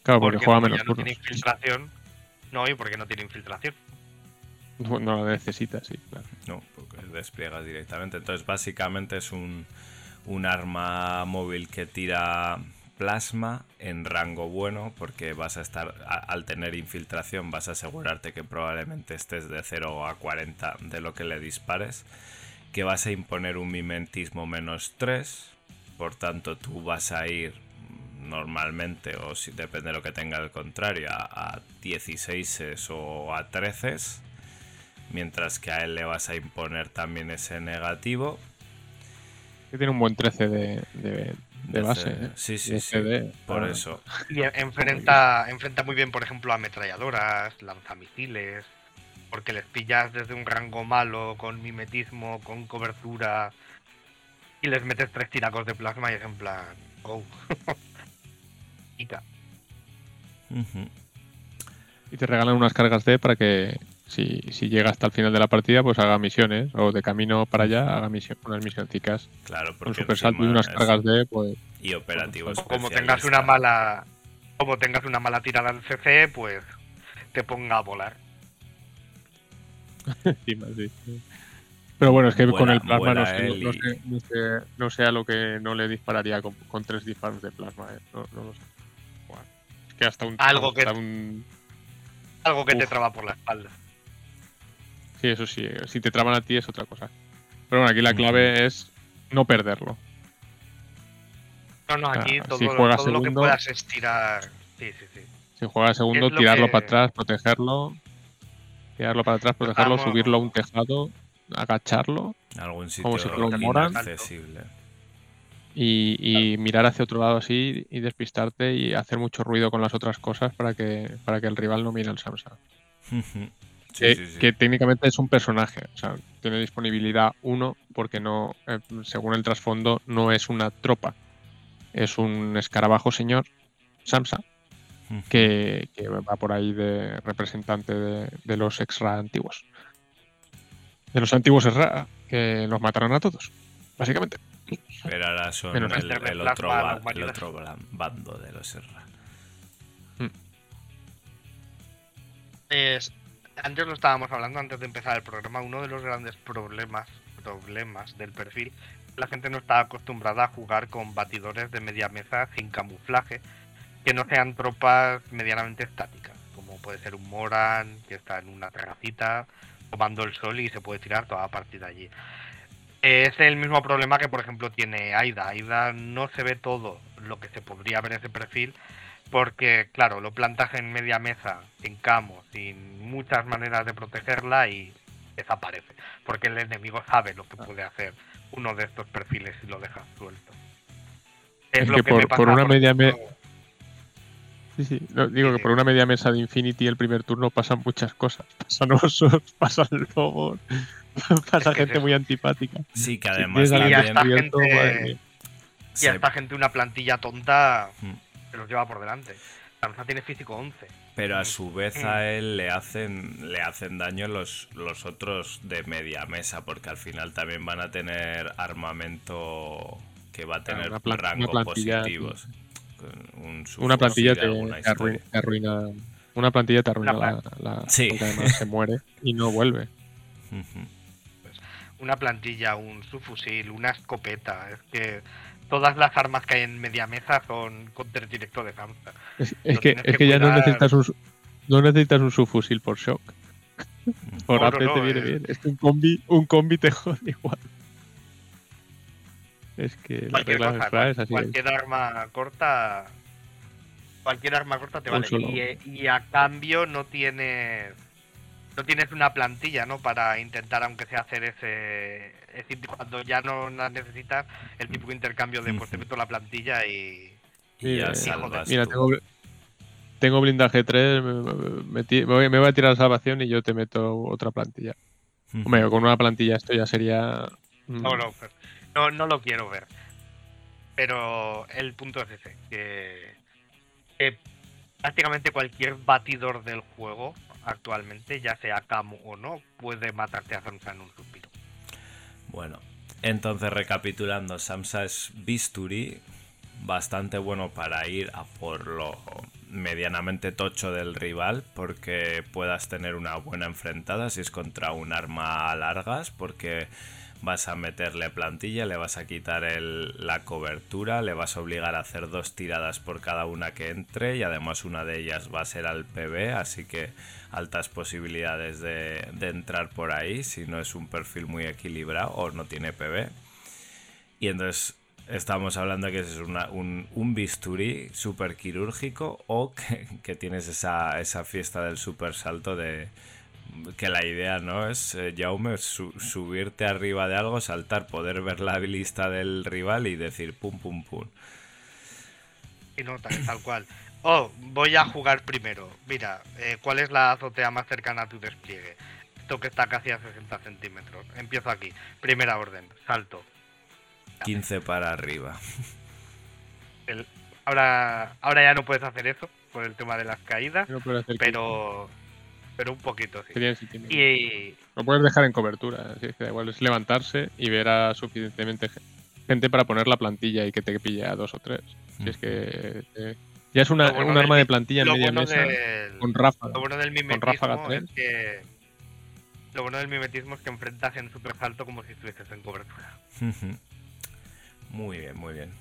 Claro, porque, juega menos no turnos. tiene infiltración. No, y porque no tiene infiltración. No, lo necesita, sí, claro. No, porque despliegas directamente. Entonces, básicamente es un, un arma móvil que tira plasma en rango bueno, porque vas a estar, al tener infiltración, vas a asegurarte que probablemente estés de 0 a 40 de lo que le dispares, que vas a imponer un mimetismo menos 3, por tanto tú vas a ir normalmente, o si depende de lo que tenga el contrario, a, a 16 o a 13 mientras que a él le vas a imponer también ese negativo. Que tiene un buen 13 de, de, de base. ¿eh? Sí, sí, De sí. CD. Por Ah, eso. Y en- enfrenta, enfrenta muy bien, por ejemplo, a ametralladoras, lanzamisiles, porque les pillas desde un rango malo, con mimetismo, con cobertura, y les metes tres tiracos de plasma y es en plan, go. <laughs> Ujú. Y te regalan unas cargas D para que si, si llega hasta el final de la partida, pues haga misiones. O de camino para allá, haga misión, unas misioncicas. Claro, Un porque super salto y unas cargas D, pues. y operativo O como tengas una mala como tengas una mala tirada en CC, pues te ponga a volar. <laughs> encima, sí. Pero bueno, es que con el plasma no sé, no, sé, no, sé, no sé a lo que no le dispararía con, con tres disparos de plasma. ¿eh? No, no lo sé. Es que hasta un. Algo que- un- Algo que te traba por la espalda. Sí, eso sí. Si te traban a ti es otra cosa. Pero bueno, aquí la clave es no perderlo. No, no, aquí Ah, todo, si todo lo que segundo- puedas estirar. Sí, sí, sí. Si juega segundo, Es lo tirarlo que- para atrás, protegerlo. Tirarlo para atrás, protegerlo, Vamos. subirlo a un tejado, agacharlo Algún sitio Como si fuera un Moran. y, y mirar hacia otro lado así y despistarte y hacer mucho ruido con las otras cosas para que, para que el rival no mire al Samsa. <laughs> Sí, que, sí, sí. que técnicamente es un personaje, o sea, tiene disponibilidad uno porque no, eh, según el trasfondo, no es una tropa, es un escarabajo señor Samsa que, que va por ahí de representante de, de los extra antiguos. De los antiguos extra que los mataron a todos, básicamente. Pero ahora son Menos el, el el otro, ba- el bando de los Serra. Es- antes lo estábamos hablando, antes de empezar el programa, uno de los grandes problemas, problemas del perfil, la gente no está acostumbrada a jugar con batidores de media mesa sin camuflaje, que no sean tropas medianamente estáticas, como puede ser un Moran, que está en una terracita, tomando el sol y se puede tirar toda la partida allí. Es el mismo problema que, por ejemplo, tiene Aida. Aida no se ve todo lo que se podría ver en ese perfil, porque, claro, lo plantas en media mesa, sin camo, sin muchas maneras de protegerla y desaparece. Porque el enemigo sabe lo que puede hacer uno de estos perfiles si lo dejas suelto. Es que por- por una media me- ejemplo, Sí, sí. no, digo Sí, que por una media mesa de Infinity el primer turno pasan muchas cosas. Pasan osos, pasan lobos, pasa <laughs> que gente es muy antipática. Sí, que además a y también descubierto, gente-. Y a esta gente una plantilla tonta Mm. Se los lleva por delante. Lanza tiene físico 11. Pero a su vez a él le hacen, le hacen daño los, los otros de media mesa, porque al final también van a tener armamento que va a tener plan- una rangos positivos. Un Una plantilla te, arruina, te arruina- Una plantilla te arruina Una la, la- Sí. porque además se muere y no vuelve. <laughs> Una plantilla, un subfusil, una escopeta. Es que todas las armas que hay en media mesa son counter directo de Samsa. Es, que, es que que ya no necesitas un no necesitas un subfusil por shock. Por No, AP no, te viene eh. bien. Es que un combi, un combi te <laughs> jode igual. Es que la Cualquier regla cosa, extra es así. cualquier arma corta. Cualquier arma corta te Un vale. Y, eh, y a cambio no tienes. No tienes una plantilla, ¿no? Para intentar, aunque sea hacer ese. Es decir, cuando ya no la necesitas, el típico intercambio de pues te meto la plantilla y. Y ya Mira, salvas Mira, tú. tengo, tengo blindaje 3, me, voy, me voy a tirar salvación y yo te meto otra plantilla. Hombre, con una plantilla esto ya sería... mm, No, no, no, no lo quiero ver. Pero el punto es ese, que, que prácticamente cualquier batidor del juego actualmente, ya sea camo o no, puede matarte a Samsa en un suspiro. Bueno, entonces recapitulando, Samsa es bisturi, bastante bueno para ir a por lo medianamente tocho del rival, porque puedas tener una buena enfrentada si es contra un arma a largas, porque vas a meterle plantilla, le vas a quitar el- la cobertura, le vas a obligar a hacer dos tiradas por cada una que entre y además una de ellas va a ser al PB, así que altas posibilidades de, entrar por ahí si no es un perfil muy equilibrado o no tiene PB. Y entonces estamos hablando de que es una- un, un bisturí súper quirúrgico o que, que tienes esa, esa fiesta del super salto de que la idea no es, eh, Jaume, su- subirte arriba de algo, saltar, poder ver la lista del rival y decir pum pum pum. Y no, tal, tal cual. Oh, voy a jugar primero. Mira, eh, ¿cuál es la azotea más cercana a tu despliegue? Esto que está casi a 60 centímetros. Empiezo aquí. Primera orden, salto. 15 para arriba. El- ahora, ahora ya no puedes hacer eso por el tema de las caídas, no pero pero un poquito, sí. Sería Y Lo puedes dejar en cobertura, así es que da igual, es levantarse y ver a suficientemente ge- gente para poner la plantilla y que te pille a dos o tres. Si es que eh, ya es una, Lo bueno un del arma de plantilla en lo media bueno, mesa del, con ráfaga. lo bueno del mimetismo tres. es que lo bueno del mimetismo es que enfrentas en super salto como si estuvieses en cobertura. <laughs> Muy bien, muy bien.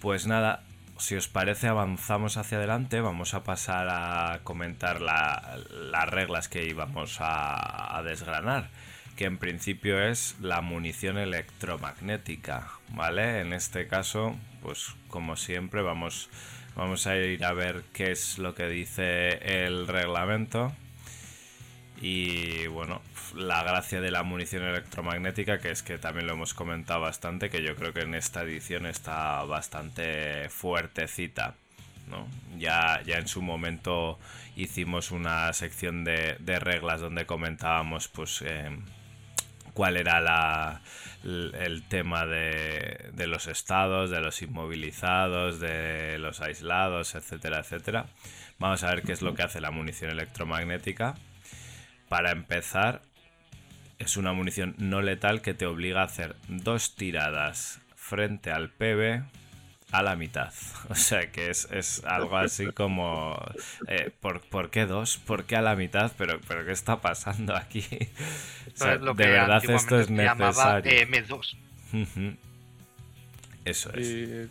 Pues nada, si os parece avanzamos hacia adelante, vamos a pasar a comentar la- las reglas que íbamos a, a desgranar. que en principio es la munición electromagnética, ¿vale? En este caso, pues como siempre vamos, vamos a ir a ver qué es lo que dice el reglamento. Y bueno, la gracia de la munición electromagnética, que es que también lo hemos comentado bastante, que yo creo que en esta edición está bastante fuertecita. ¿no? Ya, ya en su momento hicimos una sección de, reglas donde comentábamos pues eh, cuál era la, el tema de, los estados, de los inmovilizados, de los aislados, etcétera, etcétera. Vamos a ver qué es lo que hace la munición electromagnética. Para empezar, es una munición no letal que te obliga a hacer dos tiradas frente al PB a la mitad. <laughs> O sea que es, es algo así como... Eh, ¿por, ¿por, qué dos? ¿Por qué a la mitad? ¿Pero, pero qué está pasando aquí? <laughs> O sea, es lo de que verdad esto es antiguamente se llamaba, necesario. eh, M2. Ujú. Eso es. Y,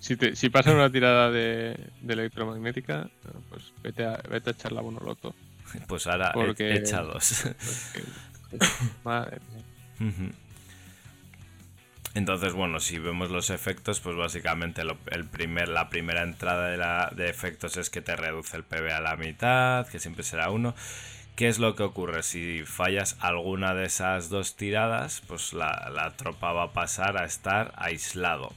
si, te, si pasa una tirada de, de electromagnética, pues vete a, vete a echar la bonoloto. Pues ahora porque- echa dos. <laughs> Madre mía. Entonces, bueno, si vemos los efectos, pues básicamente el primer, la primera entrada de, la- de efectos es que te reduce el PB a la mitad, que siempre será uno. ¿Qué es lo que ocurre? Si fallas alguna de esas dos tiradas, pues la, la tropa va a pasar a estar aislado.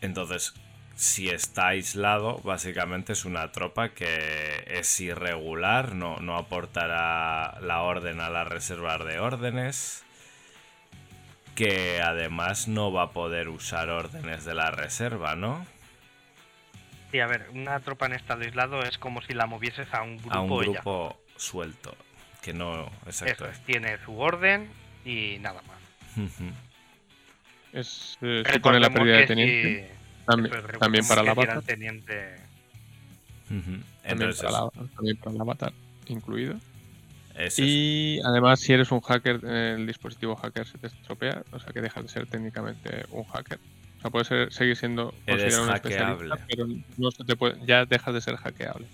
Entonces, si está aislado, básicamente es una tropa que es irregular, no, no aportará la orden a la reserva de órdenes, que además no va a poder usar órdenes de la reserva, ¿no? Sí, a ver, una tropa en estado aislado es como si la movieses a un grupo. A un ella. grupo suelto, que no, exacto. Eso es, tiene su orden y nada más. Es, eh, supone la pérdida de teniente. si- También, eso para la teniente. Ujú. También Entonces, para, la, también para la bata incluido. Es. Y además, si eres un hacker, el dispositivo hacker se te estropea, o sea que dejas de ser técnicamente un hacker. O sea, puedes ser- seguir siendo Eres un hackeable. pero no se te puede, ya dejas de ser hackeable.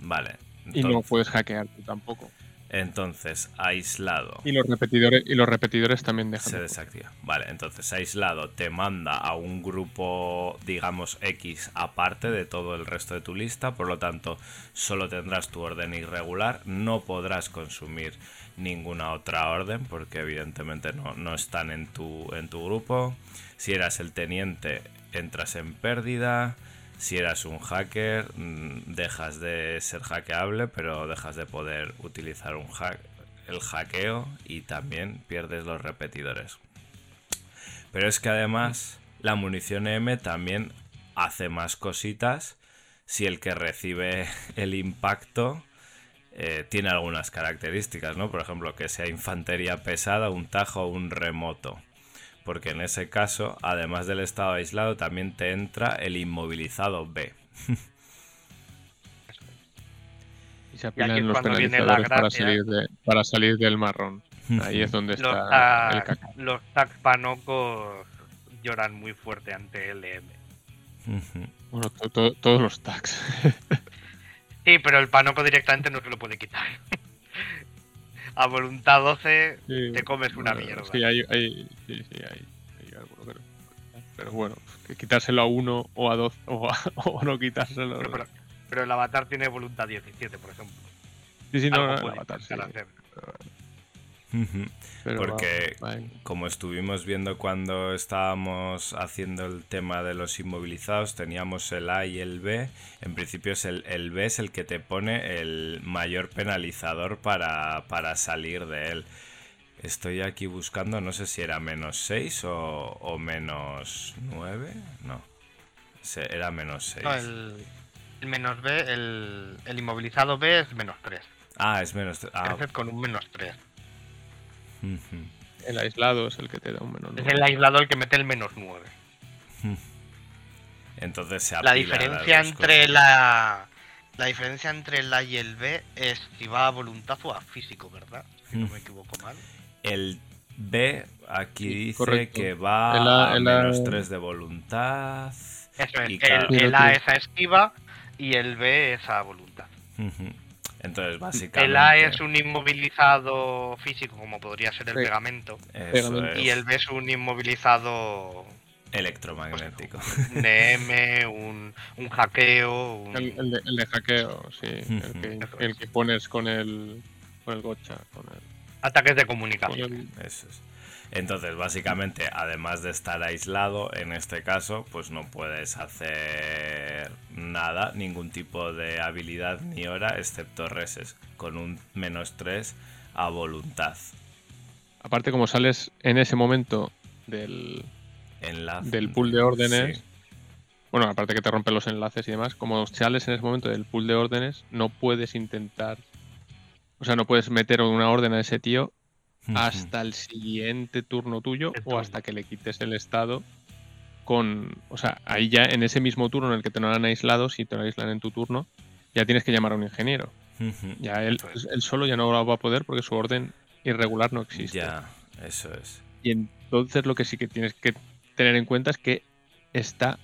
Vale. Y no puedes hackear tú tampoco. Entonces, aislado. Y los repetidores, y los repetidores también dejan Se de desactiva. Vale, entonces aislado te manda a un grupo, digamos, X aparte de todo el resto de tu lista, por lo tanto, solo tendrás tu orden irregular, no podrás consumir ninguna otra orden, porque evidentemente no, no están en tu, en tu grupo. Si eras el teniente, entras en pérdida. Si eras un hacker, mm, dejas de ser hackeable, pero dejas de poder utilizar el hackeo y también pierdes los repetidores. Pero es que además la munición M también hace más cositas si el que recibe <laughs> el impacto eh, tiene algunas características, ¿no? Por ejemplo, que sea infantería pesada, un tajo o un remoto. Porque en ese caso, además del estado aislado, también te entra el inmovilizado B. Y se aquí apilan es los cuando viene la penalizadores para gracia. salir, de- para salir del marrón. Ahí es donde Los, está el caca. los tac panocos lloran muy fuerte ante LM. Bueno, to- to- todos los tags. <laughs> Sí, pero el panoco directamente no se lo puede quitar. A voluntad 12 Sí, te comes una bueno, mierda. Sí, hay, hay, sí, sí, hay, hay alguno que no. Pero bueno, que quitárselo a uno o a dos o, a- <laughs> o no quitárselo. Pero, pero- pero el avatar tiene voluntad 17, por ejemplo. sí, sí, no, no, el avatar, sí, hacer. Pero Porque va- va en- como estuvimos viendo cuando estábamos haciendo el tema de los inmovilizados, teníamos el A y el B. En principio es el, el B es el que te pone el mayor penalizador para, para salir de él. Estoy aquí buscando, no sé si era menos 6 o, o menos 9. No, era menos 6. No, el, el menos B, el, el inmovilizado B es menos 3. Ah, es menos... Ah, Creces con un menos 3. El aislado es el que te da un menor. Es el aislado el que mete el menos 9. Entonces se La diferencia entre la. La diferencia entre el A y el B es si va a voluntad o a físico, ¿verdad? Si no me equivoco mal. El B aquí Sí, dice correcto. que va El A- a el A- menos 3 de voluntad. Eso es, Y el, cada- el A es a esquiva y el B es a voluntad. Entonces, básicamente. El A es un inmovilizado físico, como podría ser el Sí. pegamento. eso pegamento. es Y el B es un inmovilizado. electromagnético. Un EM, un, un hackeo. Un... El, el de, el de hackeo, sí. El que, el que pones con el, con el gocha. Con el, Ataques de con comunicación. el- Eso es. Entonces, básicamente, además de estar aislado, en este caso, pues no puedes hacer nada, ningún tipo de habilidad ni hora, excepto reses, con un menos 3 a voluntad. Aparte, como sales en ese momento del, Enlace. del pool de órdenes, Sí. bueno, aparte que te rompen los enlaces y demás, como sales en ese momento del pool de órdenes, no puedes intentar, o sea, no puedes meter una orden a ese tío hasta el siguiente turno tuyo o hasta que le quites el estado con, o sea, ahí ya en ese mismo turno en el que te lo han aislado, si te lo aíslan en tu turno, ya tienes que llamar a un ingeniero. Ya él, solo ya no lo va a poder porque su orden irregular no existe. Ya, eso es. Y entonces lo que sí que tienes que tener en cuenta es que está,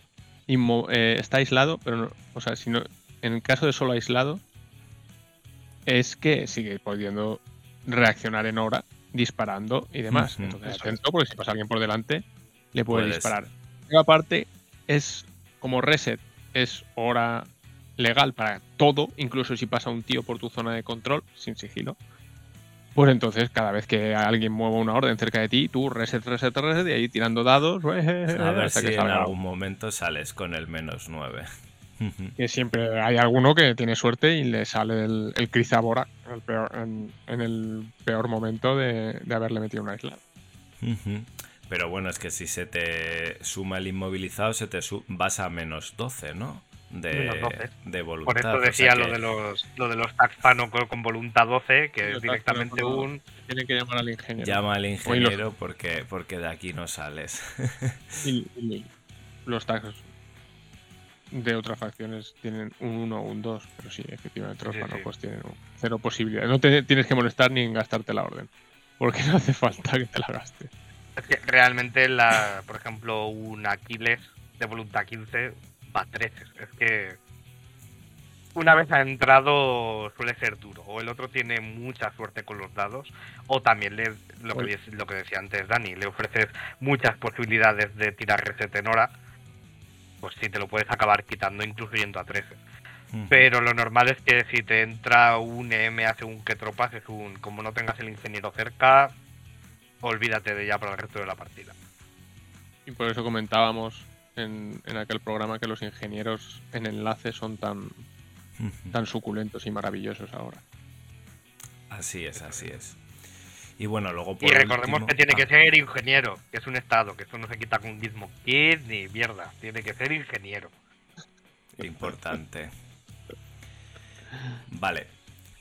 eh, está aislado, pero no, o sea, si no, en el caso de solo aislado, es que sigue pudiendo reaccionar en hora, disparando y demás. Entonces, atento, porque si pasa alguien por delante, le puede Puedes. disparar. Pero aparte, es como reset, es hora legal para todo, incluso si pasa un tío por tu zona de control, sin sigilo. Pues entonces, cada vez que alguien mueva una orden cerca de ti, tú reset, reset, reset, y ahí tirando dados, <laughs> A ver hasta si que en algún momento sales con el menos 9. Que siempre hay alguno que tiene suerte y le sale el, el Crizabora el peor- en, en el peor momento de, de haberle metido una isla. Pero bueno, es que si se te suma el inmovilizado, se te su- vas a menos 12, ¿no? De, Menos 12. de voluntad. Por o esto sea decía lo de los lo de los taxpano con, con voluntad 12, que es directamente un Tienen que llamar al ingeniero. Llama al ingeniero porque, porque de aquí no sales. Y, <laughs> y los tags de otras facciones tienen un 1 o un 2, pero sí, efectivamente los Sí, tienen cero posibilidad. No te tienes que molestar ni en gastarte la orden, porque <laughs> no hace falta que te la gastes. Es que realmente, la, por ejemplo, un Aquiles de voluntad 15 va a 13. Es que una vez ha entrado suele ser duro. O el otro tiene mucha suerte con los dados. O también le, lo, que, lo que decía antes Dani, le ofreces muchas posibilidades de tirar reset en hora. Pues sí, te lo puedes acabar quitando incluso yendo a 13. Pero lo normal es que si te entra un EM a según qué tropas, es un. Como no tengas el ingeniero cerca, olvídate de ya para el resto de la partida. Y por eso comentábamos en, en aquel programa que los ingenieros en enlace son tan, tan suculentos y maravillosos ahora. Así es, así es. Y bueno, luego por Y recordemos último- que tiene que ser ingeniero, que es un estado, que eso no se quita con Gizmo Kid ni mierda. Tiene que ser ingeniero. Importante. Vale.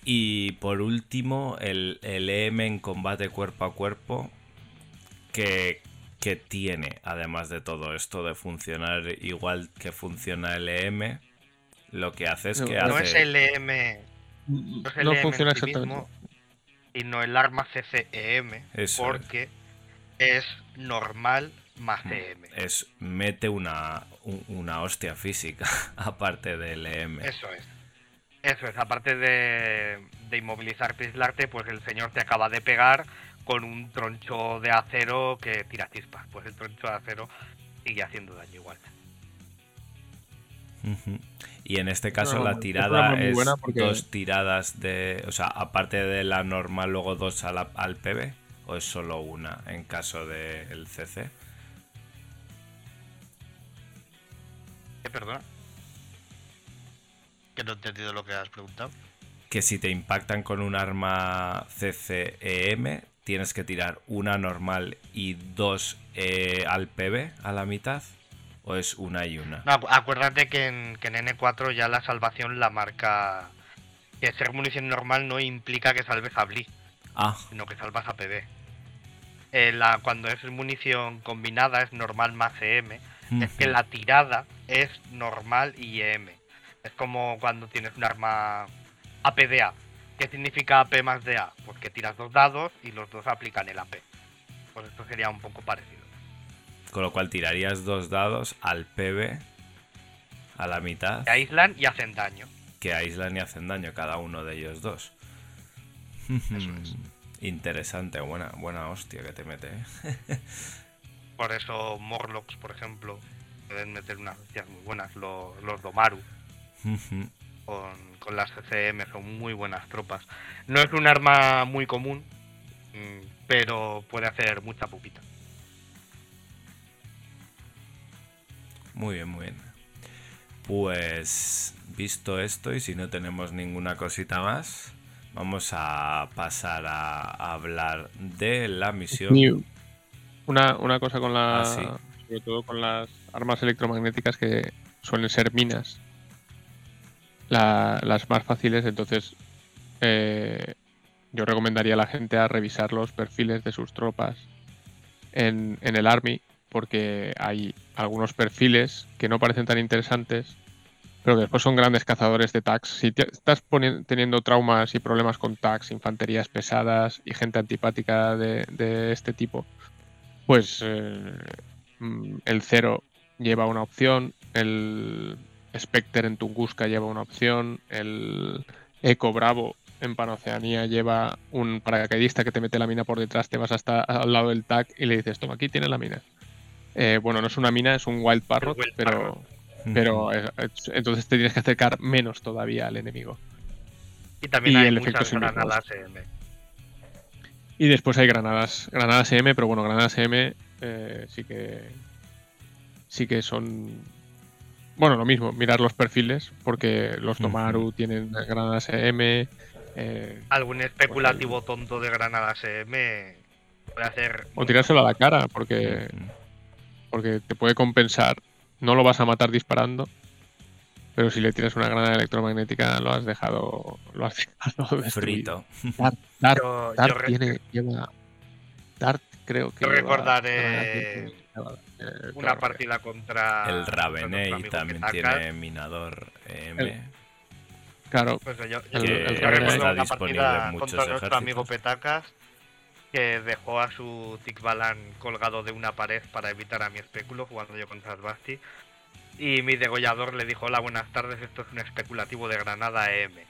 Y por último, el, el EM en combate cuerpo a cuerpo. Que, que tiene, además de todo esto de funcionar igual que funciona el EM, lo que hace es No, que no No hace. es el EM, no es el No EM funciona en sí exactamente. mismo, sino el arma CCEM, Eso es. porque es normal más EM. es mete una, un- una hostia física, <laughs> aparte del EM. Eso es. Eso es, aparte de, de inmovilizarte y aislarte, pues el señor te acaba de pegar con un troncho de acero que tira chispas. Pues el troncho de acero sigue haciendo daño igual. Y en este caso la tirada es buena porque- dos tiradas de... O sea, aparte de la normal, luego dos a la- al PB. ¿O es solo una en caso del CC? ¿Qué, perdona? Que no he entendido lo que has preguntado. Que si te impactan con un arma CCEM, tienes que tirar una normal y dos eh, al PB a la mitad. ¿O es una y una? No, acu- acuérdate que en, que en N4 ya la salvación la marca. Que ser munición normal no implica que salves a Blitz, Ah, sino que salvas a PB. Eh, la, cuando es munición combinada es normal más EM. Es que la tirada es normal y EM. Es como cuando tienes un arma APDA. ¿Qué significa AP más DA? Pues que tiras dos dados y los dos aplican el AP. Pues esto sería un poco parecido. Con lo cual tirarías dos dados al PB a la mitad. Se aíslan y hacen daño. que aíslan y hacen daño cada uno de ellos dos. <laughs> Interesante, buena, buena hostia que te mete. ¿eh? <laughs> Por eso Morlocks, por ejemplo, pueden meter unas hostias muy buenas. Los, los Domaru <laughs> con, con las CCM son muy buenas tropas. No es un arma muy común, mm, pero puede hacer mucha pupita. Muy bien, muy bien. Pues visto esto y si no tenemos ninguna cosita más, vamos a pasar a hablar de la misión. Una, una cosa con la. Ah, sí. Sobre todo con las armas electromagnéticas que suelen ser minas. La- las más fáciles, entonces. eh, yo recomendaría a la gente a revisar los perfiles de sus tropas en, en el Army, porque hay algunos perfiles que no parecen tan interesantes, pero que después son grandes cazadores de tags. Si estás teniendo traumas y problemas con tags, infanterías pesadas y gente antipática de, este tipo, pues eh, mm, el Cero lleva una opción, el Spectre en Tunguska lleva una opción, el Eco Bravo en Panoceanía lleva un paracaidista que te mete la mina por detrás, te vas hasta al lado del tag y le dices, toma, aquí tienes la mina. Eh, bueno, no es una mina, es un Wild Parrot, Wild pero, pero es- es- entonces te tienes que acercar menos todavía al enemigo. Y también Y hay el efecto granadas M. Y después hay granadas, granadas M, pero bueno, granadas M eh, sí que sí que son bueno, lo mismo, mirar los perfiles, porque los Tomaru tienen granadas M, eh, Algún especulativo tonto de granadas M puede hacer. o tirárselo a la cara, porque, porque te puede compensar. No lo vas a matar disparando, pero si le tiras una granada electromagnética lo has dejado, lo has <laughs> dejado. Frito. Dart, Dart, Yo, yo Dart re- tiene, lleva, Dart creo que Yo lleva recordaré eh, una partida contra. El Ravenei también tiene minador M. Claro, Pues yo, yo- El- yo el recuerdo está una disponible partida en muchos contra nuestro amigo. Petacas que dejó a su Tikbalan colgado de una pared para evitar a mi espéculo jugando yo contra el Basti. Y mi degollador le dijo, hola, buenas tardes, esto es un especulativo de granada M.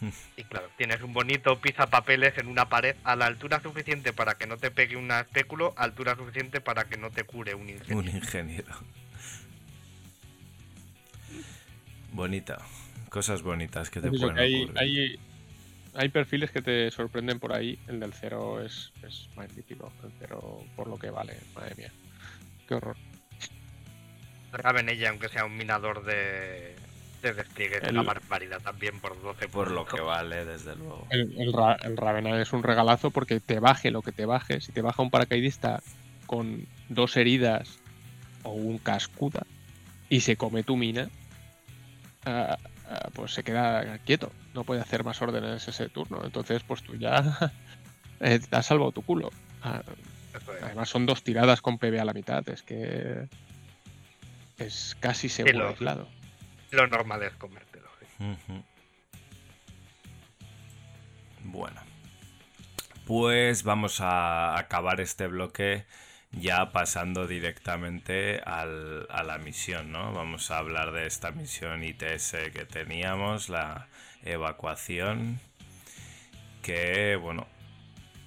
<laughs> Y claro, tienes un bonito papeles en una pared a la altura suficiente para que no te pegue un espéculo, altura suficiente para que no te cure un incendio. Un ingeniero. Bonita. Cosas bonitas que te pueden que hay, ocurrir. hay, hay perfiles que te sorprenden por ahí. El del cero es, es magnífico. El cero por lo que vale. Madre mía. Qué horror. Ravenella, aunque sea un minador de, de despliegue, es una El- barbaridad también por 12 Por lo que vale, desde luego. El, el, Ra- el Ravenal es un regalazo porque te baje lo que te baje. Si te baja un paracaidista con dos heridas o un cascuda y se come tu mina, ah, ah, pues se queda quieto. No puede hacer más órdenes ese turno. Entonces, pues tú ya <laughs> eh, te has salvado tu culo. Ah. Además son dos tiradas con PB a la mitad, es que es casi seguro lo- aislado. Lo normal es comértelo. sí. Bueno. Pues vamos a acabar este bloque ya pasando directamente al- a la misión, ¿no? Vamos a hablar de esta misión ITS que teníamos, la evacuación, que, bueno,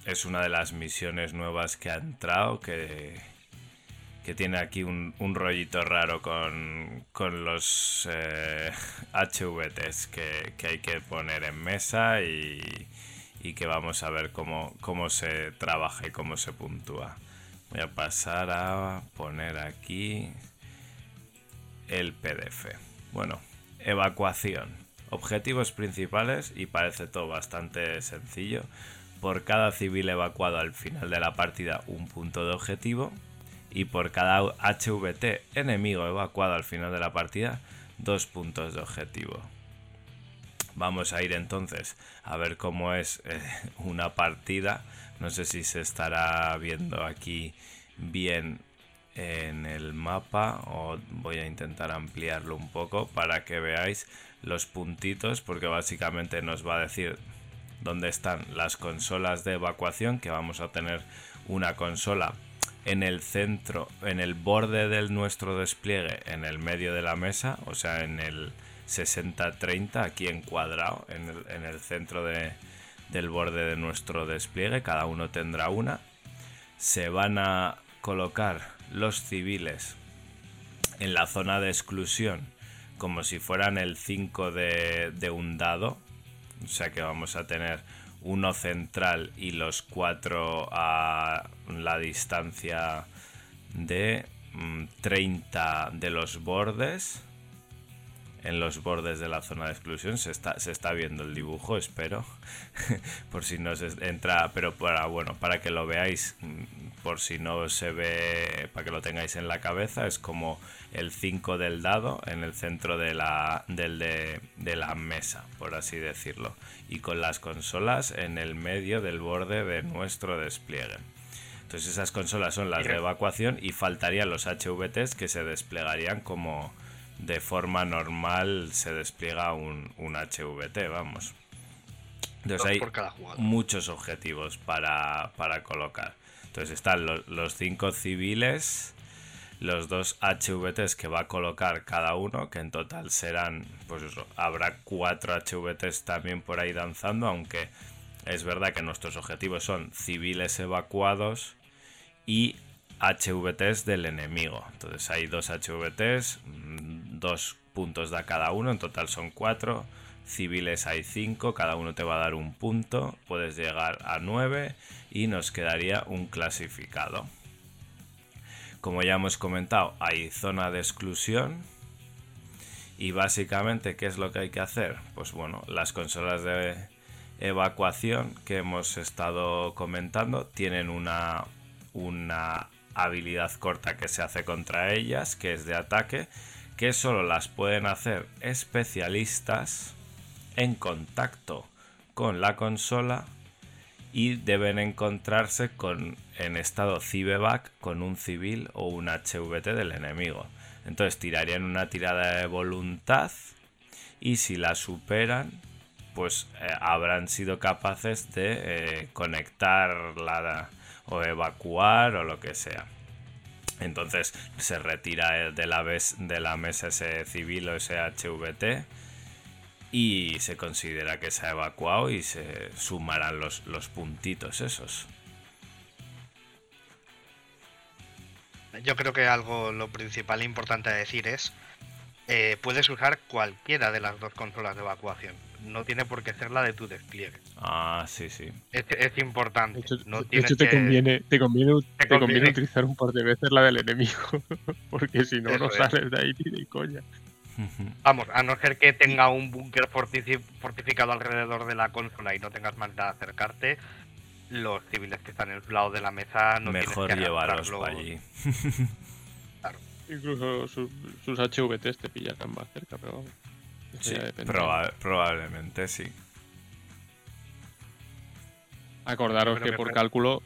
es una de las misiones nuevas que ha entrado, que, que tiene aquí un, un rollito raro con, con los eh, <laughs> HVTs que, que hay que poner en mesa y, y que vamos a ver cómo, cómo se trabaja y cómo se puntúa. Voy a pasar a poner aquí el PDF. Bueno, evacuación. Objetivos principales y parece todo bastante sencillo. Por cada civil evacuado al final de la partida un punto de objetivo y por cada HVT enemigo evacuado al final de la partida dos puntos de objetivo. Vamos a ir entonces a ver cómo es eh, <laughs> una partida. No sé si se estará viendo aquí bien en el mapa o voy a intentar ampliarlo un poco para que veáis los puntitos porque básicamente nos va a decir dónde están las consolas de evacuación que vamos a tener una consola en el centro, en el borde de nuestro despliegue, en el medio de la mesa, o sea, en el 60-30 aquí encuadrado en el, en el centro de- del borde de nuestro despliegue. Cada uno tendrá una. Se van a colocar los civiles en la zona de exclusión como si fueran el 5 de, de un dado. O sea que vamos a tener uno central y los cuatro a la distancia de mm, 30 de los bordes. En los bordes de la zona de exclusión se está, se está viendo el dibujo, espero. <laughs> por si no se entra, pero para bueno, para que lo veáis, mm, por si no se ve, para que lo tengáis en la cabeza, es como el 5 del dado en el centro de la, del de, de la mesa, por así decirlo, y con las consolas en el medio del borde de nuestro despliegue. Entonces esas consolas son las de evacuación y faltarían los HVTs que se desplegarían como de forma normal se despliega un, un HVT, vamos. Entonces hay muchos objetivos para, para colocar. Entonces están lo- los cinco civiles, los dos HVTs que va a colocar cada uno, que en total serán, pues eso, habrá cuatro HVTs también por ahí danzando, aunque es verdad que nuestros objetivos son civiles evacuados y HVTs del enemigo. Entonces hay dos HVTs, dos puntos da cada uno, en total son cuatro. Civiles hay cinco, cada uno te va a dar un punto, puedes llegar a nueve y nos quedaría un clasificado. Como ya hemos comentado, hay zona de exclusión. Y básicamente, ¿qué es lo que hay que hacer? Pues bueno, las consolas de evacuación que hemos estado comentando tienen una, una habilidad corta que se hace contra ellas, que es de ataque, que solo las pueden hacer especialistas en contacto con la consola y deben encontrarse con en estado cibeback con un civil o un HVT del enemigo. Entonces tirarían una tirada de voluntad y si la superan, pues eh, habrán sido capaces de eh, conectar o evacuar o lo que sea. Entonces se retira de la, ves- de la mesa ese civil o ese HVT y se considera que se ha evacuado y se sumarán los, los puntitos esos. Yo creo que algo, lo principal e importante a decir es, eh, puedes usar cualquiera de las dos consolas de evacuación. No tiene por qué ser la de tu despliegue. Ah, sí, sí. Es, es importante. De hecho, no de tienes hecho te, que- conviene, te, conviene, te conviene conviene. utilizar un par de veces la del enemigo. <laughs> Porque si no, no es. sales de ahí ni de coña. Vamos, a no ser que tenga un búnker fortificado alrededor de la consola y no tengas manera de acercarte, los civiles que están en el lado de la mesa no Mejor que llevarlos para allí. Incluso su- sus HVTs te pillan más cerca, pero vamos. Sí, proba- probablemente sí. Acordaros que que por cálculo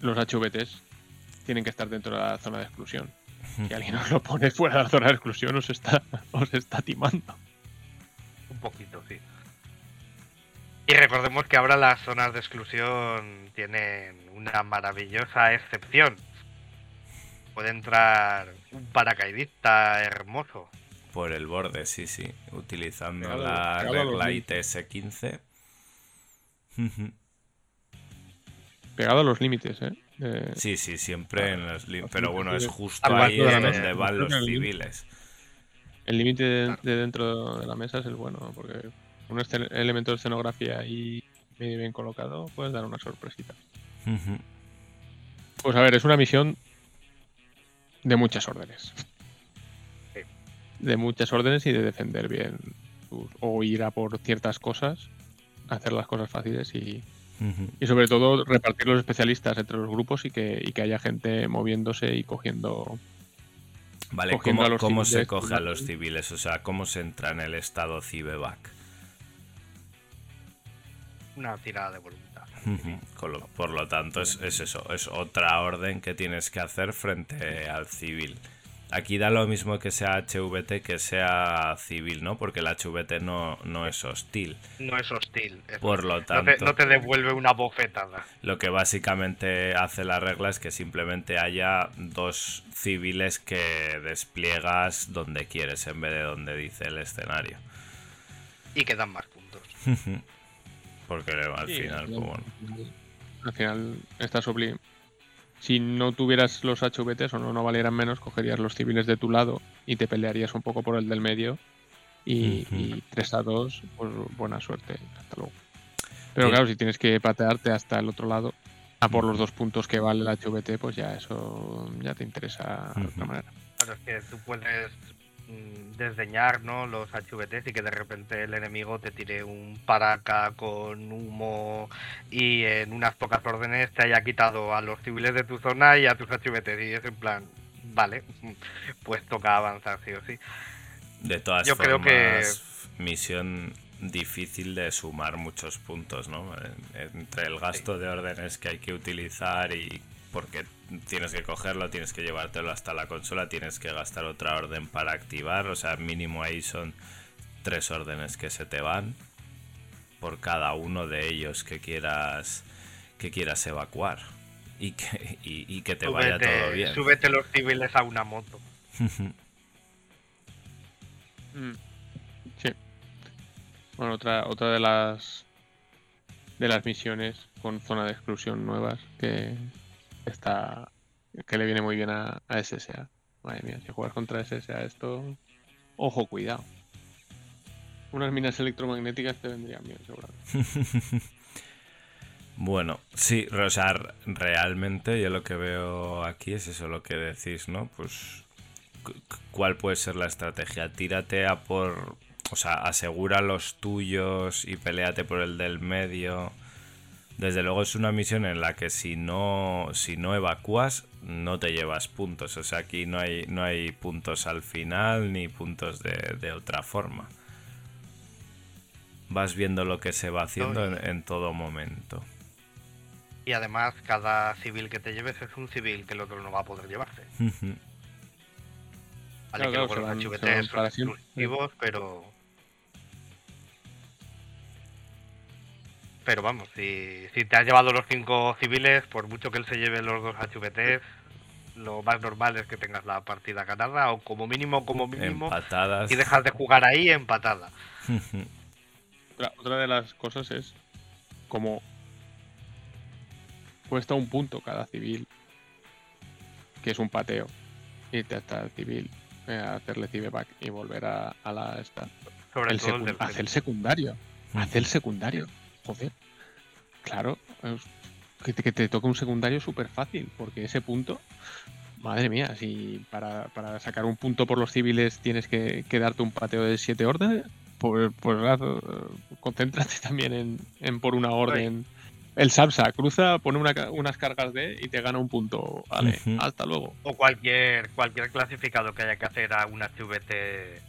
los HVTs tienen que estar dentro de la zona de exclusión. <laughs> Si alguien os lo pone fuera de la zona de exclusión, os está, <laughs> os está timando. Un poquito, sí. Y recordemos que ahora las zonas de exclusión tienen una maravillosa excepción. Puede entrar un paracaidista hermoso. Por el borde, sí, sí. Utilizando la regla límites. ITS-15. <laughs> Pegado a los límites, ¿eh? De- Sí, sí, siempre en los lim- Pero bueno, es justo ahí donde van los civiles. El límite de, de dentro de la mesa es el bueno, porque un elemento de escenografía ahí medio bien colocado puedes dar una sorpresita. Pues a ver, es una misión de muchas órdenes. De muchas órdenes y de defender bien. o ir a por ciertas cosas, hacer las cosas fáciles y, y sobre todo repartir los especialistas entre los grupos y que, y que haya gente moviéndose y cogiendo. Vale, cogiendo ¿cómo, a los cómo se coge a los civiles? O sea, ¿cómo se entra en el estado cibeback? Una tirada de voluntad. Ujú. Con lo- por lo tanto, es, es eso, es otra orden que tienes que hacer frente al civil. Aquí da lo mismo que sea HVT que sea civil, ¿no? Porque el HVT no, no es hostil. No es hostil. eso. Por lo no, tanto, te, no te devuelve una bofetada. lo que básicamente hace la regla es que simplemente haya dos civiles que despliegas donde quieres en vez de donde dice el escenario. Y que dan más puntos. <laughs> Porque al Sí, final, al pues. Al final, estás obligado. Si no tuvieras los HVTs o no, no valieran menos, cogerías los civiles de tu lado y te pelearías un poco por el del medio. Y, y 3 a 2, pues buena suerte. Hasta luego. Pero Sí. claro, si tienes que patearte hasta el otro lado, a por los dos puntos que vale el HVT, pues ya eso ya te interesa de otra manera. Claro, es que tú puedes desdeñar ¿no? los HVTs y que de repente el enemigo te tire un paraca con humo y en unas pocas órdenes te haya quitado a los civiles de tu zona y a tus HVTs. Y es en plan, vale, <laughs> pues toca avanzar sí o sí. De todas Yo creo formas, que- misión difícil de sumar muchos puntos, ¿no? En- Entre el gasto de órdenes que hay que utilizar y porque tienes que cogerlo, tienes que llevártelo hasta la consola, tienes que gastar otra orden para activar, o sea, mínimo ahí son tres órdenes que se te van por cada uno de ellos que quieras que quieras evacuar y que, y, y que te vaya todo bien. súbete los civiles a una moto. <laughs> Mm. Sí. Bueno, otra, otra de las de las misiones con zona de exclusión nuevas que está que le viene muy bien a, a SSA. Madre mía, si juegas contra SSA esto, ojo, cuidado. Unas minas electromagnéticas te vendrían bien, seguramente. <laughs> Bueno, sí, o sea, r- realmente yo lo que veo aquí es eso, lo que decís, ¿no? Pues, cu- cu- ¿cuál puede ser la estrategia? Tírate a por, o sea, asegura los tuyos y peleate por el del medio. Desde luego es una misión en la que si no, si no evacúas, no te llevas puntos. O sea, aquí no hay, no hay puntos al final ni puntos de, de otra forma. Vas viendo lo que se va haciendo en- en todo momento. Y además, cada civil que te lleves es un civil que el otro no va a poder llevarse. Vale, Claro, que claro, luego los van- van exclusivos, pero. Pero vamos, si, si te has llevado los cinco civiles, por mucho que él se lleve los dos HVTs, lo más normal es que tengas la partida ganada, o como mínimo, como mínimo, Empatadas. y dejas de jugar ahí empatada. <laughs> Otra, otra de las cosas es como cuesta un punto cada civil, que es un pateo, irte hasta el civil, eh, hacerle civeback y volver a, a la esta. Sobre El todo el del el secundario, hace el secundario, joder. Claro, es- que te, que te toque un secundario súper fácil, porque ese punto, madre mía, si para, para sacar un punto por los civiles tienes que, que darte un pateo de siete órdenes, pues, pues eh, concéntrate también en, en por una orden. El Sapsa cruza, pone una unas cargas de y te gana un punto. Vale, hasta luego. O cualquier cualquier clasificado que haya que hacer a un HVT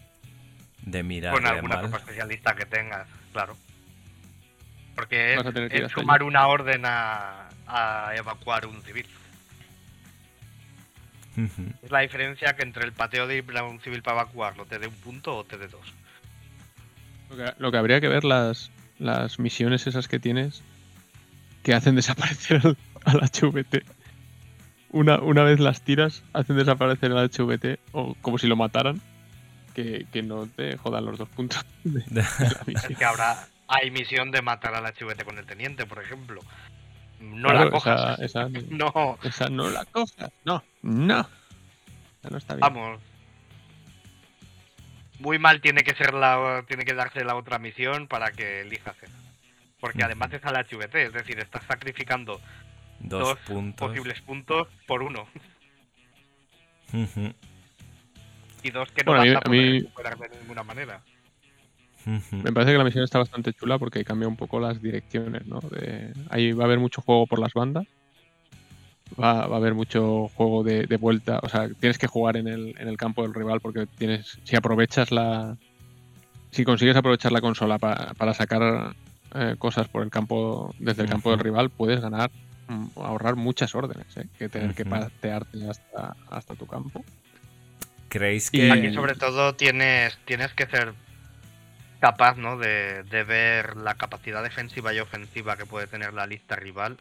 De mirar con alguna mal. tropa especialista que tengas, claro. Porque es, es sumar allí. una orden a, a evacuar un civil. Es la diferencia que entre el pateo de ir a un civil para evacuarlo te dé un punto o te dé dos. Lo que, lo que habría que ver las, las misiones esas que tienes que hacen desaparecer al, al HVT. Una, una vez las tiras, hacen desaparecer al HVT o como si lo mataran. Que, que no te jodan los dos puntos de, de la misión. <laughs> Es que ahora hay misión de matar al HVT con el teniente, por ejemplo. No Claro, la cojas. Esa, esa, <laughs> No, esa no la cojas. No, no. Esa no está bien. vamos. Muy mal tiene que ser la tiene que darse la otra misión para que elijas esa. Porque Ujú. además es al HVT, es decir, estás sacrificando Dos, dos puntos. posibles puntos por uno. Y dos que no Bueno, a mí- vas a a poder mí- recuperar de ninguna manera. Me parece que la misión está bastante chula porque cambia un poco las direcciones, ¿no? De- ahí va a haber mucho juego por las bandas. Va, va a haber mucho juego de, de vuelta. O sea, tienes que jugar en el, en el campo del rival porque tienes. Si aprovechas la. Si consigues aprovechar la consola pa- para sacar eh, cosas por el campo. Desde el campo del rival, puedes ganar. mm, ahorrar muchas órdenes, ¿eh? Que tener que patearte hasta, hasta tu campo. ¿Creéis Y que Aquí sobre todo tienes, tienes que ser capaz ¿no? de, de ver la capacidad defensiva y ofensiva que puede tener la lista rival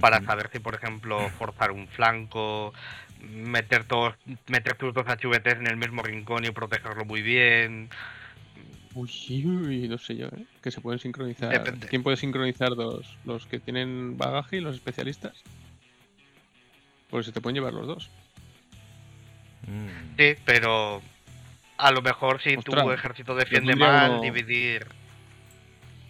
para saber si, por ejemplo, forzar un flanco, meter todos, meter tus dos HVTs en el mismo rincón y protegerlo muy bien. Uy, uy, no sé yo, ¿eh? Que se pueden sincronizar. Depende. ¿Quién puede sincronizar dos? ¿Los que tienen bagaje y los especialistas? Pues se te pueden llevar los dos. Mm. Sí, pero a lo mejor si tu ejército defiende mal, uno- dividir.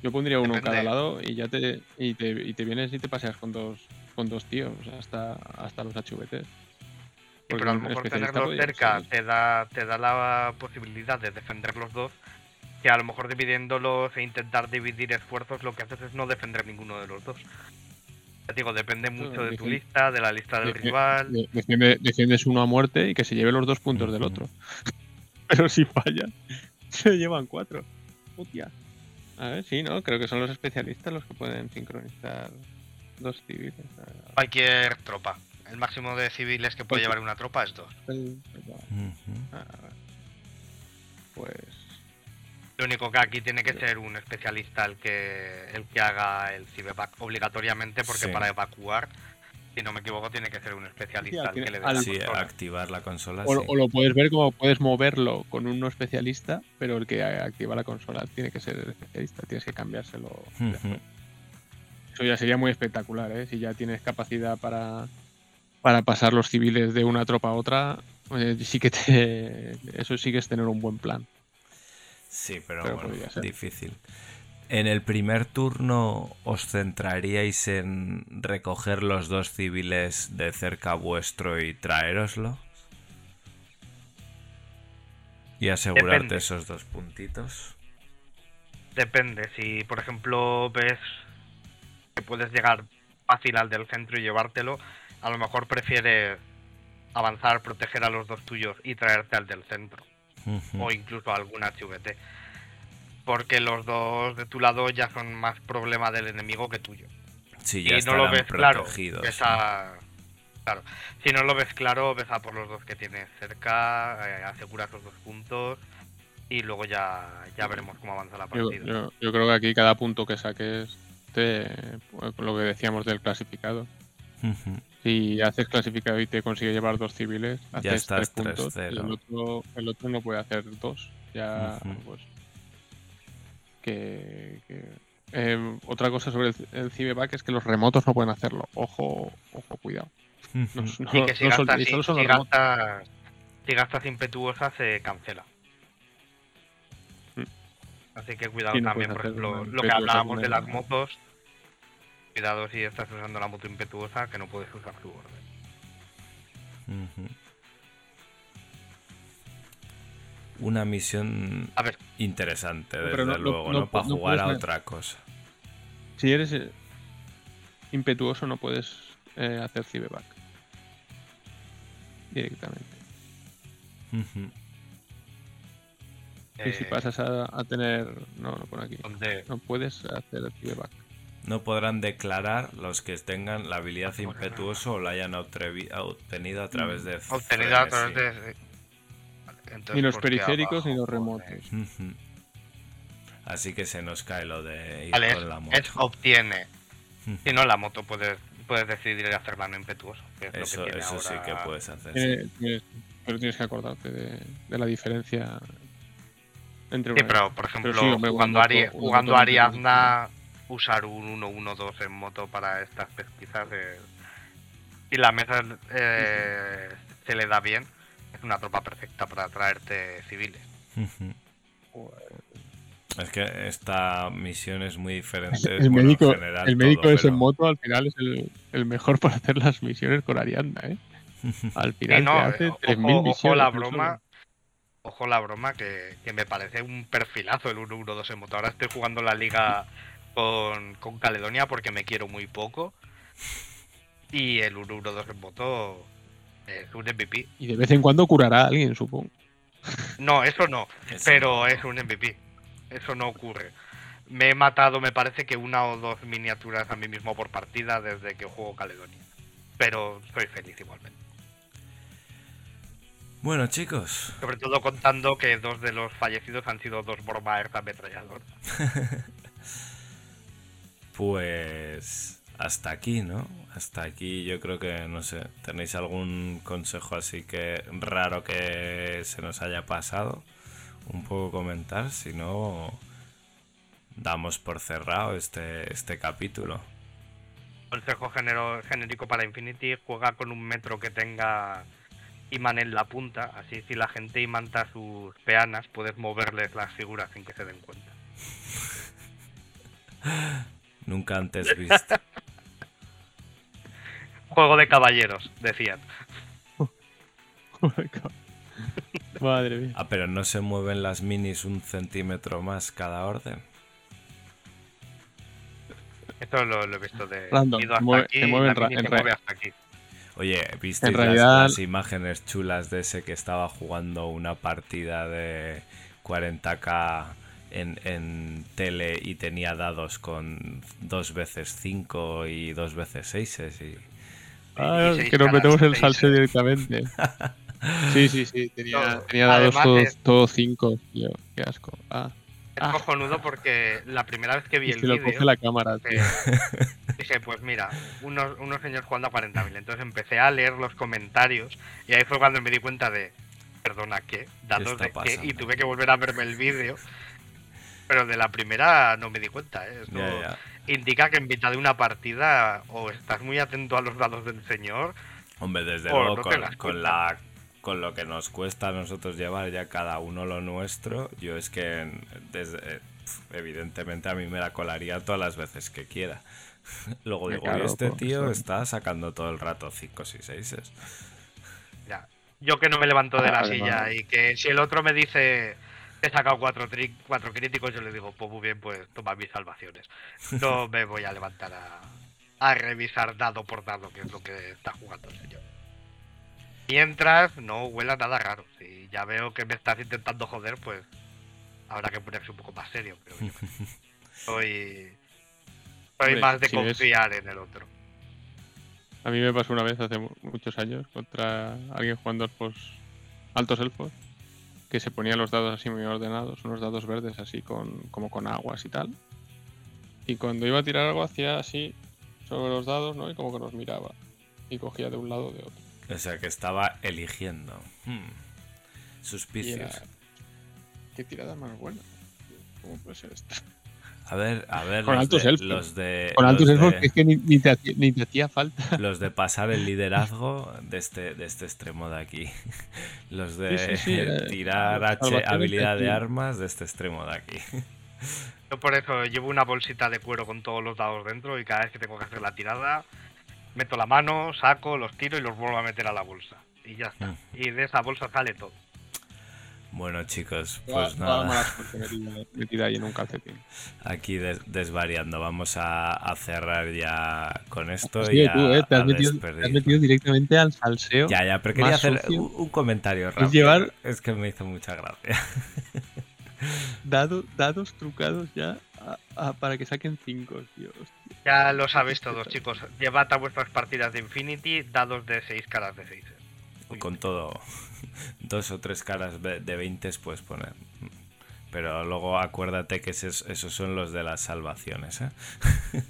Yo pondría uno en cada lado y ya te y te, y te vienes y te paseas con dos con dos tíos hasta hasta los HVTs. Sí, pero a lo mejor tenerlos cerca ser- te da, te da la posibilidad de defender los dos. Que a lo mejor dividiéndolos e intentar dividir esfuerzos, lo que haces es no defender ninguno de los dos. Ya digo, depende mucho de tu lista, de la lista del rival. de- defiende- defiendes uno a muerte y que se lleve los dos puntos del otro. <laughs> Pero si fallan, <laughs> se llevan cuatro. Hostia. A ver, sí, ¿no? Creo que son los especialistas los que pueden sincronizar dos civiles. Cualquier tropa. El máximo de civiles que puede llevar una tropa es dos. el- ver. Pues. Lo único que aquí tiene que ser un especialista el que el que haga el cibevac obligatoriamente, porque Sí. para evacuar, si no me equivoco, tiene que ser un especialista Sí, el que le dé al- la Sí, activar la consola. O, sí. o lo puedes ver como puedes moverlo con un no especialista, pero el que activa la consola tiene que ser el especialista, tienes que cambiárselo. Ujú. Eso ya sería muy espectacular, ¿eh? Si ya tienes capacidad para, para pasar los civiles de una tropa a otra, eh, sí que te, <laughs> eso sí que es tener un buen plan. Sí, pero, Pero bueno, difícil. En el primer turno os centraríais en recoger los dos civiles de cerca vuestro y traéroslo. Y asegurarte Depende. esos dos puntitos. Depende, si por ejemplo ves que puedes llegar fácil al del centro y llevártelo, a lo mejor prefieres avanzar, proteger a los dos tuyos y traerte al del centro. O incluso algún HVT. Porque los dos de tu lado ya son más problema del enemigo que tuyo. Sí, Y ya no lo ves claro. protegidos. ves sí. a- Claro. Si no lo ves claro, ves a por los dos que tienes cerca, eh, aseguras los dos puntos y luego ya, ya veremos cómo avanza la partida. yo- yo creo que aquí cada punto que saques, te, pues, lo que decíamos del clasificado. Si haces clasificado y te consigue llevar dos civiles, Ya haces estás tres puntos. 3-0. y el otro, el otro no puede hacer dos. Ya, pues. Que. que- eh, otra cosa sobre el, el Cibeback es que los remotos no pueden hacerlo. Ojo, ojo, cuidado. No, no- y que si no gastas, si, si gastas, si gastas impetuosa se cancela. Mm. Así que cuidado Sí, también, por ejemplo, lo que hablábamos de las motos. Cuidado si estás usando la moto impetuosa que no puedes usar tu orden. Una misión A ver, interesante, desde pero no- no- luego, no ¿no? Para jugar a otra cosa. Si eres eh, impetuoso, no puedes eh, hacer Cibeback. Directamente. Y si eh, pasas a, a tener. No, no pone aquí. No puedes hacer el Cibeback. No podrán declarar los que tengan la habilidad impetuoso o la hayan obtenido a través de obtenida a través de. Entonces, Ni los ¿por qué periféricos ni los remotos. Ujú. Así que se nos cae lo de ir Vale, con la moto. es obtiene. Si no, la moto puedes, puedes decidir hacerla no impetuosa. que es lo que Eso, tiene eso sí que puedes hacer. Tiene- sí. tienes- pero tienes que acordarte de, de la diferencia entre Sí, una- pero por ejemplo, sí, hombre, una jugando, moto- Ari- Ariadna, usar un 1-1-2 en moto para estas pesquisas. eh, y la mesa eh, se le da bien, es una tropa perfecta para traerte civiles. Ujú. Es que esta misión es muy diferente. el bueno, médico, general el médico todo, ese en moto al final es el, el mejor para hacer las misiones con Ariadna, ¿eh? <laughs> Al Sí, final no, hace eh, 3.000 ojo, misiones. ojo la broma. Ojo la broma que, que me parece un perfilazo el 1-1-2 en moto. Ahora estoy jugando la liga con, con Caledonia porque me quiero muy poco. Y el 1-1-2 en moto es un MVP. Y de vez en cuando curará a alguien, supongo. No, eso no, Eso pero no. es un MVP. Eso no ocurre. Me he matado, me parece que una o dos miniaturas a mí mismo por partida desde que juego Caledonia. Pero soy feliz igualmente. Bueno, chicos, Sobre todo contando que dos de los fallecidos han sido dos Bormaers ametralladoras. <laughs> pues hasta aquí, ¿no? Hasta aquí yo creo que, no sé, ¿tenéis algún consejo así que raro que se nos haya pasado? Un poco comentar, si no, damos por cerrado este, este capítulo. Consejo genero- genérico para Infinity, juega con un metro que tenga imán en la punta, así si la gente imanta sus peanas, puedes moverles las figuras sin que se den cuenta. <laughs> Nunca antes visto. <laughs> Juego de caballeros, decían. <laughs> Madre mía. Ah, pero no se mueven las minis un centímetro más cada orden. Esto lo, lo he visto de Random, ido hasta mueve- aquí, se en mueve hasta aquí. Oye, ¿visteis En las- realidad- las, imágenes chulas de ese que estaba jugando una partida de 40k en, en tele y tenía dados con dos veces 5 y dos veces 6 y... Ah, seis que nos metemos el salseo directamente. <laughs> Sí, sí, sí. Tenía, Todo. tenía dados Además todo, es- todo cinco, tío. Qué asco. Ah, Es Ah. cojonudo porque la primera vez que vi y el se lo vídeo coge la cámara, tío. eh, <laughs> dije, pues mira, unos, unos señores jugando a 40.000. Entonces empecé a leer los comentarios y ahí fue cuando me di cuenta de, perdona, ¿qué? ¿Dados está de qué? Y pasando? tuve que volver a verme el vídeo. Pero de la primera no me di cuenta, ¿eh? Eso indica que en mitad de una partida o estás muy atento a los dados del señor Hombre, desde luego no con, la con lo que nos cuesta a nosotros llevar ya cada uno lo nuestro, yo es que desde, eh, evidentemente a mí me la colaría todas las veces que quiera. <laughs> Luego digo, claro, este tío está sacando todo el rato 5 y 6 Ya. Yo que no me levanto de la Ah, silla y que si el otro me dice he sacado cuatro, tri- cuatro críticos, yo le digo, pues muy bien, pues toma mis salvaciones. No <laughs> me voy a levantar a, a revisar dado por dado qué es lo que está jugando el señor. Mientras no huela nada raro. Si ya veo que me estás intentando joder, pues habrá que ponerse un poco más serio. Pero yo. <laughs> soy, soy Hombre, más de si ves- confiar en el otro. A mí me pasó una vez hace mu- muchos años contra alguien jugando altos elfos que se ponía los dados así muy ordenados, unos dados verdes así con como con aguas y tal. Y cuando iba a tirar algo hacía así sobre los dados, ¿no? Y como que nos miraba y cogía de un lado o de otro. O sea que estaba eligiendo. Hmm. Suspicios. era qué tirada más buena. ¿Cómo puede ser esto? A ver, a ver, Con los altos de, elfos. los de Con altos los elfos de- que es que ni, ni te, hacía- ni te hacía falta. <laughs> los de pasar el liderazgo de este, de este extremo de aquí. <laughs> Los de Sí, sí, sí, eh, tirar H, habilidad de armas de este extremo de aquí. <laughs> Yo por eso llevo una bolsita de cuero con todos los dados dentro y cada vez que tengo que hacer la tirada, meto la mano, saco, los tiro y los vuelvo a meter a la bolsa. Y ya está. Mm. Y de esa bolsa sale todo. Bueno, chicos, pues mala nada, suerte metida, ahí en un calcetín. <laughs> aquí des- desvariando. Vamos a, a cerrar ya con esto Sí, y a, tú, eh, te, has metido, te has metido directamente al salseo. Ya, ya, pero quería más hacer un, un comentario rápido. llevar- Es que me hizo mucha gracia. <laughs> Dado- dados trucados ya a- a- para que saquen 5, tío. hostia. Ya lo sabéis todos, chicos. Llevad a vuestras partidas de Infinity dados de 6 caras de 6. Con todo, <laughs> dos o tres caras de de 20 puedes poner. Pero luego acuérdate que esos, esos son los de las salvaciones. ¿eh? <laughs>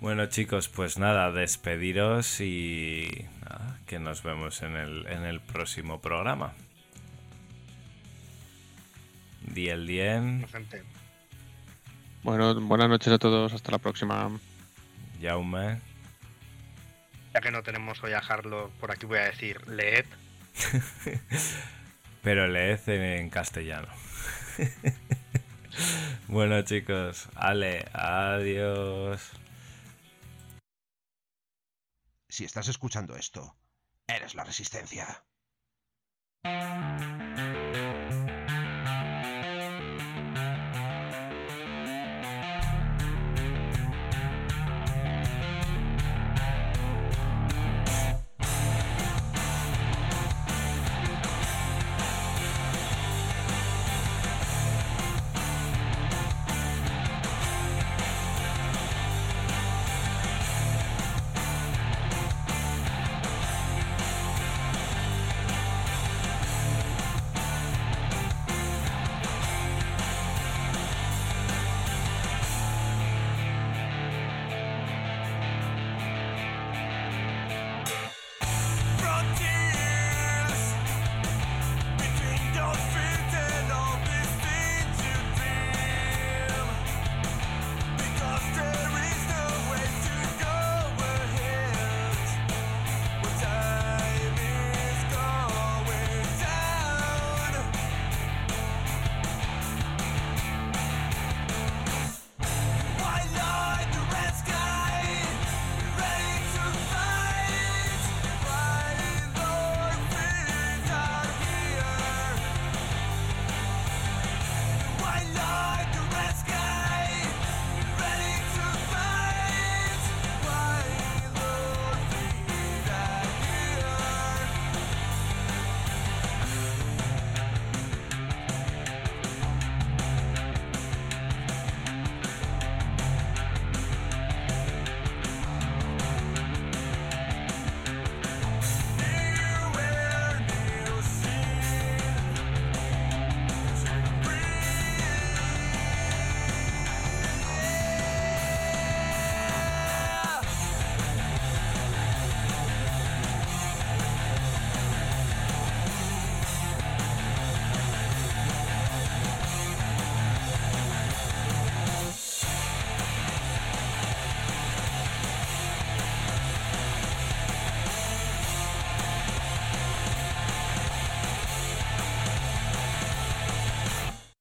bueno chicos, pues nada, despediros y nada, que nos vemos en el, en el próximo programa. Diel Dien. Bueno, buenas noches a todos. Hasta la próxima. Jaume, Ya que no tenemos hoy a Harlow, por aquí voy a decir leed. <laughs> pero leed en, en castellano. <laughs> bueno chicos, Ale, adiós. Si estás escuchando esto, eres la resistencia.